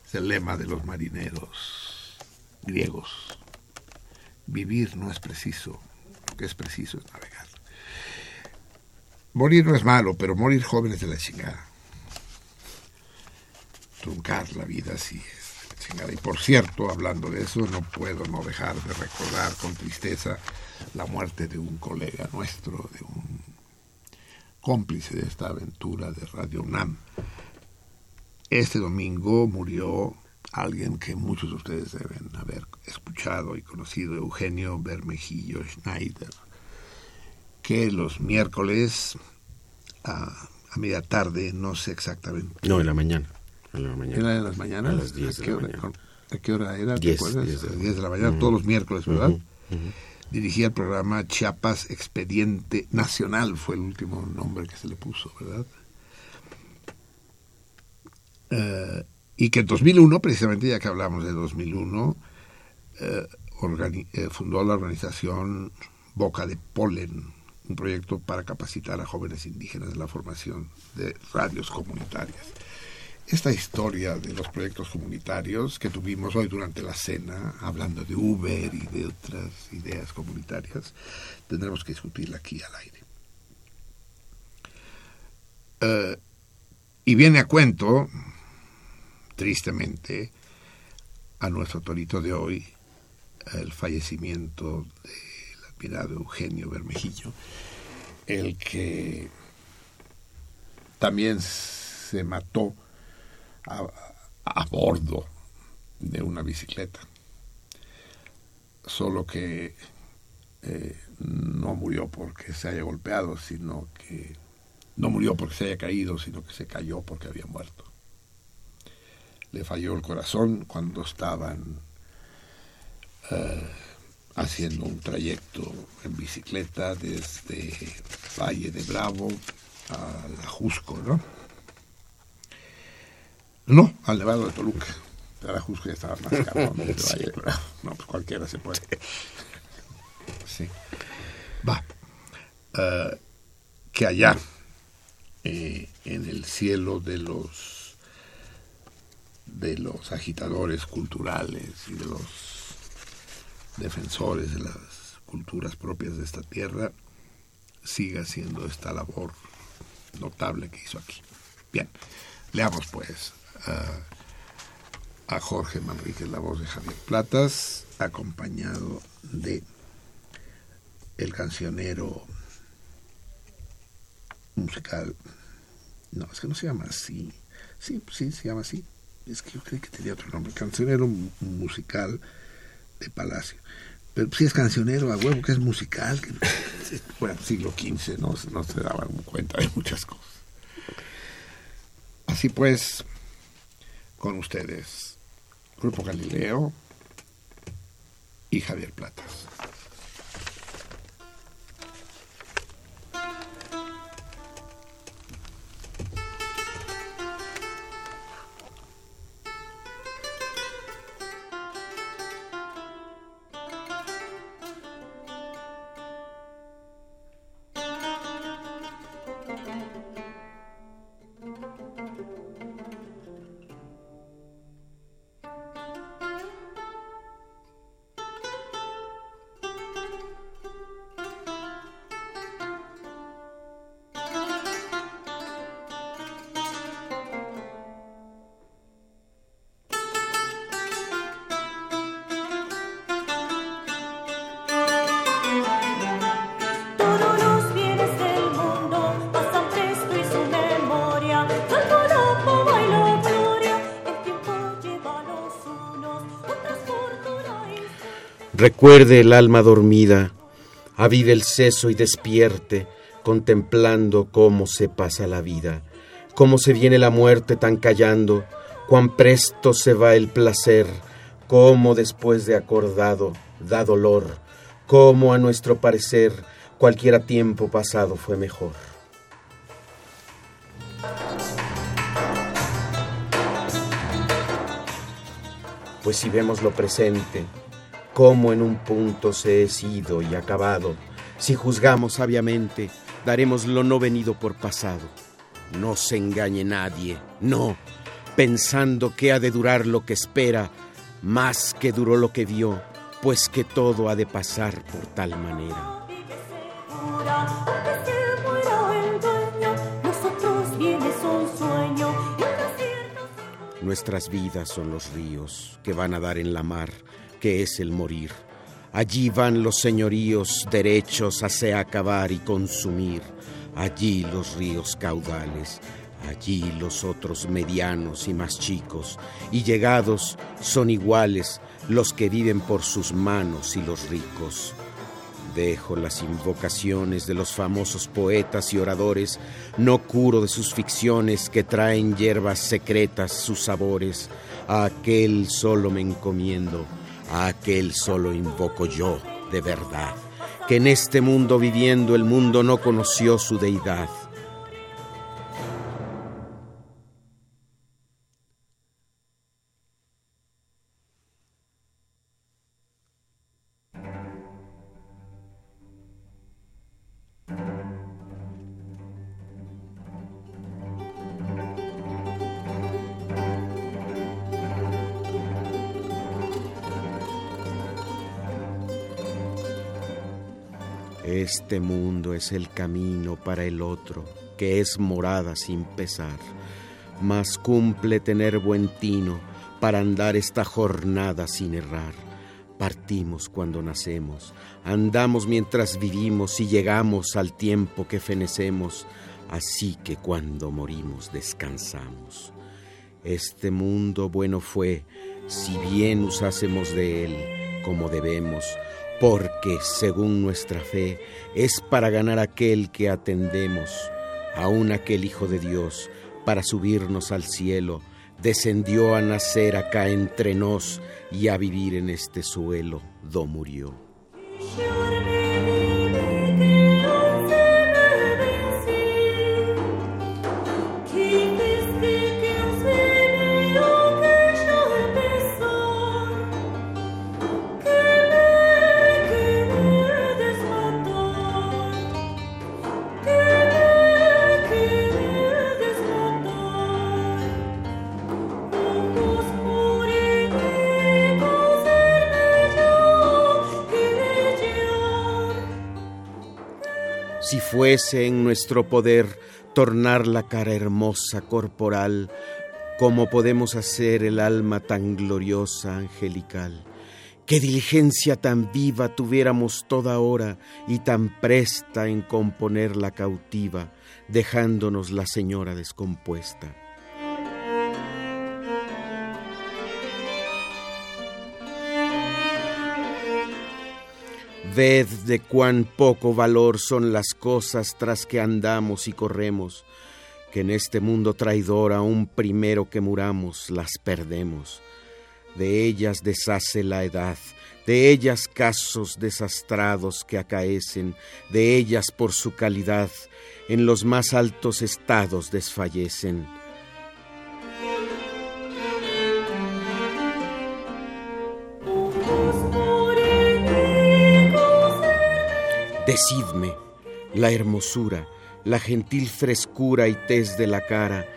Es el lema de los marineros griegos. Vivir no es preciso, lo que es preciso es navegar. Morir no es malo, pero morir joven es de la chingada. Truncar la vida sí es la chingada. Y por cierto, hablando de eso, no puedo no dejar de recordar con tristeza la muerte de un colega nuestro, de un cómplice de esta aventura de Radio UNAM. Este domingo murió alguien que muchos de ustedes deben haber escuchado y conocido, Eugenio Bermejillo Schneider que los miércoles a, a media tarde, no sé exactamente. No, en la mañana. En la mañana. ¿Era de las mañanas? A las 10 de qué la hora, mañana. ¿A qué hora era? ¿Te 10, acuerdas? 10 de la las 10 de la mañana, todos los miércoles, ¿verdad? Ujú. Dirigía el programa Chiapas Expediente Nacional, fue el último nombre que se le puso, ¿verdad? Eh, y que en 2001, precisamente ya que hablamos de 2001, eh, eh, fundó la organización Boca de Polen, un proyecto para capacitar a jóvenes indígenas en la formación de radios comunitarias. Esta historia de los proyectos comunitarios que tuvimos hoy durante la cena, hablando de Uber y de otras ideas comunitarias, tendremos que discutirla aquí al aire. Eh, y viene a cuento, tristemente, a nuestro torito de hoy, el fallecimiento del admirado Eugenio Bermejillo, el que también se mató a, bordo de una bicicleta, solo que eh, no murió porque se haya golpeado, sino que no murió porque se haya caído, sino que se cayó porque había muerto. Le falló el corazón cuando estaban eh, haciendo un trayecto en bicicleta desde Valle de Bravo a la Jusco, ¿no? No, al Nevado de Toluca. La Jusco ya estaba más caro. ¿no? (laughs) no, pues cualquiera se puede. Sí. Va. Uh, que allá eh, en el cielo de los de los agitadores culturales y de los defensores de las culturas propias de esta tierra siga haciendo esta labor notable que hizo aquí. Bien, leamos pues a Jorge Manríquez, la voz de Javier Platas, acompañado de el cancionero musical. No, es que no se llama así. Sí, sí, se llama así. Es que yo creí que tenía otro nombre. Cancionero musical de Palacio. Pero si es cancionero a huevo, que es musical. (laughs) Bueno, siglo XV no, no se daban cuenta de muchas cosas. Así pues, con ustedes, Grupo Galileo y Javier Platas. Recuerde el alma dormida, avive el seso y despierte, contemplando cómo se pasa la vida, cómo se viene la muerte tan callando, cuán presto se va el placer, cómo después de acordado da dolor, cómo a nuestro parecer cualquiera tiempo pasado fue mejor. Pues si vemos lo presente, cómo en un punto se es ido y acabado. Si juzgamos sabiamente, daremos lo no venido por pasado. No se engañe nadie, no, pensando que ha de durar lo que espera, más que duró lo que vio, pues que todo ha de pasar por tal manera. Nuestras vidas son los ríos que van a dar en la mar que es el morir. Allí van los señoríos derechos a acabar y consumir. Allí los ríos caudales, allí los otros medianos y más chicos, y llegados son iguales los que viven por sus manos y los ricos. Dejo las invocaciones de los famosos poetas y oradores, no curo de sus ficciones que traen hierbas secretas sus sabores, a aquel solo me encomiendo a aquel solo invoco yo de verdad, que en este mundo viviendo el mundo no conoció su deidad. Es el camino para el otro, que es morada sin pesar. Mas cumple tener buen tino para andar esta jornada sin errar. Partimos cuando nacemos, andamos mientras vivimos y llegamos al tiempo que fenecemos, así que cuando morimos descansamos. Este mundo bueno fue, si bien usásemos de él como debemos, porque según nuestra fe es para ganar aquel que atendemos, aun aquel Hijo de Dios, para subirnos al cielo, descendió a nacer acá entre nos y a vivir en este suelo, do murió. Fuese en nuestro poder tornar la cara hermosa corporal, como podemos hacer el alma tan gloriosa angelical. Qué diligencia tan viva tuviéramos toda hora y tan presta en componer la cautiva, dejándonos la señora descompuesta. Ved de cuán poco valor son las cosas tras que andamos y corremos, que en este mundo traidor aún primero que muramos las perdemos. De ellas deshace la edad, de ellas casos desastrados que acaecen, de ellas por su calidad en los más altos estados desfallecen Decidme la hermosura, la gentil frescura y tez de la cara,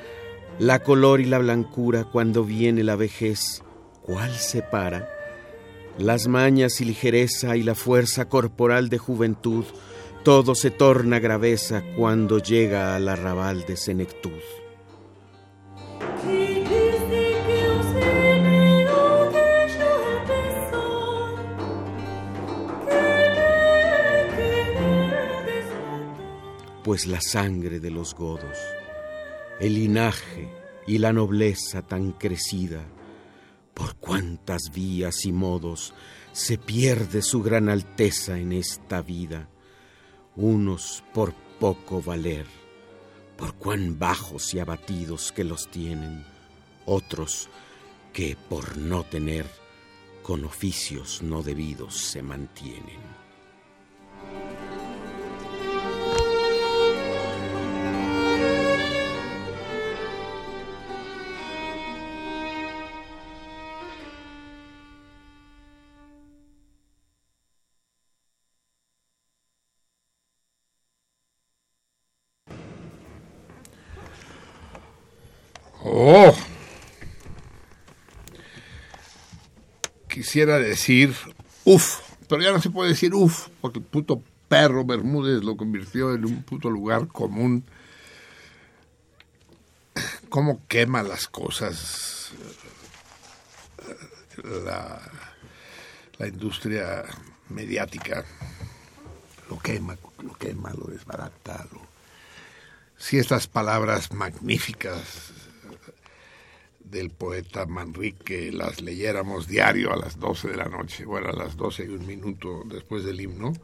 la color y la blancura cuando viene la vejez, ¿cuál separa? Las mañas y ligereza y la fuerza corporal de juventud, todo se torna graveza cuando llega al arrabal de senectud. Pues la sangre de los godos, el linaje y la nobleza tan crecida, por cuántas vías y modos se pierde su gran alteza en esta vida, unos por poco valer, por cuán bajos y abatidos que los tienen, otros que por no tener, con oficios no debidos se mantienen. Oh. Quisiera decir uf, pero ya no se puede decir uf, porque el puto perro Bermúdez lo convirtió en un puto lugar común. ¿Cómo quema las cosas la, industria mediática? Lo quema, lo quema, lo desbarata. Si estas palabras magníficas del poeta Manrique las leyéramos diario a las 12 de la noche, bueno, a las 12 y un minuto después del himno,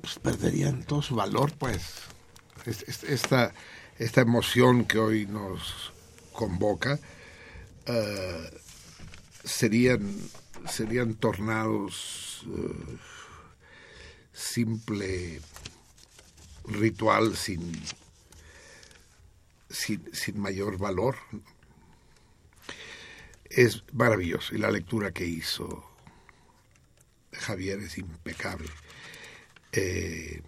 pues perderían todo su valor, pues. Esta, esta emoción que hoy nos convoca uh, serían, serían tornados uh, simple ritual sin sin, mayor valor. Es maravilloso y la lectura que hizo Javier es impecable. Eh,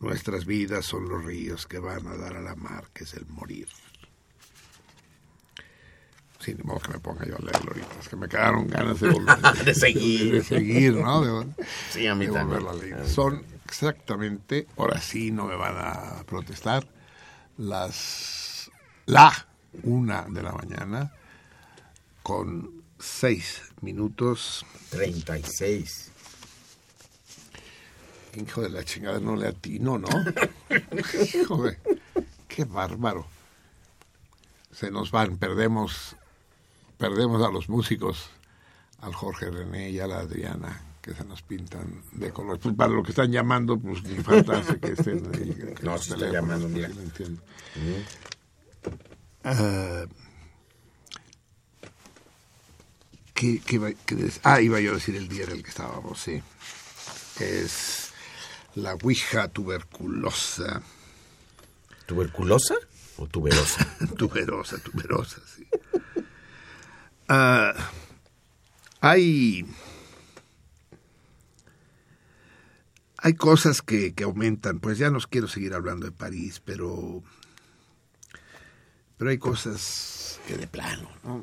nuestras vidas son los ríos que van a dar a la mar, que es el morir. Sí, ni modo que me ponga yo a leerlo ahorita. Es que me quedaron ganas de volver. (laughs) De seguir. De, seguir, ¿no? De, Sí, a mí de también. volverlo a leer. Son exactamente, ahora sí no me van a protestar, las la una de la mañana con seis minutos. 36. Hijo de la chingada, no le atino, ¿no? (laughs) Joder, qué bárbaro. Se nos van, perdemos, perdemos a los músicos, al Jorge René y a la Adriana, que se nos pintan de color. Pues para lo que están llamando, pues ni falta hace que estén ahí. (laughs) que No, se está llamando, mira. lo entiendo. Ah, ¿qué, qué qué ah, iba yo a decir el día en el que estábamos, sí. Es la Ouija tuberculosa. ¿Tuberculosa o tuberosa? (laughs) tuberosa, tuberosa, sí. (laughs) Ah, hay, hay cosas que, que aumentan, pues ya no quiero seguir hablando de París, pero, pero hay cosas que de plano, ¿no?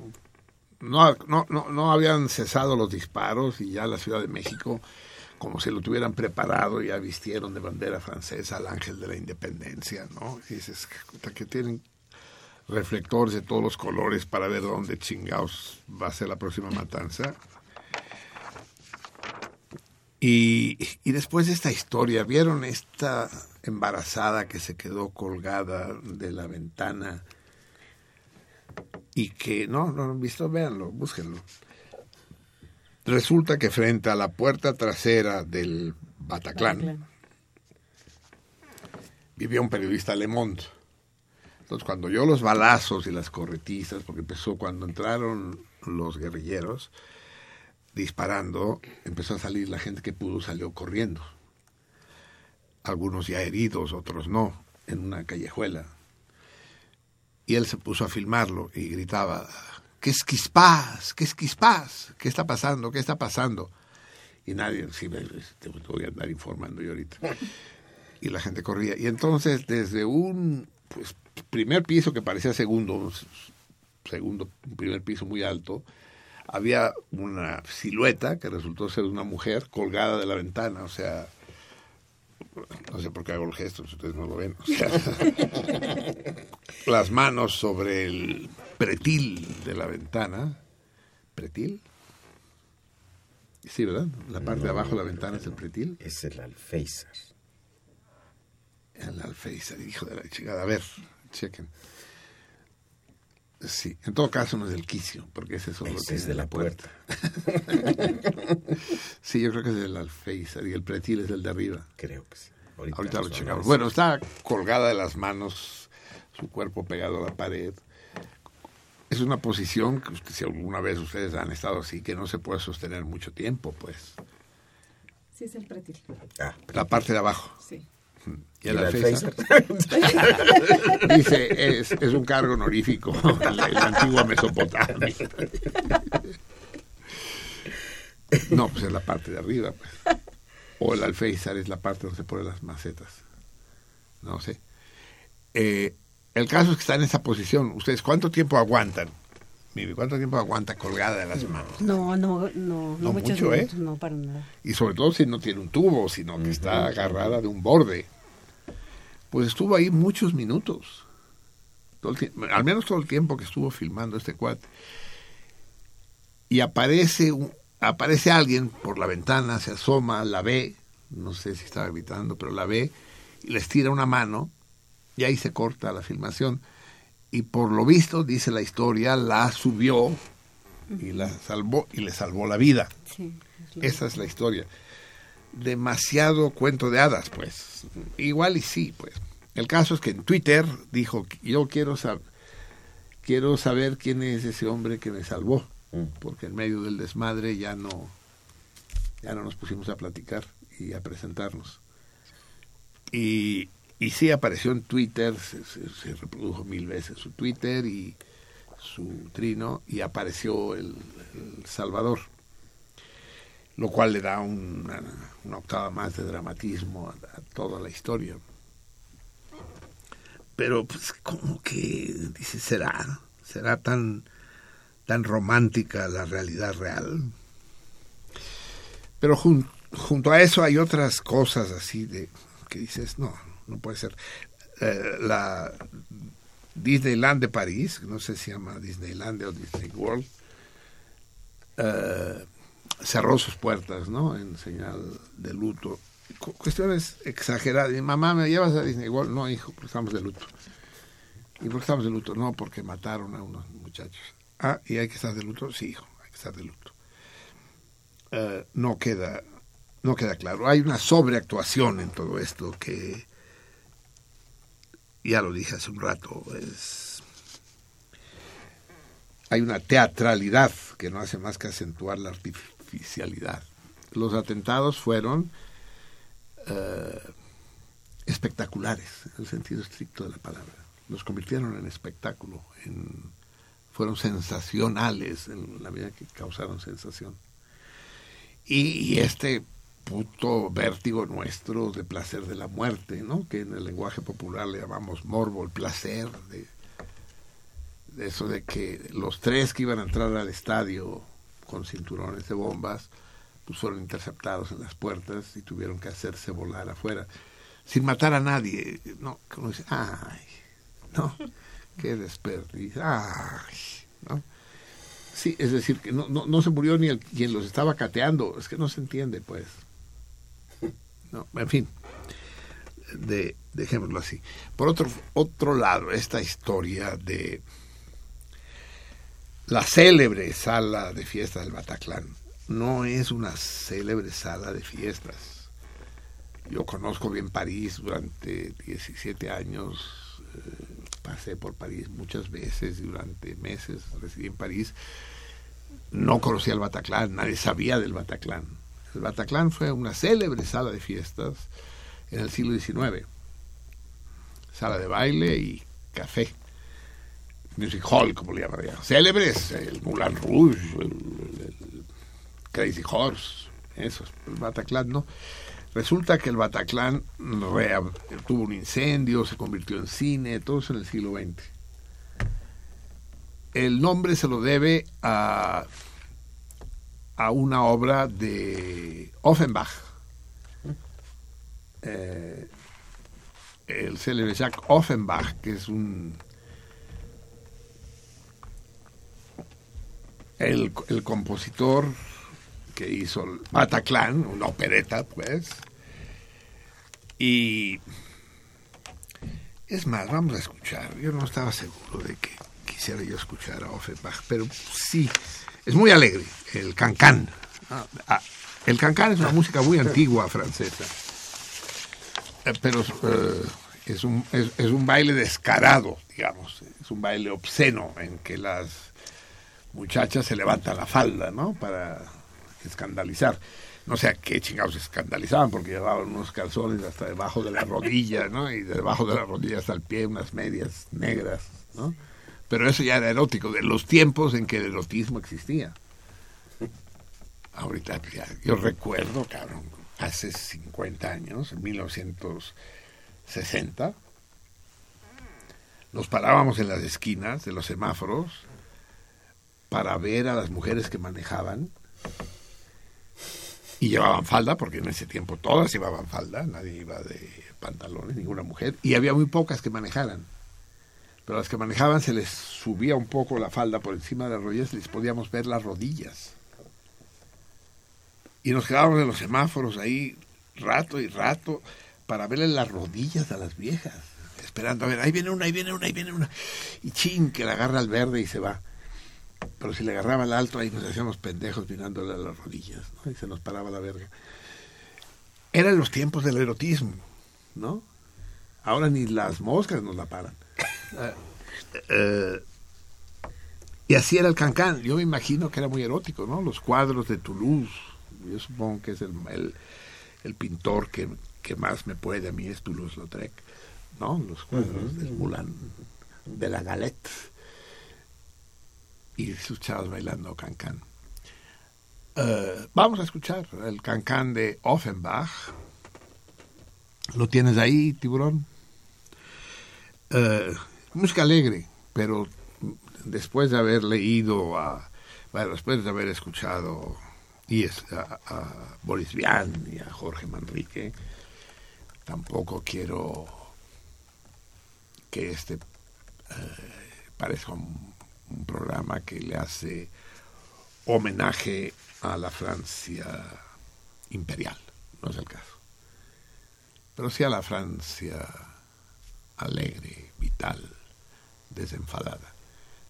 No, no, no, habían cesado los disparos y ya la Ciudad de México, como si lo tuvieran preparado, ya vistieron de bandera francesa al ángel de la independencia, ¿no? Y dices, que tienen reflectores de todos los colores para ver dónde chingados va a ser la próxima matanza. Y, y después de esta historia, ¿vieron esta embarazada que se quedó colgada de la ventana? Y que, no, no lo han visto, véanlo, búsquenlo. Resulta que frente a la puerta trasera del Bataclan, vivía un periodista Le Monde. Entonces, cuando oyó los balazos y las corretizas, porque empezó cuando entraron los guerrilleros disparando, empezó a salir la gente que pudo, salió corriendo. Algunos ya heridos, otros no, en una callejuela. Y él se puso a filmarlo y gritaba, ¿qué es quispás? ¿Qué es quispás? ¿Qué está pasando? ¿Qué está pasando? Y nadie, sí, me- te voy a andar informando yo ahorita. Y la gente corría. Y entonces, desde un pues, primer piso que parecía segundo, segundo, un primer piso muy alto, había una silueta que resultó ser una mujer colgada de la ventana, o sea, no sé por qué hago el gesto, si ustedes no lo ven, o sea, (laughs) las manos sobre el pretil de la ventana, pretil, sí, ¿verdad? La parte de abajo de la ventana es el pretil, Es el alféizar. el alféizar, hijo de la chingada, a ver, chequen. Sí, en todo caso no es del quicio, porque ese es solo Ese que es de la puerta. (laughs) Sí, yo creo que es el alféizar y el pretil es el de arriba. Creo que sí. Ahorita lo nos checamos. Bueno, está colgada de las manos, su cuerpo pegado a la pared. Es una posición que usted- si alguna vez ustedes han estado así, que no se puede sostener mucho tiempo, pues. Sí, es el pretil. Ah, La parte de abajo. Sí. Y el el alféizar, alféizar. (laughs) dice, es, es un cargo honorífico (laughs) en la, en la antigua Mesopotamia. No, pues es la parte de arriba. pues. O el alféizar es la parte donde se ponen las macetas. No sé. Eh, el caso es que está en esa posición. ¿Ustedes cuánto tiempo aguantan? ¿Cuánto tiempo aguanta colgada de las manos? No, no, no, no, No muchos mucho, ¿eh? no para nada. Y sobre todo si no tiene un tubo, sino que está agarrada de un borde. Pues estuvo ahí muchos minutos. Todo el al menos todo el tiempo que estuvo filmando este cuate. Y aparece, un- aparece alguien por la ventana, se asoma, la ve, no sé si estaba gritando, pero la ve, y les tira una mano, y ahí se corta la filmación. Y por lo visto, dice la historia, la subió y la salvó y le salvó la vida. Sí, es Esa es la historia. Demasiado cuento de hadas, pues. Igual y sí, pues. El caso es que en Twitter dijo, yo quiero, sab- quiero saber quién es ese hombre que me salvó, Mm. porque en medio del desmadre ya no, ya no nos pusimos a platicar y a presentarnos. Y, y sí apareció en Twitter, se, se- reprodujo mil veces su Twitter y su trino, y apareció el, Salvador lo cual le da una, octava más de dramatismo a, toda la historia. Pero, pues, como que, dice, será, será tan, tan romántica la realidad real. Pero junto a eso hay otras cosas así de que dices, no, no puede ser. Eh, la Disneyland de París, no sé si se llama Disneyland o Disney World, eh, cerró sus puertas, ¿no? En señal de luto. cuestiones exageradas. Mi mamá, ¿me llevas a Disney World? No, hijo, porque estamos de luto. ¿Y por qué estamos de luto? No, porque mataron a unos muchachos. Ah, ¿y hay que estar de luto? Sí, hijo, hay que estar de luto. Eh, no queda no queda claro. Hay una sobreactuación en todo esto que ya lo dije hace un rato, es hay una teatralidad que no hace más que acentuar la artificialidad. Los atentados fueron eh, espectaculares, en el sentido estricto de la palabra. Los convirtieron en espectáculo, en, fueron sensacionales en la medida que causaron sensación. Y, este puto vértigo nuestro de placer de la muerte, ¿no? Que en el lenguaje popular le llamamos morbo, el placer de, eso de que los tres que iban a entrar al estadio con cinturones de bombas, pues fueron interceptados en las puertas y tuvieron que hacerse volar afuera, sin matar a nadie, ¿no? Como dice, ay, no, qué desperdicio, ay, ¿no? Sí, es decir, que no, no, no se murió ni el, quien los estaba cateando, es que no se entiende, pues. No, en fin, de, dejémoslo así. Por otro, otro lado, esta historia de la célebre sala de fiestas del Bataclan no es una célebre sala de fiestas. Yo conozco bien París durante 17 años, eh, pasé por París muchas veces durante meses residí en París. No conocía el Bataclan, nadie sabía del Bataclan. El Bataclan fue una célebre sala de fiestas en el siglo XIX. Sala de baile y café. Music Hall, como le llamaría. Célebres, el Moulin Rouge, el, Crazy Horse, eso, el Bataclan, ¿no? Resulta que el Bataclan tuvo un incendio, se convirtió en cine, todo eso en el siglo XX. El nombre se lo debe a a una obra de Offenbach. Eh, el célebre Jacques Offenbach, que es un el, el compositor que hizo Bataclan, una opereta, pues. Y es más, vamos a escuchar. Yo no estaba seguro de que quisiera yo escuchar a Offenbach, pero sí, es muy alegre, el cancán. Ah, el cancán es una música muy antigua francesa, eh, pero eh, es, un, es, un baile descarado, digamos, es un baile obsceno en que las muchachas se levantan la falda, ¿no? Para escandalizar. No sé a qué chingados escandalizaban, porque llevaban unos calzones hasta debajo de la rodilla, ¿no? Y debajo de la rodilla hasta el pie unas medias negras, ¿no? Pero eso ya era erótico, de los tiempos en que el erotismo existía. Ahorita, yo recuerdo, cabrón, hace 50 años, en 1960, nos parábamos en las esquinas de los semáforos para ver a las mujeres que manejaban y llevaban falda, porque en ese tiempo todas llevaban falda, nadie iba de pantalones, ninguna mujer, y había muy pocas que manejaran pero las que manejaban se les subía un poco la falda por encima de las rodillas y les podíamos ver las rodillas. Y nos quedábamos en los semáforos ahí rato y rato para verle las rodillas a las viejas, esperando a ver, ahí viene una, ahí viene una, ahí viene una. Y ching, que la agarra al verde y se va. Pero si le agarraba al alto, ahí nos hacíamos pendejos mirándole a las rodillas, ¿no? Y se nos paraba la verga. Eran los tiempos del erotismo, ¿no? Ahora ni las moscas nos la paran. Eh, eh, y así era el cancán. Yo me imagino que era muy erótico, ¿no? Los cuadros de Toulouse. Yo supongo que es el, el, pintor que, que, más me puede a mí es Toulouse-Lautrec, ¿no? Los cuadros del Moulin de la Galette. Y sus chavos bailando cancán. Uh, vamos a escuchar el cancán de Offenbach. ¿Lo tienes ahí, tiburón? Uh, música alegre, pero después de haber leído a, bueno, después de haber escuchado y a, Boris Vian y a Jorge Manrique, tampoco quiero que este eh, parezca un programa que le hace homenaje a la Francia imperial, no es el caso, pero sí a la Francia alegre, vital, desenfadada.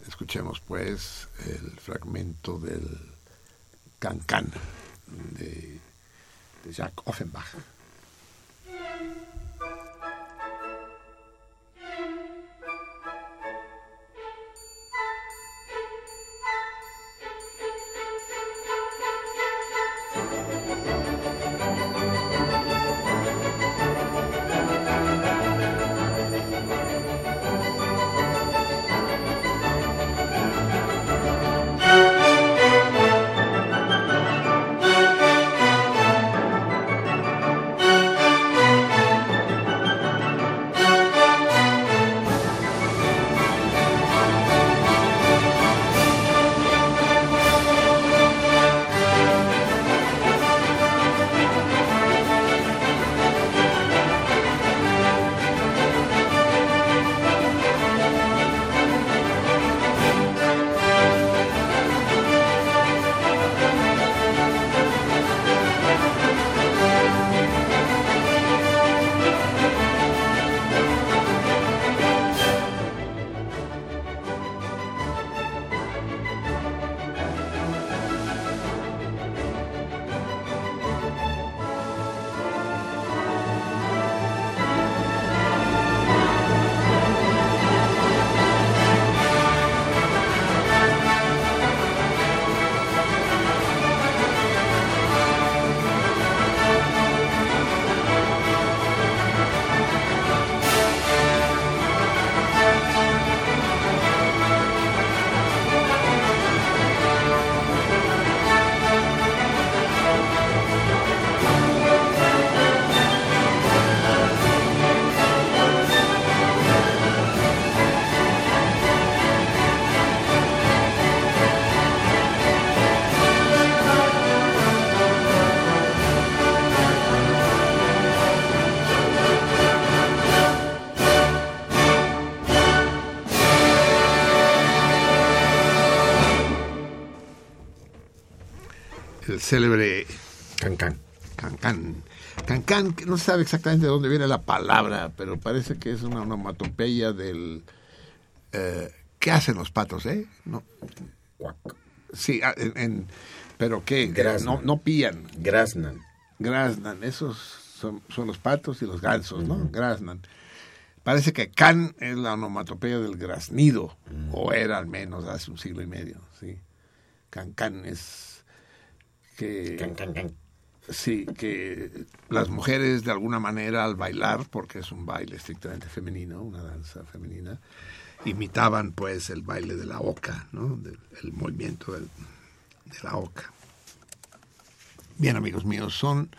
Escuchemos pues el fragmento del Cancan de, de Jacques Offenbach. Célebre Cancán. Cancán. Cancán, que no se sabe exactamente de dónde viene la palabra, pero parece que es una onomatopeya del... eh, ¿Qué hacen los patos, eh? No, Cuac. sí, ah, en, en- pero ¿qué? Graznan. No, no pían, Grasnan. graznan, esos son, son los patos y los gansos, ¿no? Graznan. Parece que can es la onomatopeya del graznido, o era al menos hace un siglo y medio, sí. Cancán es que... Can, can, can. Sí, que las mujeres de alguna manera al bailar, porque es un baile estrictamente femenino, una danza femenina, imitaban pues el baile de la oca, ¿no? El movimiento del- de la oca. Bien, amigos míos, son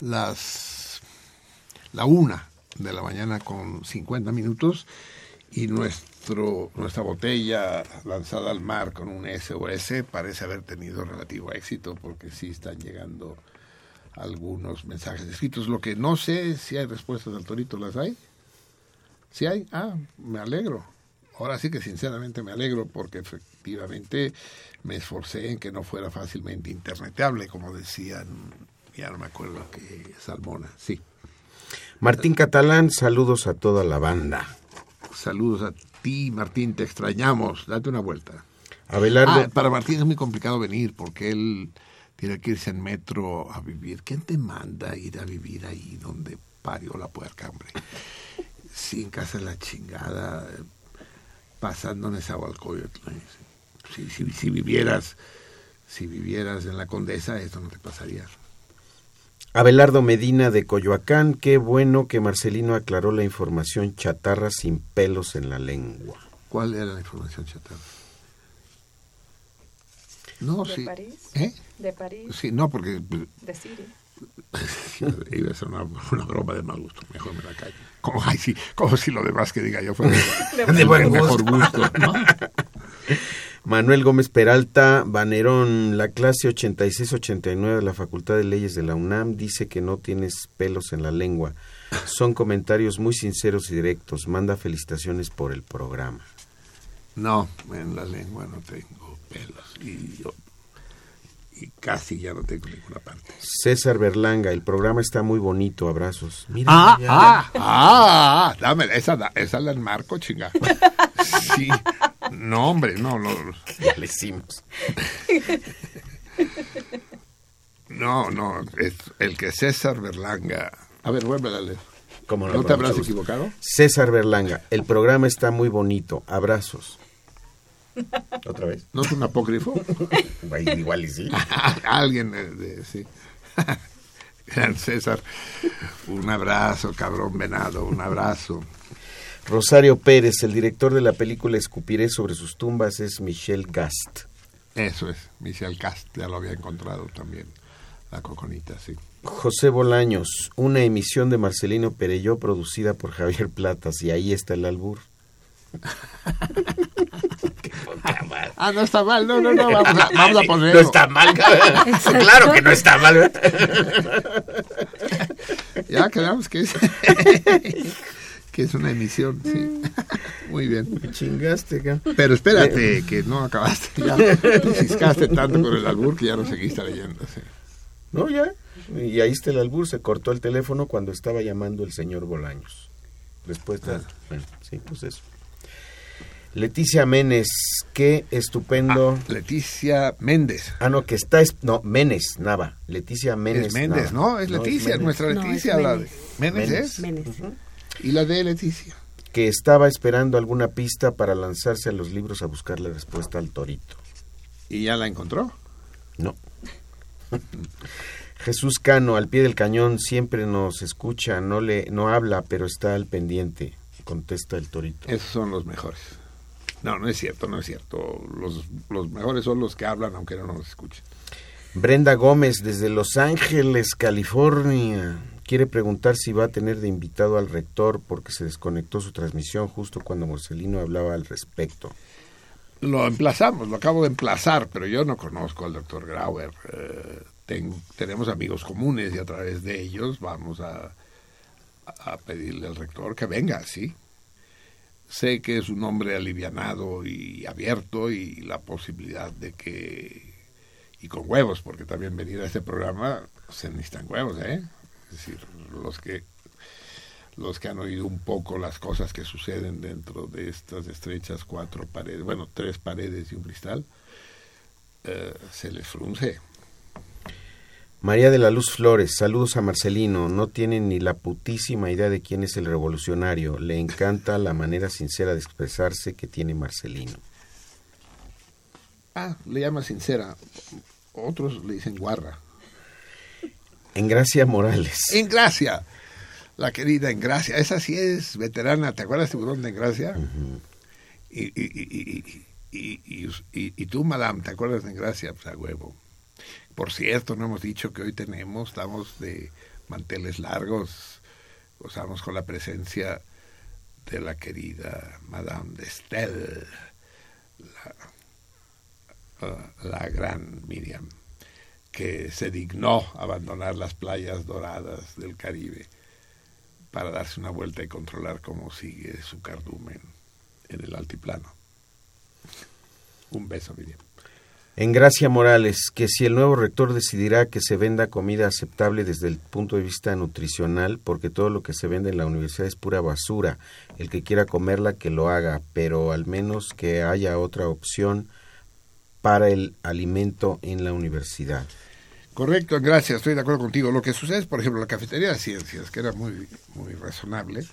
las la una de la mañana con 50 minutos y nuestro nuestra botella lanzada al mar con un SOS parece haber tenido relativo éxito porque sí están llegando algunos mensajes escritos. Lo que no sé es si hay respuestas al torito, ¿las hay? ¿Sí hay? Ah, me alegro. Ahora sí que sinceramente me alegro porque efectivamente me esforcé en que no fuera fácilmente interneteable, como decían, ya no me acuerdo que Salmona. Sí. Martín Catalán, saludos a toda la banda. Saludos a ti, Martín, te extrañamos. Date una vuelta. Abelardo, Ah, para Martín es muy complicado venir porque él tiene que irse en metro a vivir. ¿Quién te manda a ir a vivir ahí donde parió la puerca, hombre? (laughs) Sin casa de la chingada, pasando en esa Si, si, si vivieras, si vivieras en la Condesa, esto no te pasaría. Abelardo Medina de Coyoacán, qué bueno que Marcelino aclaró la información chatarra sin pelos en la lengua. ¿Cuál era la información chatarra? No, ¿De sí. París? ¿Eh? De París, Sí, no, porque pues, de Siria. (laughs) Iba a ser una, una broma de mal gusto, mejor me la callo. Como, ay, sí, como si lo demás que diga yo fuera (laughs) De de buen mejor gusto. gusto. ¿no? (laughs) Manuel Gómez Peralta, Banerón, la clase 86-89 de la Facultad de Leyes de la UNAM dice que no tienes pelos en la lengua. Son comentarios muy sinceros y directos. Manda felicitaciones por el programa. No, en la lengua no tengo pelos. Y yo y casi ya no tengo ninguna parte. César Berlanga, el programa está muy bonito, abrazos. Mira, Ah, ya, ah, ah, dame, esa, esa la enmarco, chinga. (laughs) Sí, no, hombre, no, no, ya le hicimos. no, no, es el que César Berlanga. A ver, vuelve a leer. ¿Cómo ¿No te habrás equivocado? César Berlanga, el programa está muy bonito, abrazos. ¿Otra vez? ¿No es un apócrifo? (laughs) Igual y sí. (laughs) Alguien de- sí. (laughs) Gran César, un abrazo, cabrón venado, un abrazo. Rosario Pérez, el director de la película Escupiré sobre sus tumbas es Michel Gast. Eso es, Michel Cast, ya lo había encontrado también, la coconita, sí. José Bolaños, una emisión de Marcelino Perelló producida por Javier Platas y ahí está el albur. Ah, no está mal, no, no, no, vamos a, vamos a (laughs) ponerlo. No está mal. (laughs) claro que no está mal. (laughs) Ya quedamos que es, que es una emisión, sí. Muy bien. Me chingaste, ca- Pero espérate, que no acabaste. Ya te ciscaste tanto con el albur que ya no seguiste leyendo. sí. No, ya. Y ahí está el albur. Se cortó el teléfono cuando estaba llamando el señor Bolaños. Respuesta. Bueno, sí, pues eso. Leticia Menes, qué estupendo. Leticia Méndez. Ah, no, que está. es- No, Menes, Nava. Leticia Menes. Es Méndez, Nava. ¿no? Es Leticia, Menes. nuestra No, es Leticia. la de, Méndez. Méndez es. Menes. Y la de Leticia. Que estaba esperando alguna pista para lanzarse a los libros a buscar la respuesta al torito. ¿Y ya la encontró? No. (laughs) Jesús Cano, al pie del cañón, siempre nos escucha, no le, no habla, pero está al pendiente, contesta el torito. Esos son los mejores. No, no es cierto, no es cierto. Los, los mejores son los que hablan aunque no nos escuchen. Brenda Gómez, desde Los Ángeles, California, quiere preguntar si va a tener de invitado al rector porque se desconectó su transmisión justo cuando Marcelino hablaba al respecto. Lo emplazamos, lo acabo de emplazar, pero yo no conozco al doctor Grauer. Eh, ten- tenemos amigos comunes y a través de ellos vamos a, a pedirle al rector que venga, sí. Sé que es un hombre alivianado y abierto y la posibilidad de que, y con huevos, porque también venir a este programa se necesitan huevos, ¿eh? Es decir, los que los que han oído un poco las cosas que suceden dentro de estas estrechas cuatro paredes, bueno, tres paredes y un cristal, eh, se les frunce. María de la Luz Flores, saludos a Marcelino, no tiene ni la putísima idea de quién es el revolucionario, le encanta la manera sincera de expresarse que tiene Marcelino. Ah, le llama sincera. Otros le dicen guarra. Engracia Morales. En Gracia, la querida Engracia. Esa sí es veterana. ¿Te acuerdas, tiburón de Engracia? y, y, y, y, y, y, y- y tú, madame, ¿te acuerdas de Engracia? Pues a huevo. Por cierto, no hemos dicho que hoy tenemos, estamos de manteles largos, gozamos con la presencia de la querida Madame de Estel, la, la gran Miriam, que se dignó abandonar las playas doradas del Caribe para darse una vuelta y controlar cómo sigue su cardumen en el altiplano. Un beso, Miriam. Engracia Morales, que si el nuevo rector decidirá que se venda comida aceptable desde el punto de vista nutricional, porque todo lo que se vende en la universidad es pura basura, el que quiera comerla que lo haga, pero al menos que haya otra opción para el alimento en la universidad. Correcto, gracias, estoy de acuerdo contigo. Lo que sucede es, por ejemplo, la cafetería de ciencias, que era muy, muy razonable,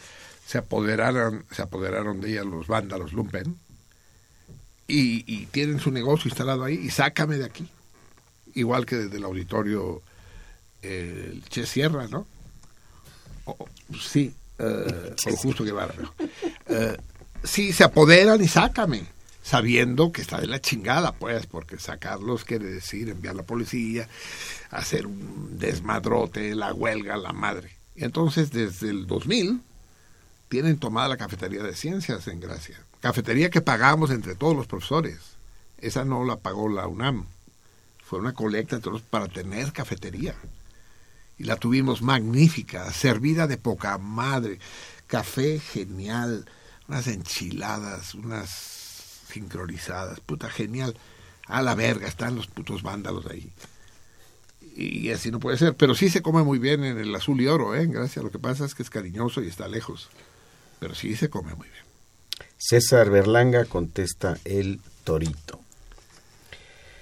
se apoderaron, se apoderaron de ella los vándalos lumpen y, y tienen su negocio instalado ahí y sácame de aquí. Igual que desde el auditorio Che Sierra, ¿no? Sí, por justo. ¿no? Eh, sí, se apoderan y sácame, sabiendo que está de la chingada, pues, porque sacarlos quiere decir enviar la policía, hacer un desmadrote, la huelga, la madre. Entonces, desde el 2000, tienen tomada la cafetería de ciencias en Gracia. Cafetería que pagamos entre todos los profesores. Esa no la pagó la UNAM. Fue una colecta entre todos para tener cafetería. Y la tuvimos magnífica, servida de poca madre. Café genial, unas enchiladas, unas sincronizadas, puta genial. A la verga, están los putos vándalos ahí y así no puede ser. Pero sí se come muy bien en el azul y oro, ¿eh? Gracias. Lo que pasa es que es cariñoso y está lejos. Pero sí se come muy bien. César Berlanga contesta el torito.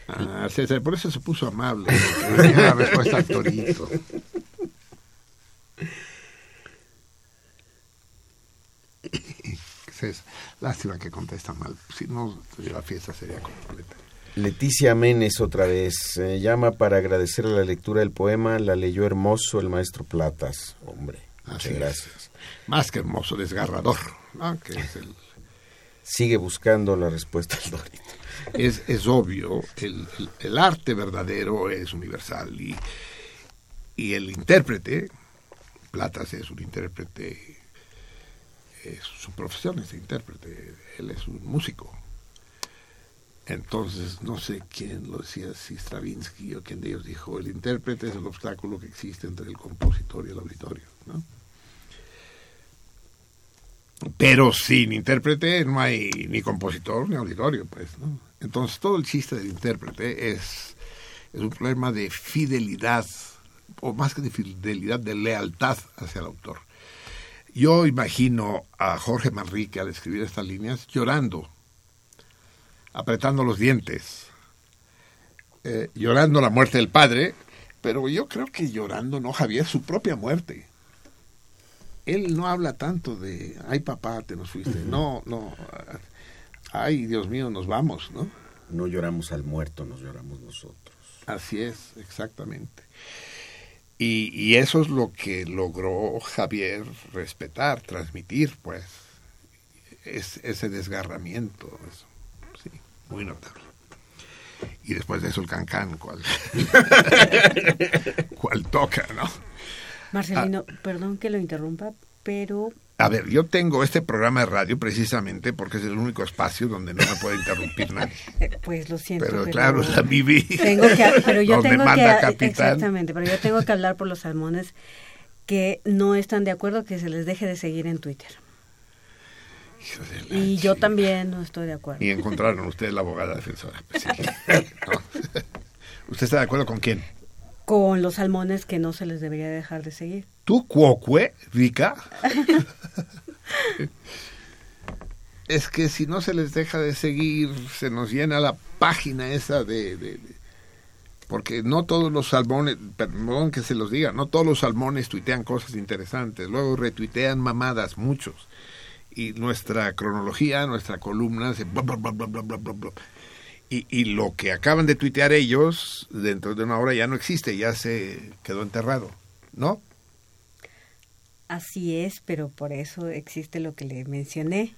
Ah, César, por eso se puso amable. la respuesta al torito. César, lástima que contesta mal. Si no, la fiesta sería completa. Leticia Menes otra vez eh, llama para agradecer la lectura del poema, la leyó hermoso el maestro Platas, hombre. Muchas gracias. Más que hermoso, desgarrador. Sigue buscando la respuesta al. Es, es obvio, el, el, arte verdadero es universal y, y el intérprete, Platas es un intérprete, es, su profesión es intérprete, él es un músico entonces, no sé quién lo decía, si Stravinsky o quién de ellos dijo, el intérprete es el obstáculo que existe entre el compositor y el auditorio, ¿no? Pero sin intérprete no hay ni compositor ni auditorio, pues, ¿no? Entonces, todo el chiste del intérprete es, un problema de fidelidad, o más que de fidelidad, de lealtad hacia el autor. Yo imagino a Jorge Manrique al escribir estas líneas llorando apretando los dientes, eh, llorando la muerte del padre, pero yo creo que llorando, no, Javier, su propia muerte. Él no habla tanto de, ay papá, te nos fuiste. No, no, ay Dios mío, nos vamos, ¿no? No lloramos al muerto, nos lloramos nosotros. Así es, exactamente. Y, y eso es lo que logró Javier respetar, transmitir, pues, es, ese desgarramiento. Eso muy notable. Y después de eso el cancán, cual, (laughs) (laughs) cual toca, ¿no? Marcelino, ah. perdón que lo interrumpa, pero... A ver, yo tengo este programa de radio precisamente porque es el único espacio donde no me puede interrumpir nadie. (laughs) Pues lo siento. Pero, claro, la viví. Tengo que, pero yo tengo que, exactamente, pero yo tengo que hablar por los salmones que no están de acuerdo que se les deje de seguir en Twitter. Y yo también no estoy de acuerdo. Y encontraron ustedes la abogada defensora. Pues (laughs) ¿Usted está de acuerdo con quién? Con los salmones que no se les debería dejar de seguir. ¿Tú, cuocue, rica? (laughs) es que si no se les deja de seguir, se nos llena la página esa de, porque no todos los salmones, perdón que se los diga, no todos los salmones tuitean cosas interesantes, luego retuitean mamadas, muchos y nuestra cronología, nuestra columna, se bla, bla, bla, bla, bla, bla, bla, Y, y, lo que acaban de tuitear ellos, dentro de una hora ya no existe, ya se quedó enterrado, ¿no? Así es, pero por eso existe lo que le mencioné,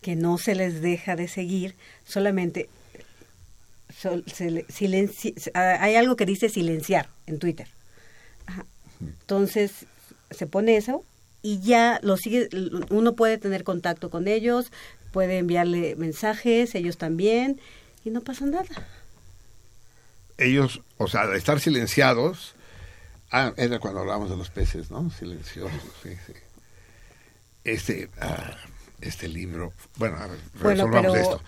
que no se les deja de seguir, solamente se, hay algo que dice silenciar en Twitter. Entonces se pone eso y ya lo sigue, uno puede tener contacto con ellos, puede enviarle mensajes, ellos también, y no pasa nada. Ellos, o sea, estar silenciados, ah, era cuando hablábamos de los peces, ¿no? Silenciosos, sí, sí. Este, ah, este libro, bueno, a ver, resolvamos esto.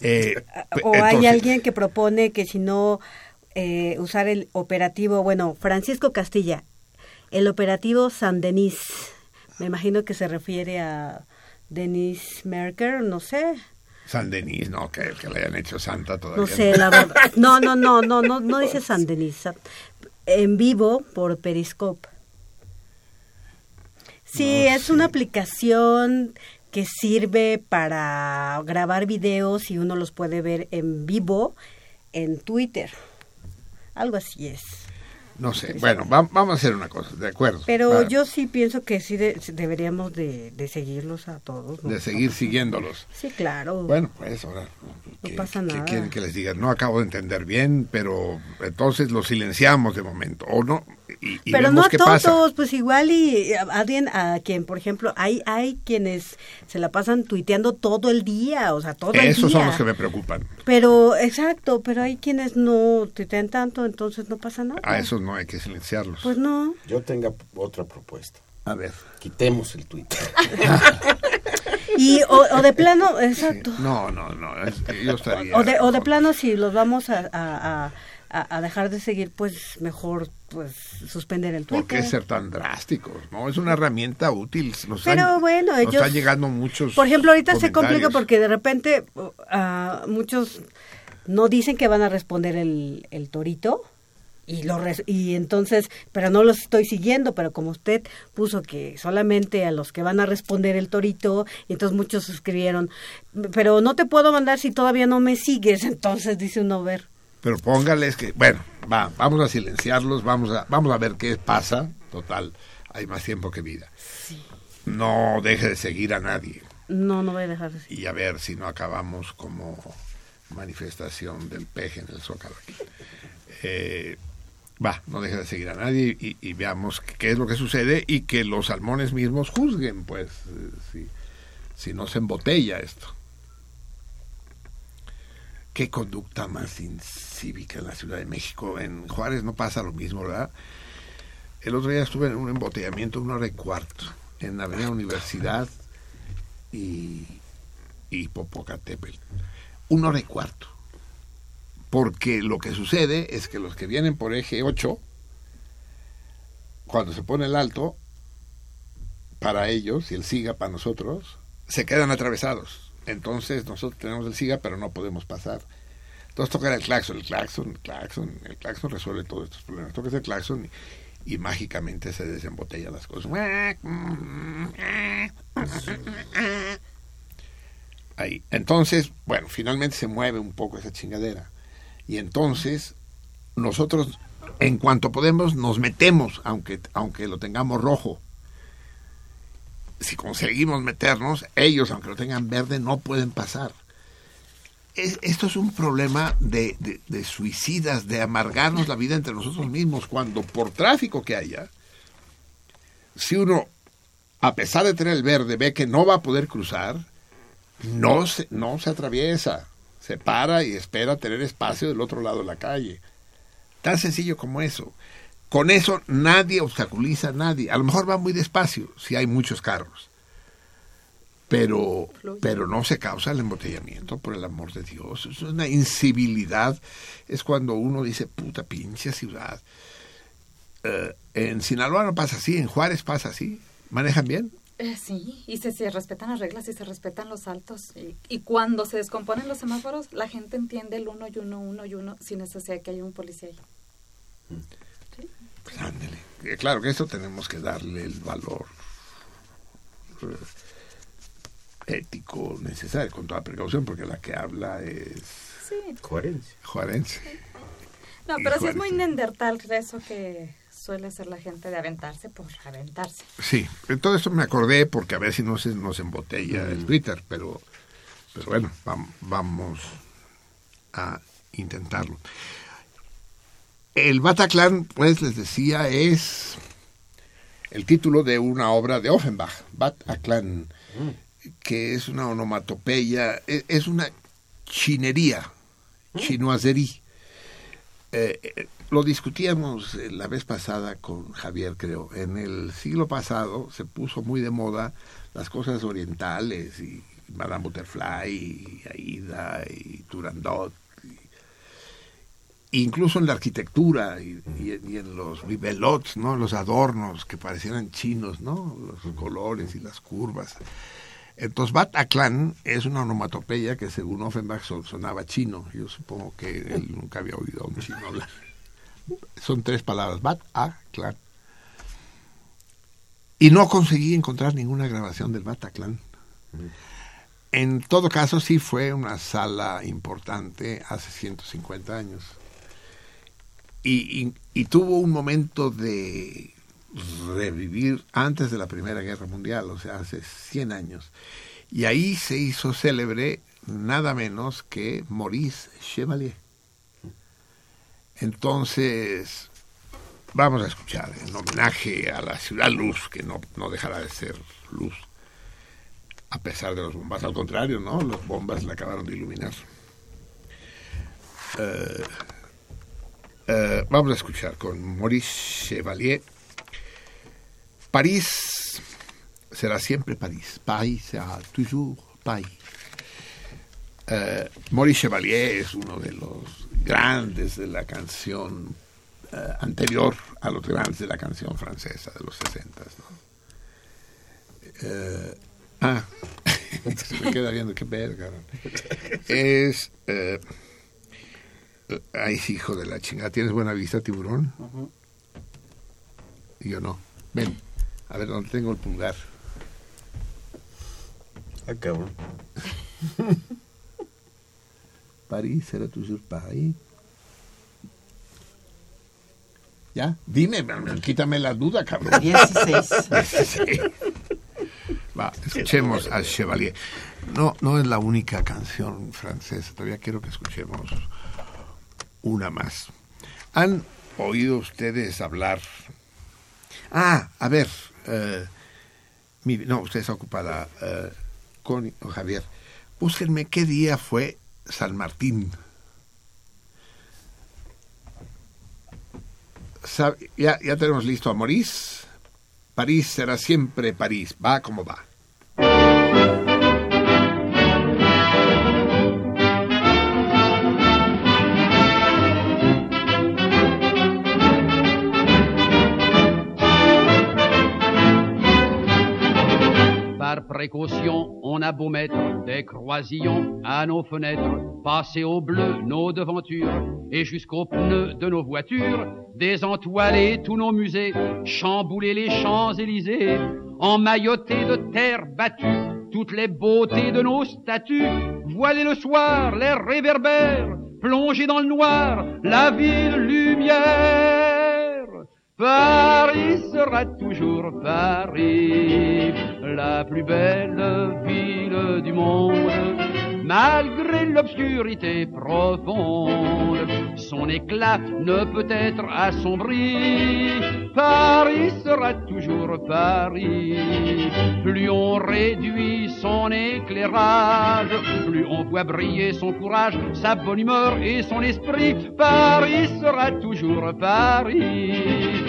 Eh, (laughs) o hay alguien que propone que si no eh, usar el operativo, bueno, Francisco Castilla, el operativo San Denis me imagino que se refiere a Denis Merker, no sé. San Denis, no, que, que le hayan hecho santa todavía. No sé, la verdad. No, no, no, no, no, no dice San Denis. En vivo por Periscope. Sí, es una aplicación que sirve para grabar videos y uno los puede ver en vivo en Twitter. Algo así es. No sé, bueno, vamos a hacer una cosa, de acuerdo. Pero yo sí pienso que sí deberíamos de, seguirlos a todos. De seguir siguiéndolos. Sí, claro. Bueno, pues ahora. No pasa nada. quieren que les diga? No acabo de entender bien, pero entonces los silenciamos de momento. O no, y, y Pero vemos no a qué todos, pasa. pues igual y a alguien a quien, por ejemplo, hay hay quienes se la pasan tuiteando todo el día, o sea, todo el Esos día. son los que me preocupan. Pero, exacto, pero hay quienes no tuitean tanto, entonces no pasa nada. A esos no hay que silenciarlos. Pues no. Yo tengo otra propuesta. A ver. Quitemos el Twitter. (laughs) Y, o, o de plano, exacto. No, no, no. es- yo estaría. O de, o de con- plano, si los vamos a, a, a- a- a dejar de seguir, pues mejor pues suspender el ¿Por Twitter. qué ser tan drásticos? No, es una herramienta útil. Nos Pero bueno, nos ellos... están llegando muchos. Por ejemplo, ahorita se complica porque de repente uh, ah, muchos no dicen que van a responder el, el torito. Y, lo res- y entonces, pero no los estoy siguiendo, pero como usted puso que solamente a los que van a responder el torito, y entonces muchos escribieron, pero no te puedo mandar si todavía no me sigues, (laughs) entonces dice uno ver. Pero póngales que, bueno, va, vamos a silenciarlos, vamos a, vamos a ver qué pasa. Total, hay más tiempo que vida. No deje de seguir a nadie No, no voy a dejar de seguir. y a ver si no acabamos como manifestación del peje en el zócalo aquí. Eh, va, no deje de seguir a nadie y, y veamos qué es lo que sucede y que los salmones mismos juzguen, pues, eh, si, si no se embotella esto. Qué conducta más incívica en la Ciudad de México. En Juárez no pasa lo mismo, ¿verdad? El otro día estuve en un embotellamiento una hora y cuarto en la Avenida Universidad y, y Popocatépetl. Una hora y cuarto. Porque lo que sucede es que los que vienen por eje 8, cuando se pone el alto, para ellos y el SIGA para nosotros, se quedan atravesados. Entonces nosotros tenemos el SIGA, pero no podemos pasar. Entonces tocar el claxon, el claxon, el claxon, el claxon resuelve todos estos problemas. Tocas el claxon y, mágicamente se desembotellan las cosas. Ahí. Entonces, bueno, finalmente se mueve un poco esa chingadera. Y entonces nosotros, en cuanto podemos, nos metemos, aunque, aunque lo tengamos rojo. Si conseguimos meternos, ellos, aunque lo tengan verde, no pueden pasar. Es- esto es un problema de suicidas, de amargarnos la vida entre nosotros mismos, cuando por tráfico que haya, si uno, a pesar de tener el verde, ve que no va a poder cruzar, no se, no se atraviesa, se para y espera tener espacio del otro lado de la calle. Tan sencillo como eso. Con eso nadie obstaculiza a nadie. A lo mejor va muy despacio si hay muchos carros. Pero, pero no se causa el embotellamiento, por el amor de Dios. Es una incivilidad. Es cuando uno dice, puta pinche ciudad. Eh, en Sinaloa no pasa así, en Juárez pasa así. ¿Manejan bien? Eh, sí, y se, se respetan las reglas y se respetan los saltos. Y, y cuando se descomponen los semáforos, la gente entiende el uno y uno, uno y uno, sin necesidad de que haya un policía ahí. Pues ándele. Eh, Claro que eso tenemos que darle el valor eh, ético necesario, con toda precaución, porque la que habla es Sí. Coherencia. juarense. No, pero sí es muy nendertal eso que suele hacer la gente de aventarse por aventarse. Sí, todo esto me acordé porque a ver si no se nos embotella el Twitter, pero, pero bueno, vam- vamos a intentarlo. El Bataclan, pues les decía, es el título de una obra de Offenbach, Bataclan, que es una onomatopeya, e- es una chinería, chinoiserie. Eh, eh, lo discutíamos eh, la vez pasada con Javier, creo. En el siglo pasado se puso muy de moda las cosas orientales y Madame Butterfly, y Aida y Turandot. Incluso en la arquitectura y, en los bibelots, ¿no? Los adornos que parecieran chinos, ¿no? Los colores y las curvas. Entonces, Bataclan es una onomatopeya que según Offenbach son- sonaba chino. Yo supongo que él nunca había oído a un chino hablar. Son tres palabras, Bataclan. Y no conseguí encontrar ninguna grabación del Bataclan. En todo caso, sí fue una sala importante hace 150 años. Y, tuvo un momento de revivir antes de la Primera Guerra Mundial, o sea, hace 100 años. Y ahí se hizo célebre nada menos que Maurice Chevalier. Entonces, vamos a escuchar en homenaje a la ciudad luz, que no, no dejará de ser luz, a pesar de los bombas. Al contrario, ¿no? Los bombas la acabaron de iluminar. Eh, eh, vamos a escuchar con Maurice Chevalier. París será siempre París. París será toujours París. Eh, Maurice Chevalier es uno de los grandes de la canción eh, anterior a los grandes de la canción francesa de los 60. Eh, ah, (laughs) se me queda viendo qué verga. Es. Ay, hijo de la chingada. ¿Tienes buena vista, tiburón? Y yo no. Ven, a ver dónde tengo el pulgar. Ah, cabrón. (laughs) París será toujours París. ¿Ya? Dime, quítame la duda, cabrón. 16. Sí. (laughs) Va, escuchemos a Chevalier. No, no es la única canción francesa, todavía quiero que escuchemos una más. ¿Han oído ustedes hablar? Ah, a ver, eh, no, usted está ocupada, eh, Connie o Javier. Búsquenme qué día fue San Martín. Ya, ya tenemos listo a Maurice. París será siempre París. Va como va. Précaution, on a beau mettre des croisillons à nos fenêtres, passer au bleu nos devantures et jusqu'aux pneus de nos voitures, désentoiler tous nos musées, chambouler les Champs-Élysées, emmailloter de terre battue toutes les beautés de nos statues, voiler le soir les réverbères, plonger dans le noir la ville lumière. Paris sera toujours Paris, la plus belle ville du monde, malgré l'obscurité profonde. Son éclat ne peut être assombri. Paris sera toujours Paris. Plus on réduit son éclairage, plus on voit briller son courage, sa bonne humeur et son esprit. Paris sera toujours Paris.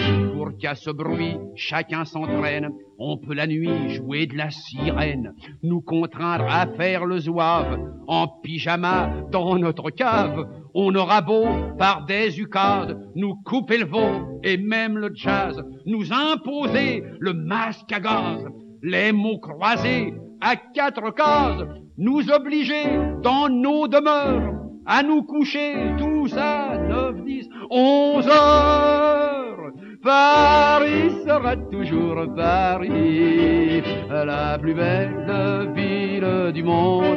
Qu'à ce bruit, chacun s'entraîne. On peut la nuit jouer de la sirène, nous contraindre à faire le zouave en pyjama dans notre cave. On aura beau, par des ukades, nous couper le veau et même le jazz, nous imposer le masque à gaz, les mots croisés à quatre cases, nous obliger dans nos demeures à nous coucher tous à 9, 10, 11 heures. Paris sera toujours Paris, la plus belle ville du monde,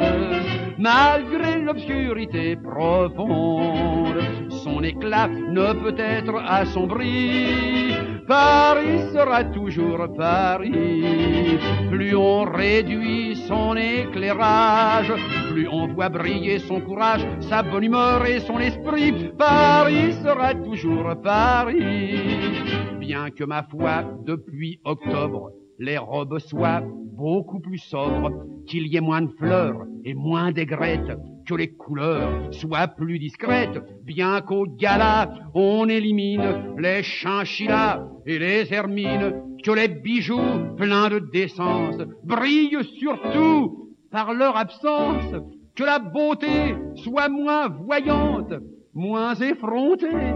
malgré l'obscurité profonde. Son éclat ne peut être assombri. Paris sera toujours Paris. Plus on réduit son éclairage, plus on voit briller son courage, sa bonne humeur et son esprit. Paris sera toujours Paris. Bien que ma foi, depuis octobre, les robes soient beaucoup plus sobres, qu'il y ait moins de fleurs et moins d'aigrettes, que les couleurs soient plus discrètes, bien qu'au gala on élimine les chinchillas et les hermines, que les bijoux pleins de décence brillent surtout par leur absence, que la beauté soit moins voyante, moins effrontée,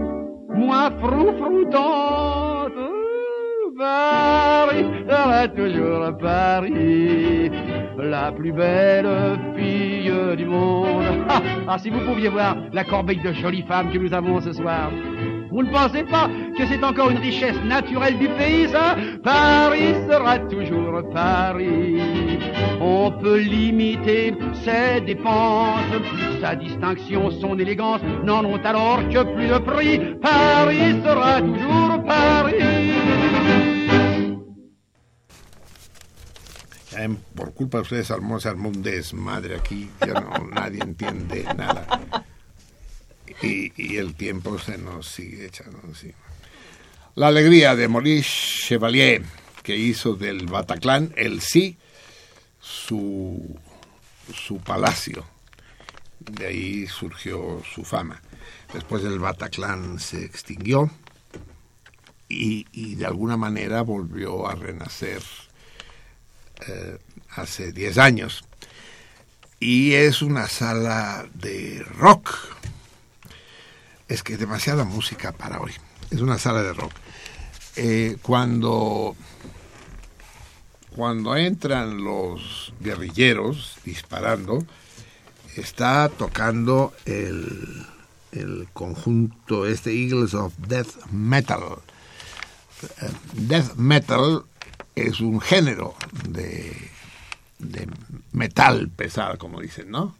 moins froufroutante. Paris sera toujours Paris, la plus belle fille du monde. Ah, ah, si vous pouviez voir la corbeille de jolies femmes que nous avons ce soir. Vous ne pensez pas que c'est encore une richesse naturelle du pays, ça? Paris sera toujours Paris. On peut limiter ses dépenses, sa distinction, son élégance n'en ont alors que plus de prix. Paris sera toujours Paris. Em, por culpa de ustedes armó, se armó un desmadre aquí. Ya no, (laughs) nadie entiende nada. Y, y el tiempo se nos sigue echando encima. La alegría de Maurice Chevalier, que hizo del Bataclan el sí su, su palacio. De ahí surgió su fama. Después el Bataclan se extinguió y, y de alguna manera volvió a renacer eh, hace 10 años. Y es una sala de rock. Es que demasiada música para hoy. Es una sala de rock. Eh, cuando, cuando entran los guerrilleros disparando, está tocando el, el conjunto este Eagles of Death Metal. Eh, Death Metal es un género de, de metal pesado, como dicen, ¿no?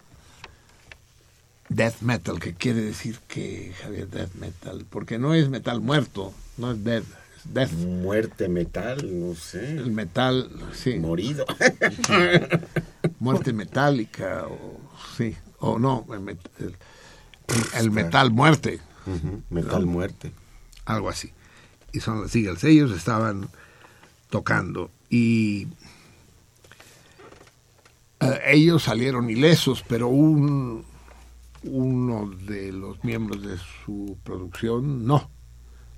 Death metal, que quiere decir que, Javier, death metal, porque no es metal muerto, no es death, death. Muerte metal, no sé. El metal, sí. Morido. (laughs) Muerte metálica, o sí, o no, el, met- el- el metal muerte, Metal muerte. algo así. Y son los Eagles. Ellos estaban tocando y eh, ellos salieron ilesos, pero un, uno de los miembros de su producción no,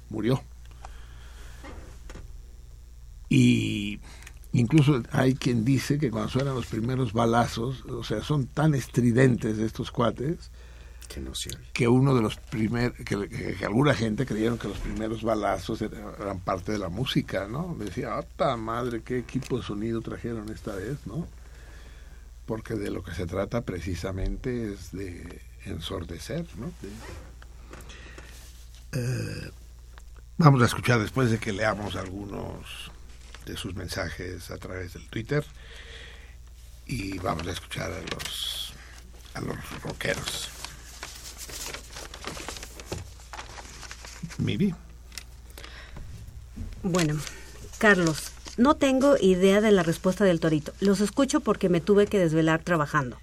murió. Y incluso hay quien dice que cuando suenan los primeros balazos, o sea, son tan estridentes estos cuates, Que no se oye. que uno de los primeros, que, que- que alguna gente creyeron que los primeros balazos eran, eran parte de la música, ¿no? Decía, ¡ata madre! ¿Qué equipo de sonido trajeron esta vez, no? Porque de lo que se trata precisamente es de ensordecer, ¿no? De- Eh, vamos a escuchar después de que leamos algunos de sus mensajes a través del Twitter y vamos a escuchar a los a los rockeros. Miri. Bueno, Carlos, no tengo idea de la respuesta del torito. Los escucho porque me tuve que desvelar trabajando.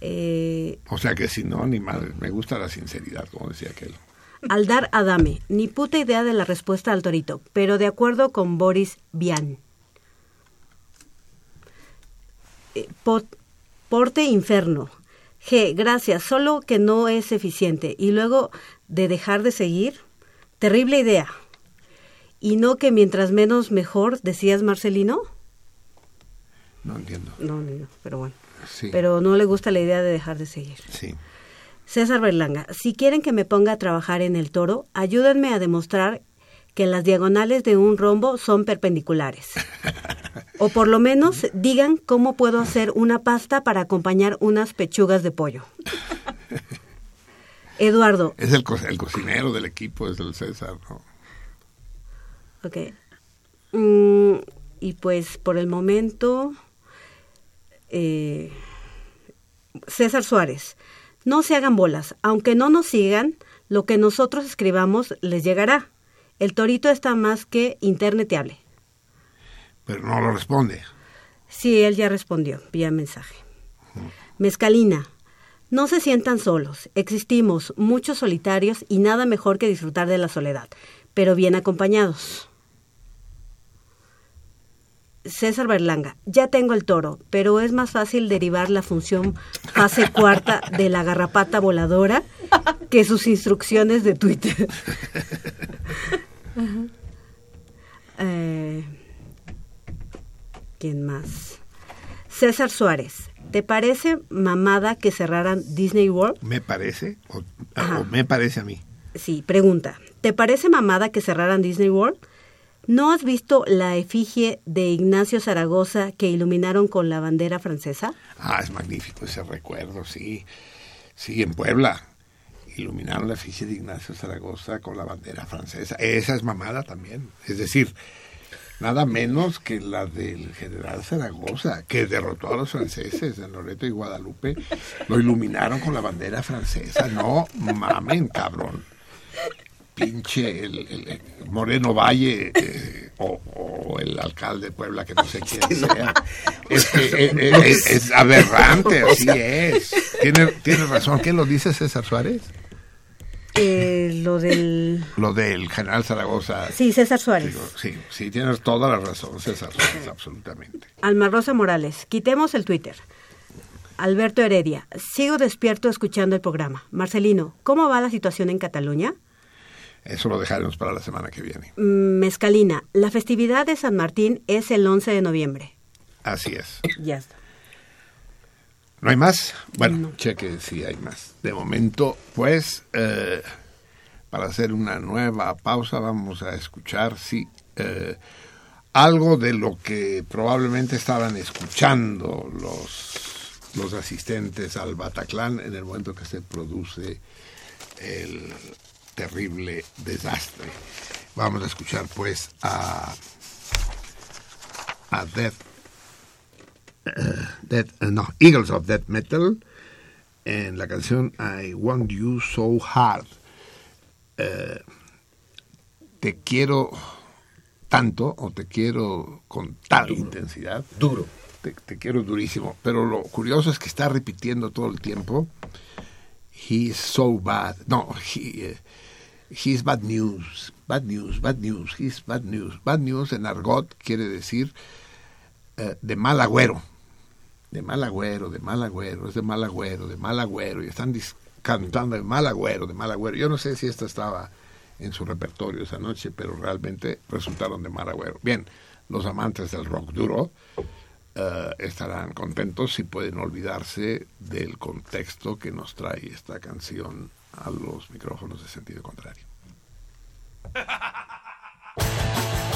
Eh, O sea que si no, ni madre. Me gusta la sinceridad, como decía aquel. Aldar Adame, ni puta idea de la respuesta al torito, pero de acuerdo con Boris Vian. Eh, pot- porte Inferno. G, gracias, solo que no es eficiente. Y luego de dejar de seguir, terrible idea. Y no que mientras menos mejor, decías Marcelino. No entiendo. No, ni yo, pero bueno. Sí. Pero no le gusta la idea de dejar de seguir. Sí. César Berlanga, si quieren que me ponga a trabajar en el toro, ayúdenme a demostrar que las diagonales de un rombo son perpendiculares. (laughs) O por lo menos digan cómo puedo hacer una pasta para acompañar unas pechugas de pollo. (laughs) Eduardo, Es el, co- el cocinero del equipo, es el César, ¿no? ok. Mm, y pues por el momento, eh, César Suárez, no se hagan bolas, aunque no nos sigan, lo que nosotros escribamos les llegará. El torito está más que interneteable. Pero no lo responde. Sí, él ya respondió vía mensaje. Mezcalina. No se sientan solos. Existimos muchos solitarios y nada mejor que disfrutar de la soledad, pero bien acompañados. César Berlanga. Ya tengo el toro, pero es más fácil derivar la función fase cuarta de la garrapata voladora que sus instrucciones de Twitter. (laughs) Eh, ¿Quién más? César Suárez. ¿Te parece mamada que cerraran Disney World? ¿Me parece? O, o me parece a mí. Sí, pregunta. ¿Te parece mamada que cerraran Disney World? ¿No has visto la efigie de Ignacio Zaragoza que iluminaron con la bandera francesa? Ah, es magnífico ese recuerdo, sí. Sí, en Puebla. Iluminaron la efigie de Ignacio Zaragoza con la bandera francesa. Esa es mamada también. Es decir, nada menos que la del general Zaragoza, que derrotó a los franceses en Loreto y Guadalupe. Lo iluminaron con la bandera francesa. No mamen, cabrón. Pinche el, Moreno Valle eh, o, o el alcalde de Puebla, que no sé quién sea. (laughs) Es, que, es- es aberrante, (laughs) así es. Tiene, tiene razón. ¿Qué lo dice César Suárez? Lo del... Lo del general Zaragoza. Sí, César Suárez. Digo, sí, sí, tienes toda la razón, César Suárez, absolutamente. Alma Rosa Morales, quitemos el Twitter. Alberto Heredia, sigo despierto escuchando el programa. Marcelino, ¿cómo va la situación en Cataluña? Eso lo dejaremos para la semana que viene. Mm, Mezcalina, la festividad de San Martín es el 11 de noviembre. Así es. Ya está. ¿No hay más? Bueno, cheque si hay más. De momento, pues, eh, para hacer una nueva pausa, vamos a escuchar, sí, eh, algo de lo que probablemente estaban escuchando los, los asistentes al Bataclan en el momento que se produce el terrible desastre. Vamos a escuchar, pues, a, a Death Death, eh, no, Eagles of Death Metal en la canción I Want You So Hard. Eh, te quiero tanto o te quiero con tal intensidad. Duro. Te, te quiero durísimo. Pero lo curioso es que está repitiendo todo el tiempo. He's so bad. No, he, he's bad news. Bad news, bad news. He's bad news. Bad news en argot quiere decir eh, de mal agüero de mal agüero, de mal agüero, es de mal agüero, de mal agüero, y están cantando de mal agüero, de mal agüero. Yo no sé si esta estaba en su repertorio esa noche, pero realmente resultaron de mal agüero. Bien, los amantes del rock duro eh, estarán contentos si pueden olvidarse del contexto que nos trae esta canción a los micrófonos de sentido contrario. (laughs)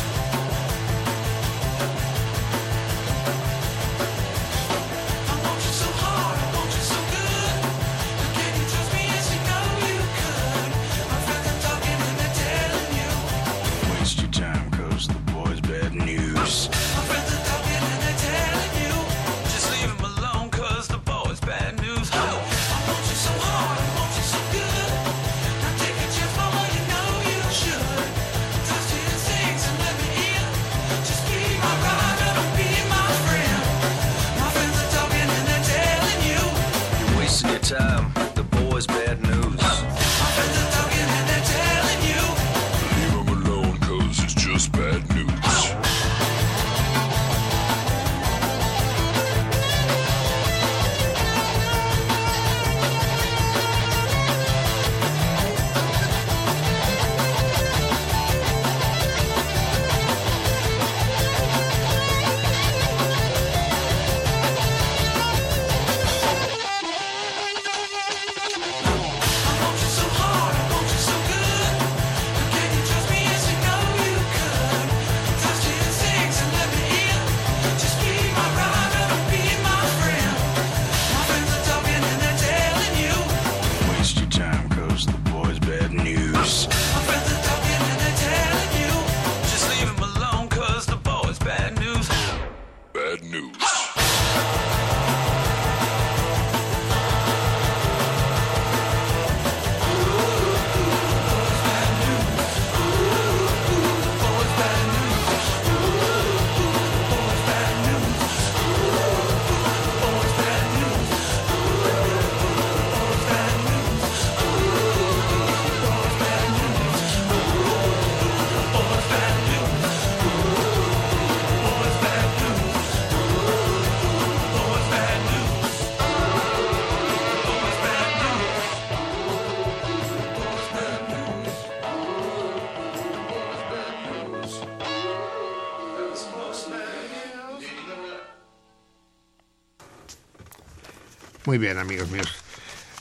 Bien, amigos míos.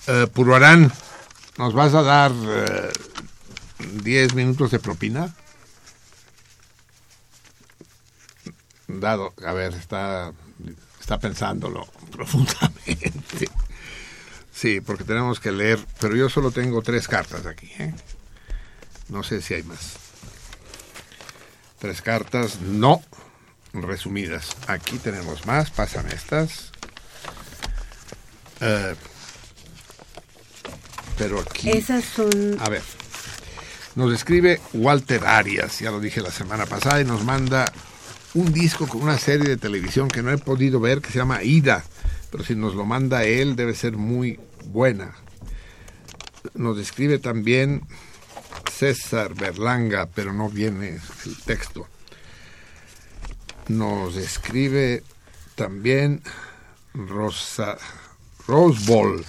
Eh, Purvarán, ¿nos vas a dar eh, 10 minutos de propina? Dado, a ver, está, está pensándolo (laughs) profundamente. Sí, porque tenemos que leer, pero yo solo tengo tres cartas aquí. ¿eh? No sé si hay más. Tres cartas, no resumidas. Aquí tenemos más, pasan estas. Eh, pero aquí... Esas son... A ver, nos escribe Walter Arias, ya lo dije la semana pasada, y nos manda un disco con una serie de televisión que no he podido ver que se llama Ida, pero si nos lo manda él debe ser muy buena. Nos escribe también César Berlanga, pero no viene el texto. Nos escribe también Rosa, Rose Bowl.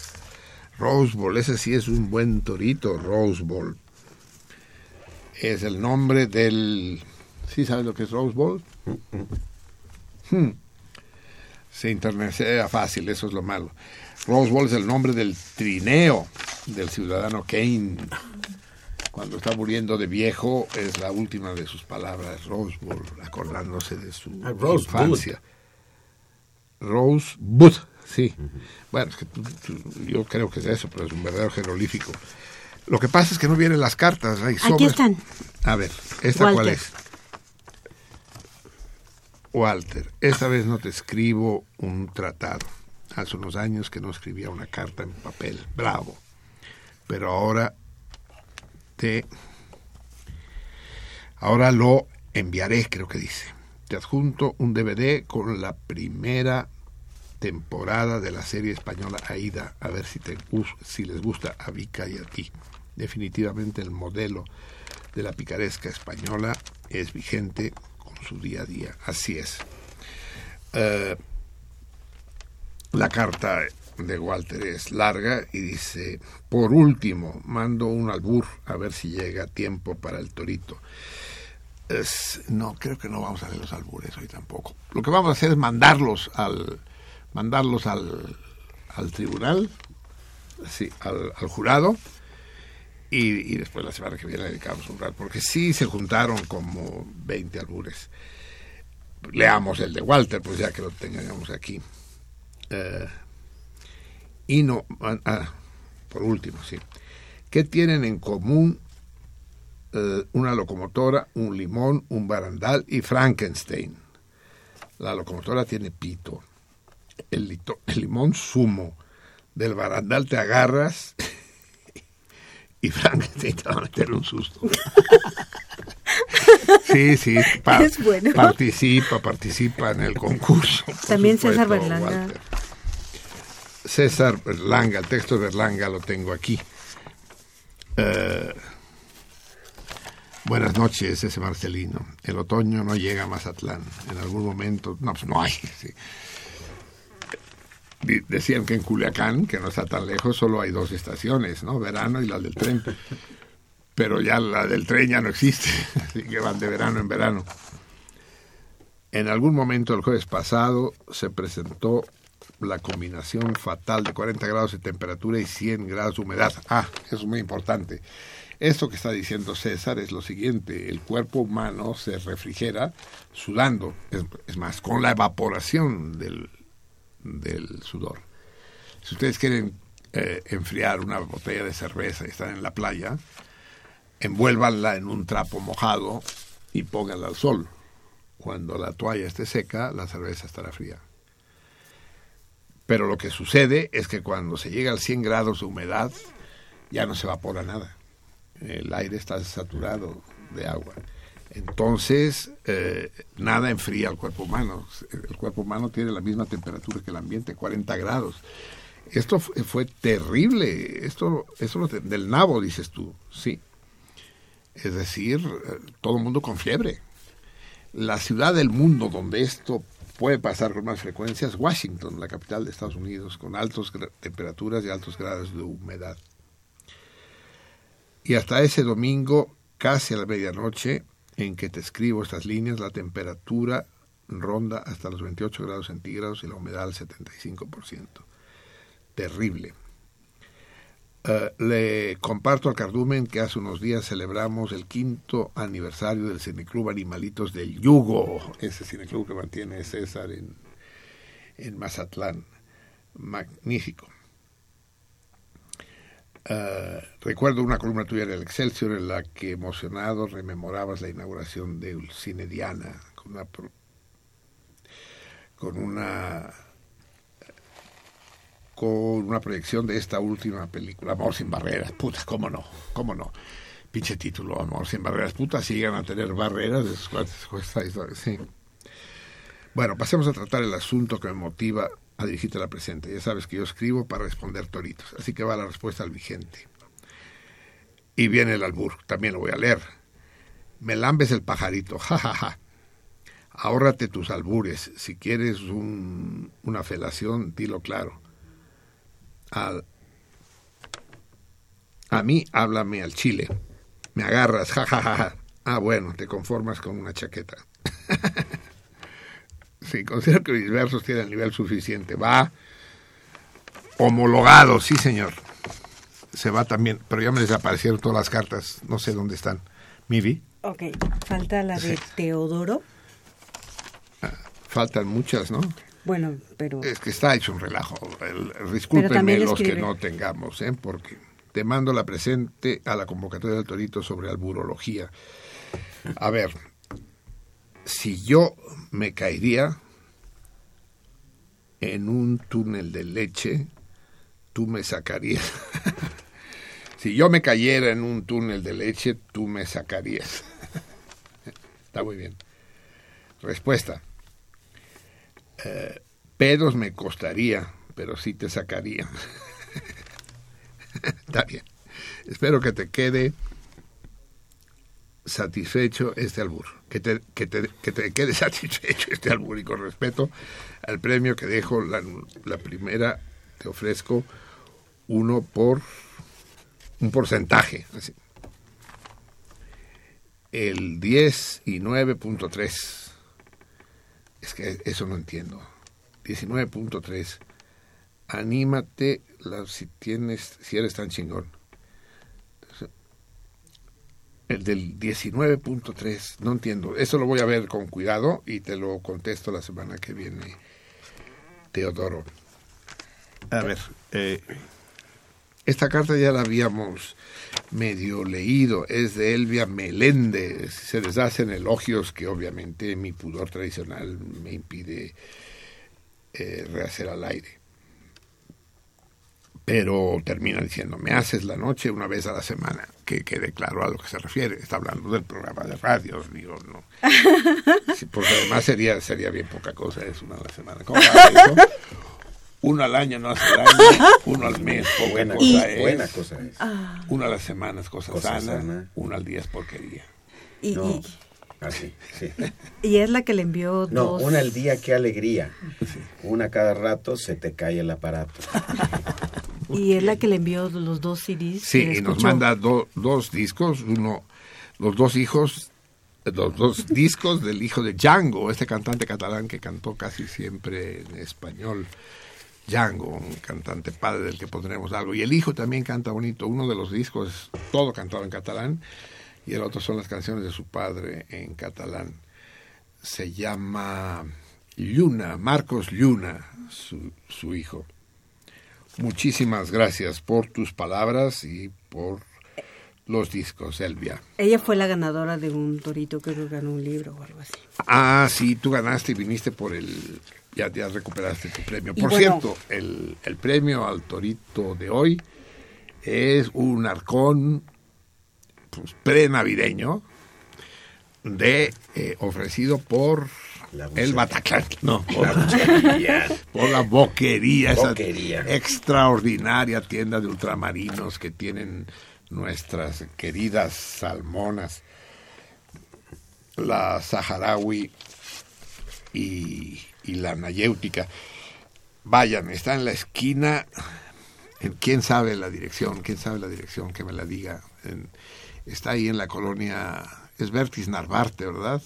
Rose Bowl, ese sí es un buen torito, Rose Bowl. Es el nombre del... ¿Sí sabes lo que es Rose Bowl? Hmm. Se internecea fácil, eso es lo malo. Rose Bowl es el nombre del trineo del ciudadano Kane. Cuando está muriendo de viejo, es la última de sus palabras, Rose Bowl, acordándose de su Ah, Rosebud. infancia. Rosebud, sí. Bueno, es que yo creo que es eso, pero es un verdadero jeroglífico. Lo que pasa es que no vienen las cartas, Rey. Aquí están. A ver, ¿esta cuál es? Walter, esta vez no te escribo un tratado. Hace unos años que no escribía una carta en papel. Bravo. Pero ahora te... Ahora lo enviaré, creo que dice. Te adjunto un DVD con la primera temporada de la serie española Aida, a ver si, te, si les gusta a Vika y a ti. Definitivamente el modelo de la picaresca española es vigente con su día a día. Así es. Eh, la carta de Walter es larga y dice, por último, mando un albur a ver si llega tiempo para el torito. Es- no, creo que no vamos a hacer los albures hoy tampoco. Lo que vamos a hacer es mandarlos al mandarlos al, al tribunal, sí, al, jurado, y, y después la semana que viene le dedicamos un rato, porque sí se juntaron como 20 albures. Leamos el de Walter, pues ya que lo tengamos aquí. Eh, y no, ah, ah, por último, sí. ¿Qué tienen en común eh, una locomotora, un limón, un barandal y Frankenstein? La locomotora tiene pito, el, lito- el limón sumo, del barandal te agarras (laughs) y Frankenstein (laughs) te va a meter un susto. (laughs) Sí, sí, pa- Es bueno. participa, participa en el concurso. También César Berlanga. Walter. César Berlanga, el texto de Berlanga lo tengo aquí. Eh, buenas noches, ese Marcelino. El otoño no llega a Mazatlán. En algún momento, no, pues no hay. sí. Decían que en Culiacán, que no está tan lejos, solo hay dos estaciones, ¿no? Verano y la del tren. Pero ya la del tren ya no existe, (laughs) así que van de verano en verano. En algún momento el jueves pasado se presentó la combinación fatal de 40 grados de temperatura y 100 grados de humedad. Ah, eso es muy importante. Esto que está diciendo César es lo siguiente, el cuerpo humano se refrigera sudando, es más, con la evaporación del, del sudor. Si ustedes quieren eh, enfriar una botella de cerveza y están en la playa, envuélvanla en un trapo mojado y pónganla al sol. Cuando la toalla esté seca, la cerveza estará fría. Pero lo que sucede es que cuando se llega al 100 grados de humedad, ya no se evapora nada. El aire está saturado de agua. Entonces, eh, nada enfría al cuerpo humano. El cuerpo humano tiene la misma temperatura que el ambiente, 40 grados. Esto fue, terrible. Esto, esto lo del nabo, dices tú. Sí. Es decir, eh, todo el mundo con fiebre. La ciudad del mundo donde esto puede pasar con más frecuencia es Washington, la capital de Estados Unidos, con altas temperaturas y altos grados de humedad. Y hasta ese domingo, casi a la medianoche, en que te escribo estas líneas, la temperatura ronda hasta los 28 grados centígrados y la humedad al 75%. Terrible. Eh, le comparto al cardumen que hace unos días celebramos el quinto aniversario del Cineclub Animalitos del Yugo, ese cineclub que mantiene César en, en Mazatlán. Magnífico. Eh, recuerdo una columna tuya en el Excelsior en la que emocionado rememorabas la inauguración del Cine Diana con una, con una con una proyección de esta última película, Amor sin barreras, puta, cómo no, cómo no. Pinche título, Amor sin barreras, puta, si llegan a tener barreras, es cuesta historia, sí. Bueno, pasemos a tratar el asunto que me motiva a dirigirte a la presente. Ya sabes que yo escribo para responder toritos, así que va la respuesta al vigente. Y viene el albur, también lo voy a leer. Me lambes el pajarito, (laughs) jajaja. Ahórrate tus albures. Si quieres un- una felación, dilo claro. Al- a mí, háblame al chile. Me agarras, jajaja. Ah, bueno, te conformas con una chaqueta. (laughs) sí, considero que mis versos tienen el nivel suficiente. Va homologado, sí, señor. Se va también, pero ya me desaparecieron todas las cartas. No sé dónde están. Mivi, Ok, falta la de Teodoro. faltan muchas, ¿no? Bueno, pero Es que está hecho un relajo. El- discúlpenme los que no tengamos, ¿eh? porque te mando la presente a la convocatoria del Torito sobre alburología. A ver, si yo me caería en un túnel de leche, tú me sacarías. (laughs) si yo me cayera en un túnel de leche, tú me sacarías. (laughs) Está muy bien. Respuesta. Eh, pedos me costaría, pero sí te sacaría. (laughs) Está bien. Espero que te quede satisfecho este albur. Que te, que te, que te quede (laughs) satisfecho este albur y con respeto al premio que dejo la, la primera, te ofrezco uno por un porcentaje. Así. El 10 y 9.3. Es que eso no entiendo. 19.3. Anímate la- si tienes, si eres tan chingón. El del 19.3, no entiendo. Eso lo voy a ver con cuidado y te lo contesto la semana que viene, Teodoro. A ver, eh, esta carta ya la habíamos medio leído, es de Elvia Meléndez. Se les hacen elogios que obviamente mi pudor tradicional me impide eh, rehacer al aire. Pero termina diciendo, me haces la noche una vez a la semana, que quede claro a lo que se refiere. Está hablando del programa de radio, digo, no. (laughs) Sí, porque además sería, sería bien poca cosa, es una a la semana. ¿Cómo va eso? Uno al año no hace daño, uno al mes poca Buena, cosa cosa, es. buena cosa es. Una a la semana es cosa, Cosa sana, sana. una al día es porquería. y, No, y- así, sí. y es la que le envió No, dos. una al día, qué alegría. Una cada rato se te cae el aparato. (laughs) Y es la que le envió los dos CDs. Sí, y nos manda do- dos discos, uno, los dos hijos, los dos (laughs) discos del hijo de Django, este cantante catalán que cantó casi siempre en español. Django, un cantante padre del que pondremos algo. Y el hijo también canta bonito. Uno de los discos, todo cantado en catalán, y el otro son las canciones de su padre en catalán. Se llama Lluna, Marcos Lluna, su, su hijo. Muchísimas gracias por tus palabras y por los discos, Elvia. Ella fue la ganadora de un torito, creo que ganó un libro o algo así. Ah, sí, tú ganaste y viniste por el... Ya, ya recuperaste tu premio. Y Por bueno- cierto, el, el premio al torito de hoy es un arcón pues, pre-navideño de, eh, ofrecido por La el. Bataclan. No, por, por la boquería, esa Boquería. extraordinaria tienda de ultramarinos que tienen nuestras queridas salmonas, la saharaui y, y la nayéutica. Vayan, está en la esquina. en- ¿Quién sabe la dirección? ¿Quién sabe la dirección? Que me la diga. En- está ahí en la colonia. Es Vertis Narvarte, ¿verdad?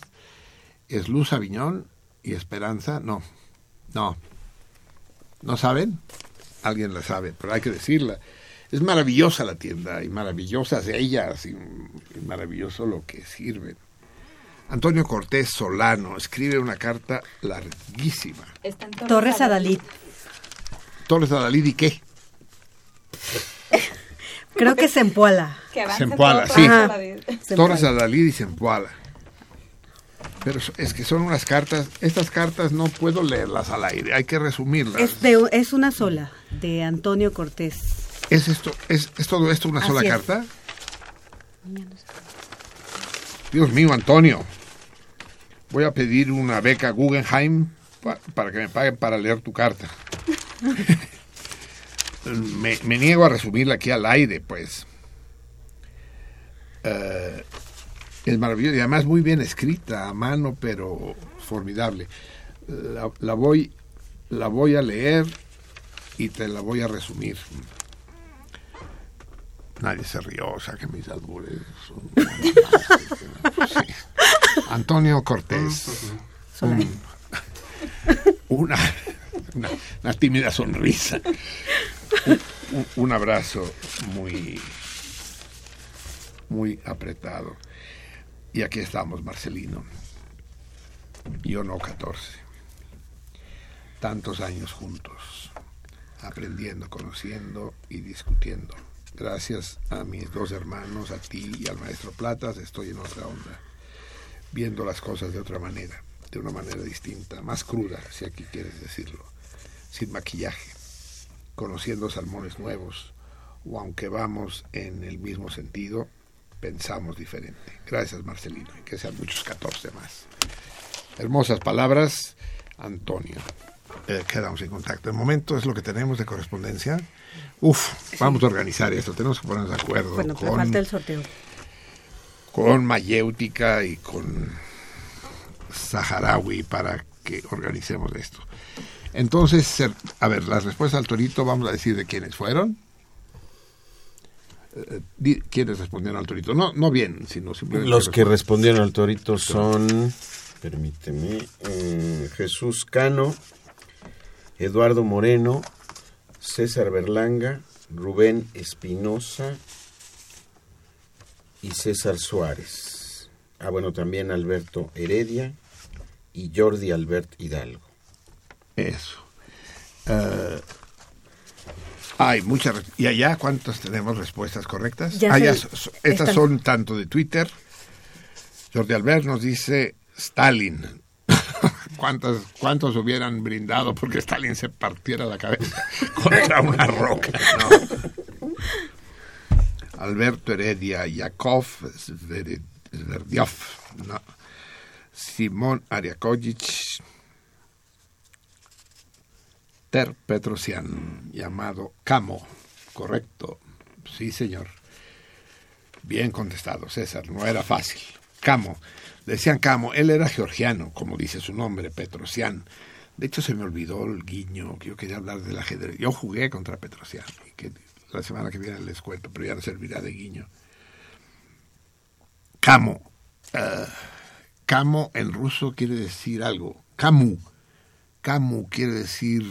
Es Luz Aviñón y Esperanza. No, no. ¿No saben? Alguien la sabe, pero hay que decirla. Es maravillosa la tienda y maravillosas ellas y, y maravilloso lo que sirven. Antonio Cortés Solano escribe una carta larguísima. Está en Torres Adalid. Torres Adalid y qué? Creo que Zempoala. Zempoala, sí. Torres Adalid y Zempoala. Pero es que son unas cartas, estas cartas no puedo leerlas al aire, hay que resumirlas. Es, de, es una sola, de Antonio Cortés. ¿Es esto, es, es todo esto una Así sola es. carta? Dios mío, Antonio. Voy a pedir una beca Guggenheim pa- para que me paguen para leer tu carta. (laughs) me, me niego a resumirla aquí al aire, pues. Eh, es maravillosa y además muy bien escrita, a mano, pero formidable. La, la voy, la voy a leer y te la voy a resumir. Nadie se rió, o sea que mis albures son... (laughs) Sí. Antonio Cortés. Un- una, una, una tímida sonrisa. Un, un- un abrazo muy, muy apretado. Y aquí estamos, Marcelino. Yo no 14. Tantos años juntos, aprendiendo, conociendo y discutiendo. Gracias a mis dos hermanos, a ti y al maestro Platas, estoy en otra onda, viendo las cosas de otra manera, de una manera distinta, más cruda, si aquí quieres decirlo, sin maquillaje, conociendo salmones nuevos, o aunque vamos en el mismo sentido, pensamos diferente. Gracias, Marcelino, y que sean muchos 14 más. Hermosas palabras, Antonio. Eh, quedamos en contacto. De momento es lo que tenemos de correspondencia. Uf, vamos a organizar esto, tenemos que ponernos de acuerdo Bueno, con, falta el sorteo. con Mayéutica y con Saharaui para que organicemos esto. Entonces, a ver, las respuestas al torito, vamos a decir de quiénes fueron. Eh, ¿Quiénes respondieron al torito? No, no bien, sino simplemente... Los que respondieron. respondieron al torito son, permíteme, eh, Jesús Cano, Eduardo Moreno, César Berlanga, Rubén Espinosa y César Suárez. Ah, bueno, también Alberto Heredia y Jordi Albert Hidalgo. Eso. Eh, hay muchas. ¿Y allá cuántas tenemos respuestas correctas? Ya Ah, se- so- estas están- son tanto de Twitter. Jordi Albert nos dice Stalin. (laughs) ¿Cuántas, ¿Cuántos hubieran brindado porque Stalin se partiera la cabeza (laughs) contra una roca? No. Alberto Heredia, Yakov Sverdiov, no. Simón Ariakovic, Ter Petrosian, llamado Camo. Correcto. Sí, señor. Bien contestado, César. No era fácil. Camo. Decían Camo. Él era georgiano, como dice su nombre, Petrosian. De hecho, se me olvidó el guiño, que yo quería hablar del ajedrez. Yo jugué contra Petrosian, y la semana que viene les cuento, pero ya no servirá de guiño. Camo. Eh, Camo en ruso quiere decir algo. Camu. Camu quiere decir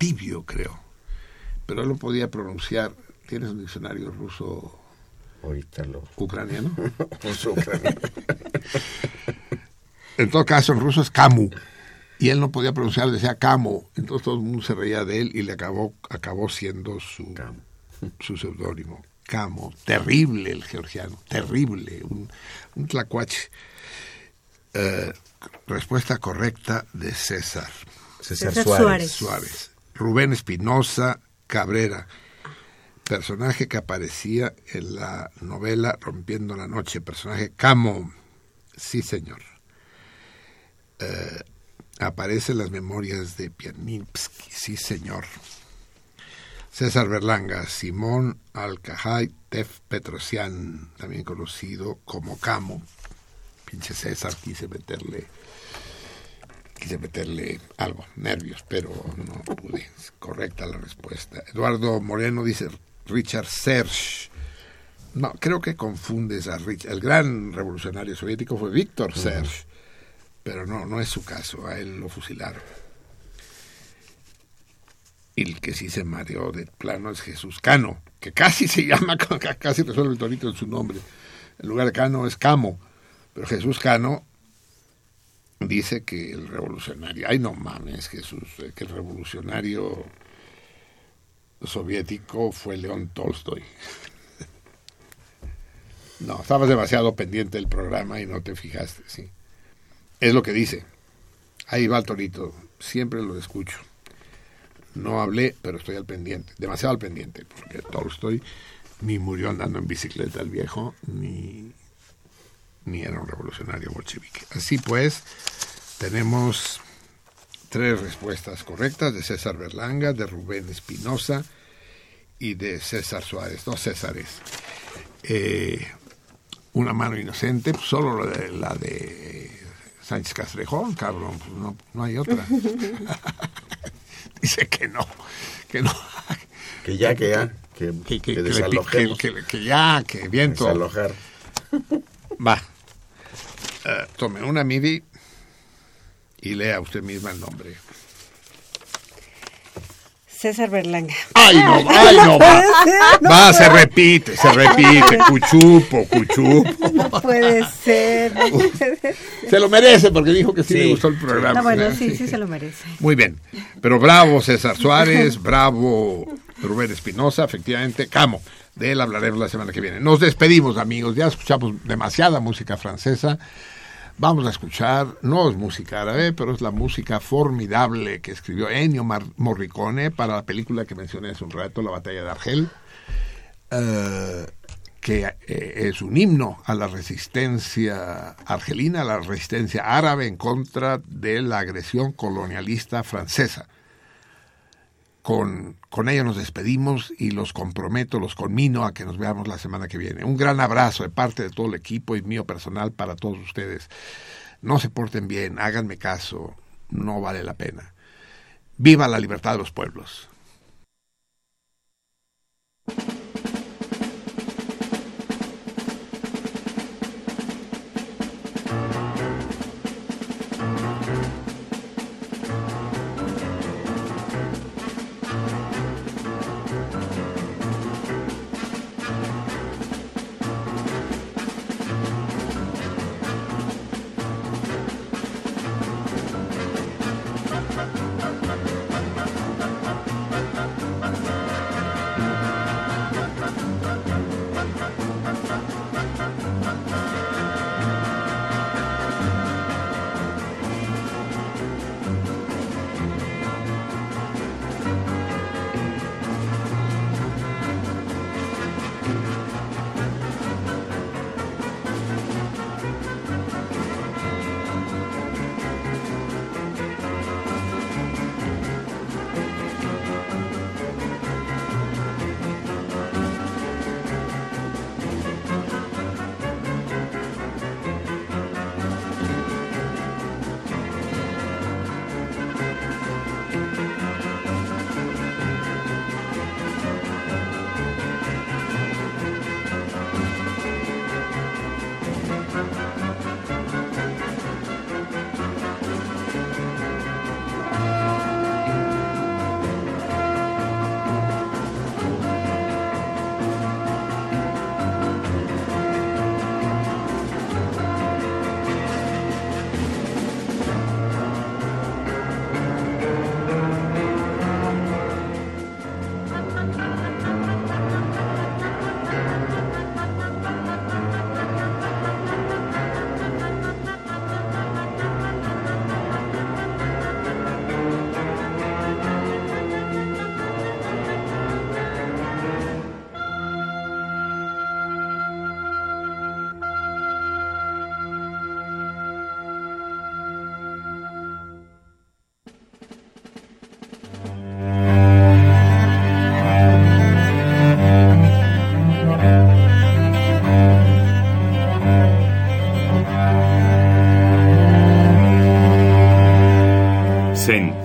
tibio, creo. Pero él lo podía pronunciar. ¿Tienes un diccionario ruso Ahorita lo... ucraniano? (laughs) Ruso ucraniano. (laughs) En todo caso, en ruso es Camu. Y él no podía pronunciar, decía Camo. Entonces todo el mundo se reía de él y le acabó, acabó siendo su, (laughs) su seudónimo. Camo. Terrible el georgiano. Terrible. Un, un tlacuache. Eh, respuesta correcta de César. César, César Suárez. Suárez. Rubén Espinosa Cabrera. Personaje que aparecía en la novela Rompiendo la Noche. Personaje Camo. Sí, señor. Eh, aparece en las memorias de Pianinski. Sí, señor. César Berlanga, Simón Alcajay Tef Petrosian, también conocido como Camo. Pinche César, quise meterle quise meterle algo, nervios, pero no pude. Es correcta la respuesta. Eduardo Moreno dice Richard Serge. No, creo que confundes a Richard. El gran revolucionario soviético fue Víctor Serge, pero no, no es su caso. A él lo fusilaron. Y el que sí se mareó de plano es Jesús Cano, que casi se llama, (laughs) casi resuelve el torito en su nombre. En lugar de Cano es Camo, pero Jesús Cano dice que el revolucionario, ay no mames Jesús, eh, que el revolucionario soviético fue León Tolstoy. (laughs) No, estabas demasiado pendiente del programa y no te fijaste, sí. Es lo que dice. Ahí va el torito, siempre lo escucho. No hablé, pero estoy al pendiente, demasiado al pendiente, porque Tolstoy ni murió andando en bicicleta el viejo, ni, ni era un revolucionario bolchevique. Así pues, tenemos tres respuestas correctas de César Berlanga, de Rubén Espinosa y de César Suárez, dos Césares. Eh, Una mano inocente, pues solo la de, la de Sánchez Castrejón, cabrón, pues no, no hay otra. (laughs) Dice que no, que no. Que ya, que ya, que, Que, que- que que le pi- desalojemos. que- que- que ya, que viento. Desalojar. Va. (laughs) Tome una MIDI y lea usted misma el nombre. César Berlanga. ¡Ay, no! (laughs) ¡Ay, no! Va, va se repite, se repite. Cuchupo, cuchupo. (laughs) No puede ser. no puede ser. Se lo merece porque dijo que sí, Sí. le gustó el programa. No, bueno, ¿verdad? sí, sí se lo merece. Muy bien. Pero bravo César Suárez, bravo Rubén Espinosa, efectivamente. Camo, de él hablaremos la semana que viene. Nos despedimos, amigos. Ya escuchamos demasiada música francesa. Vamos a escuchar, no es música árabe, pero es la música formidable que escribió Ennio Morricone para la película que mencioné hace un rato, La Batalla de Argel, eh, que eh, es un himno a la resistencia argelina, a la resistencia árabe en contra de la agresión colonialista francesa. Con, con nos despedimos y los comprometo, los conmino a que nos veamos la semana que viene. Un gran abrazo de parte de todo el equipo y mío personal para todos ustedes. No se porten bien, háganme caso, no vale la pena. Viva la libertad de los pueblos.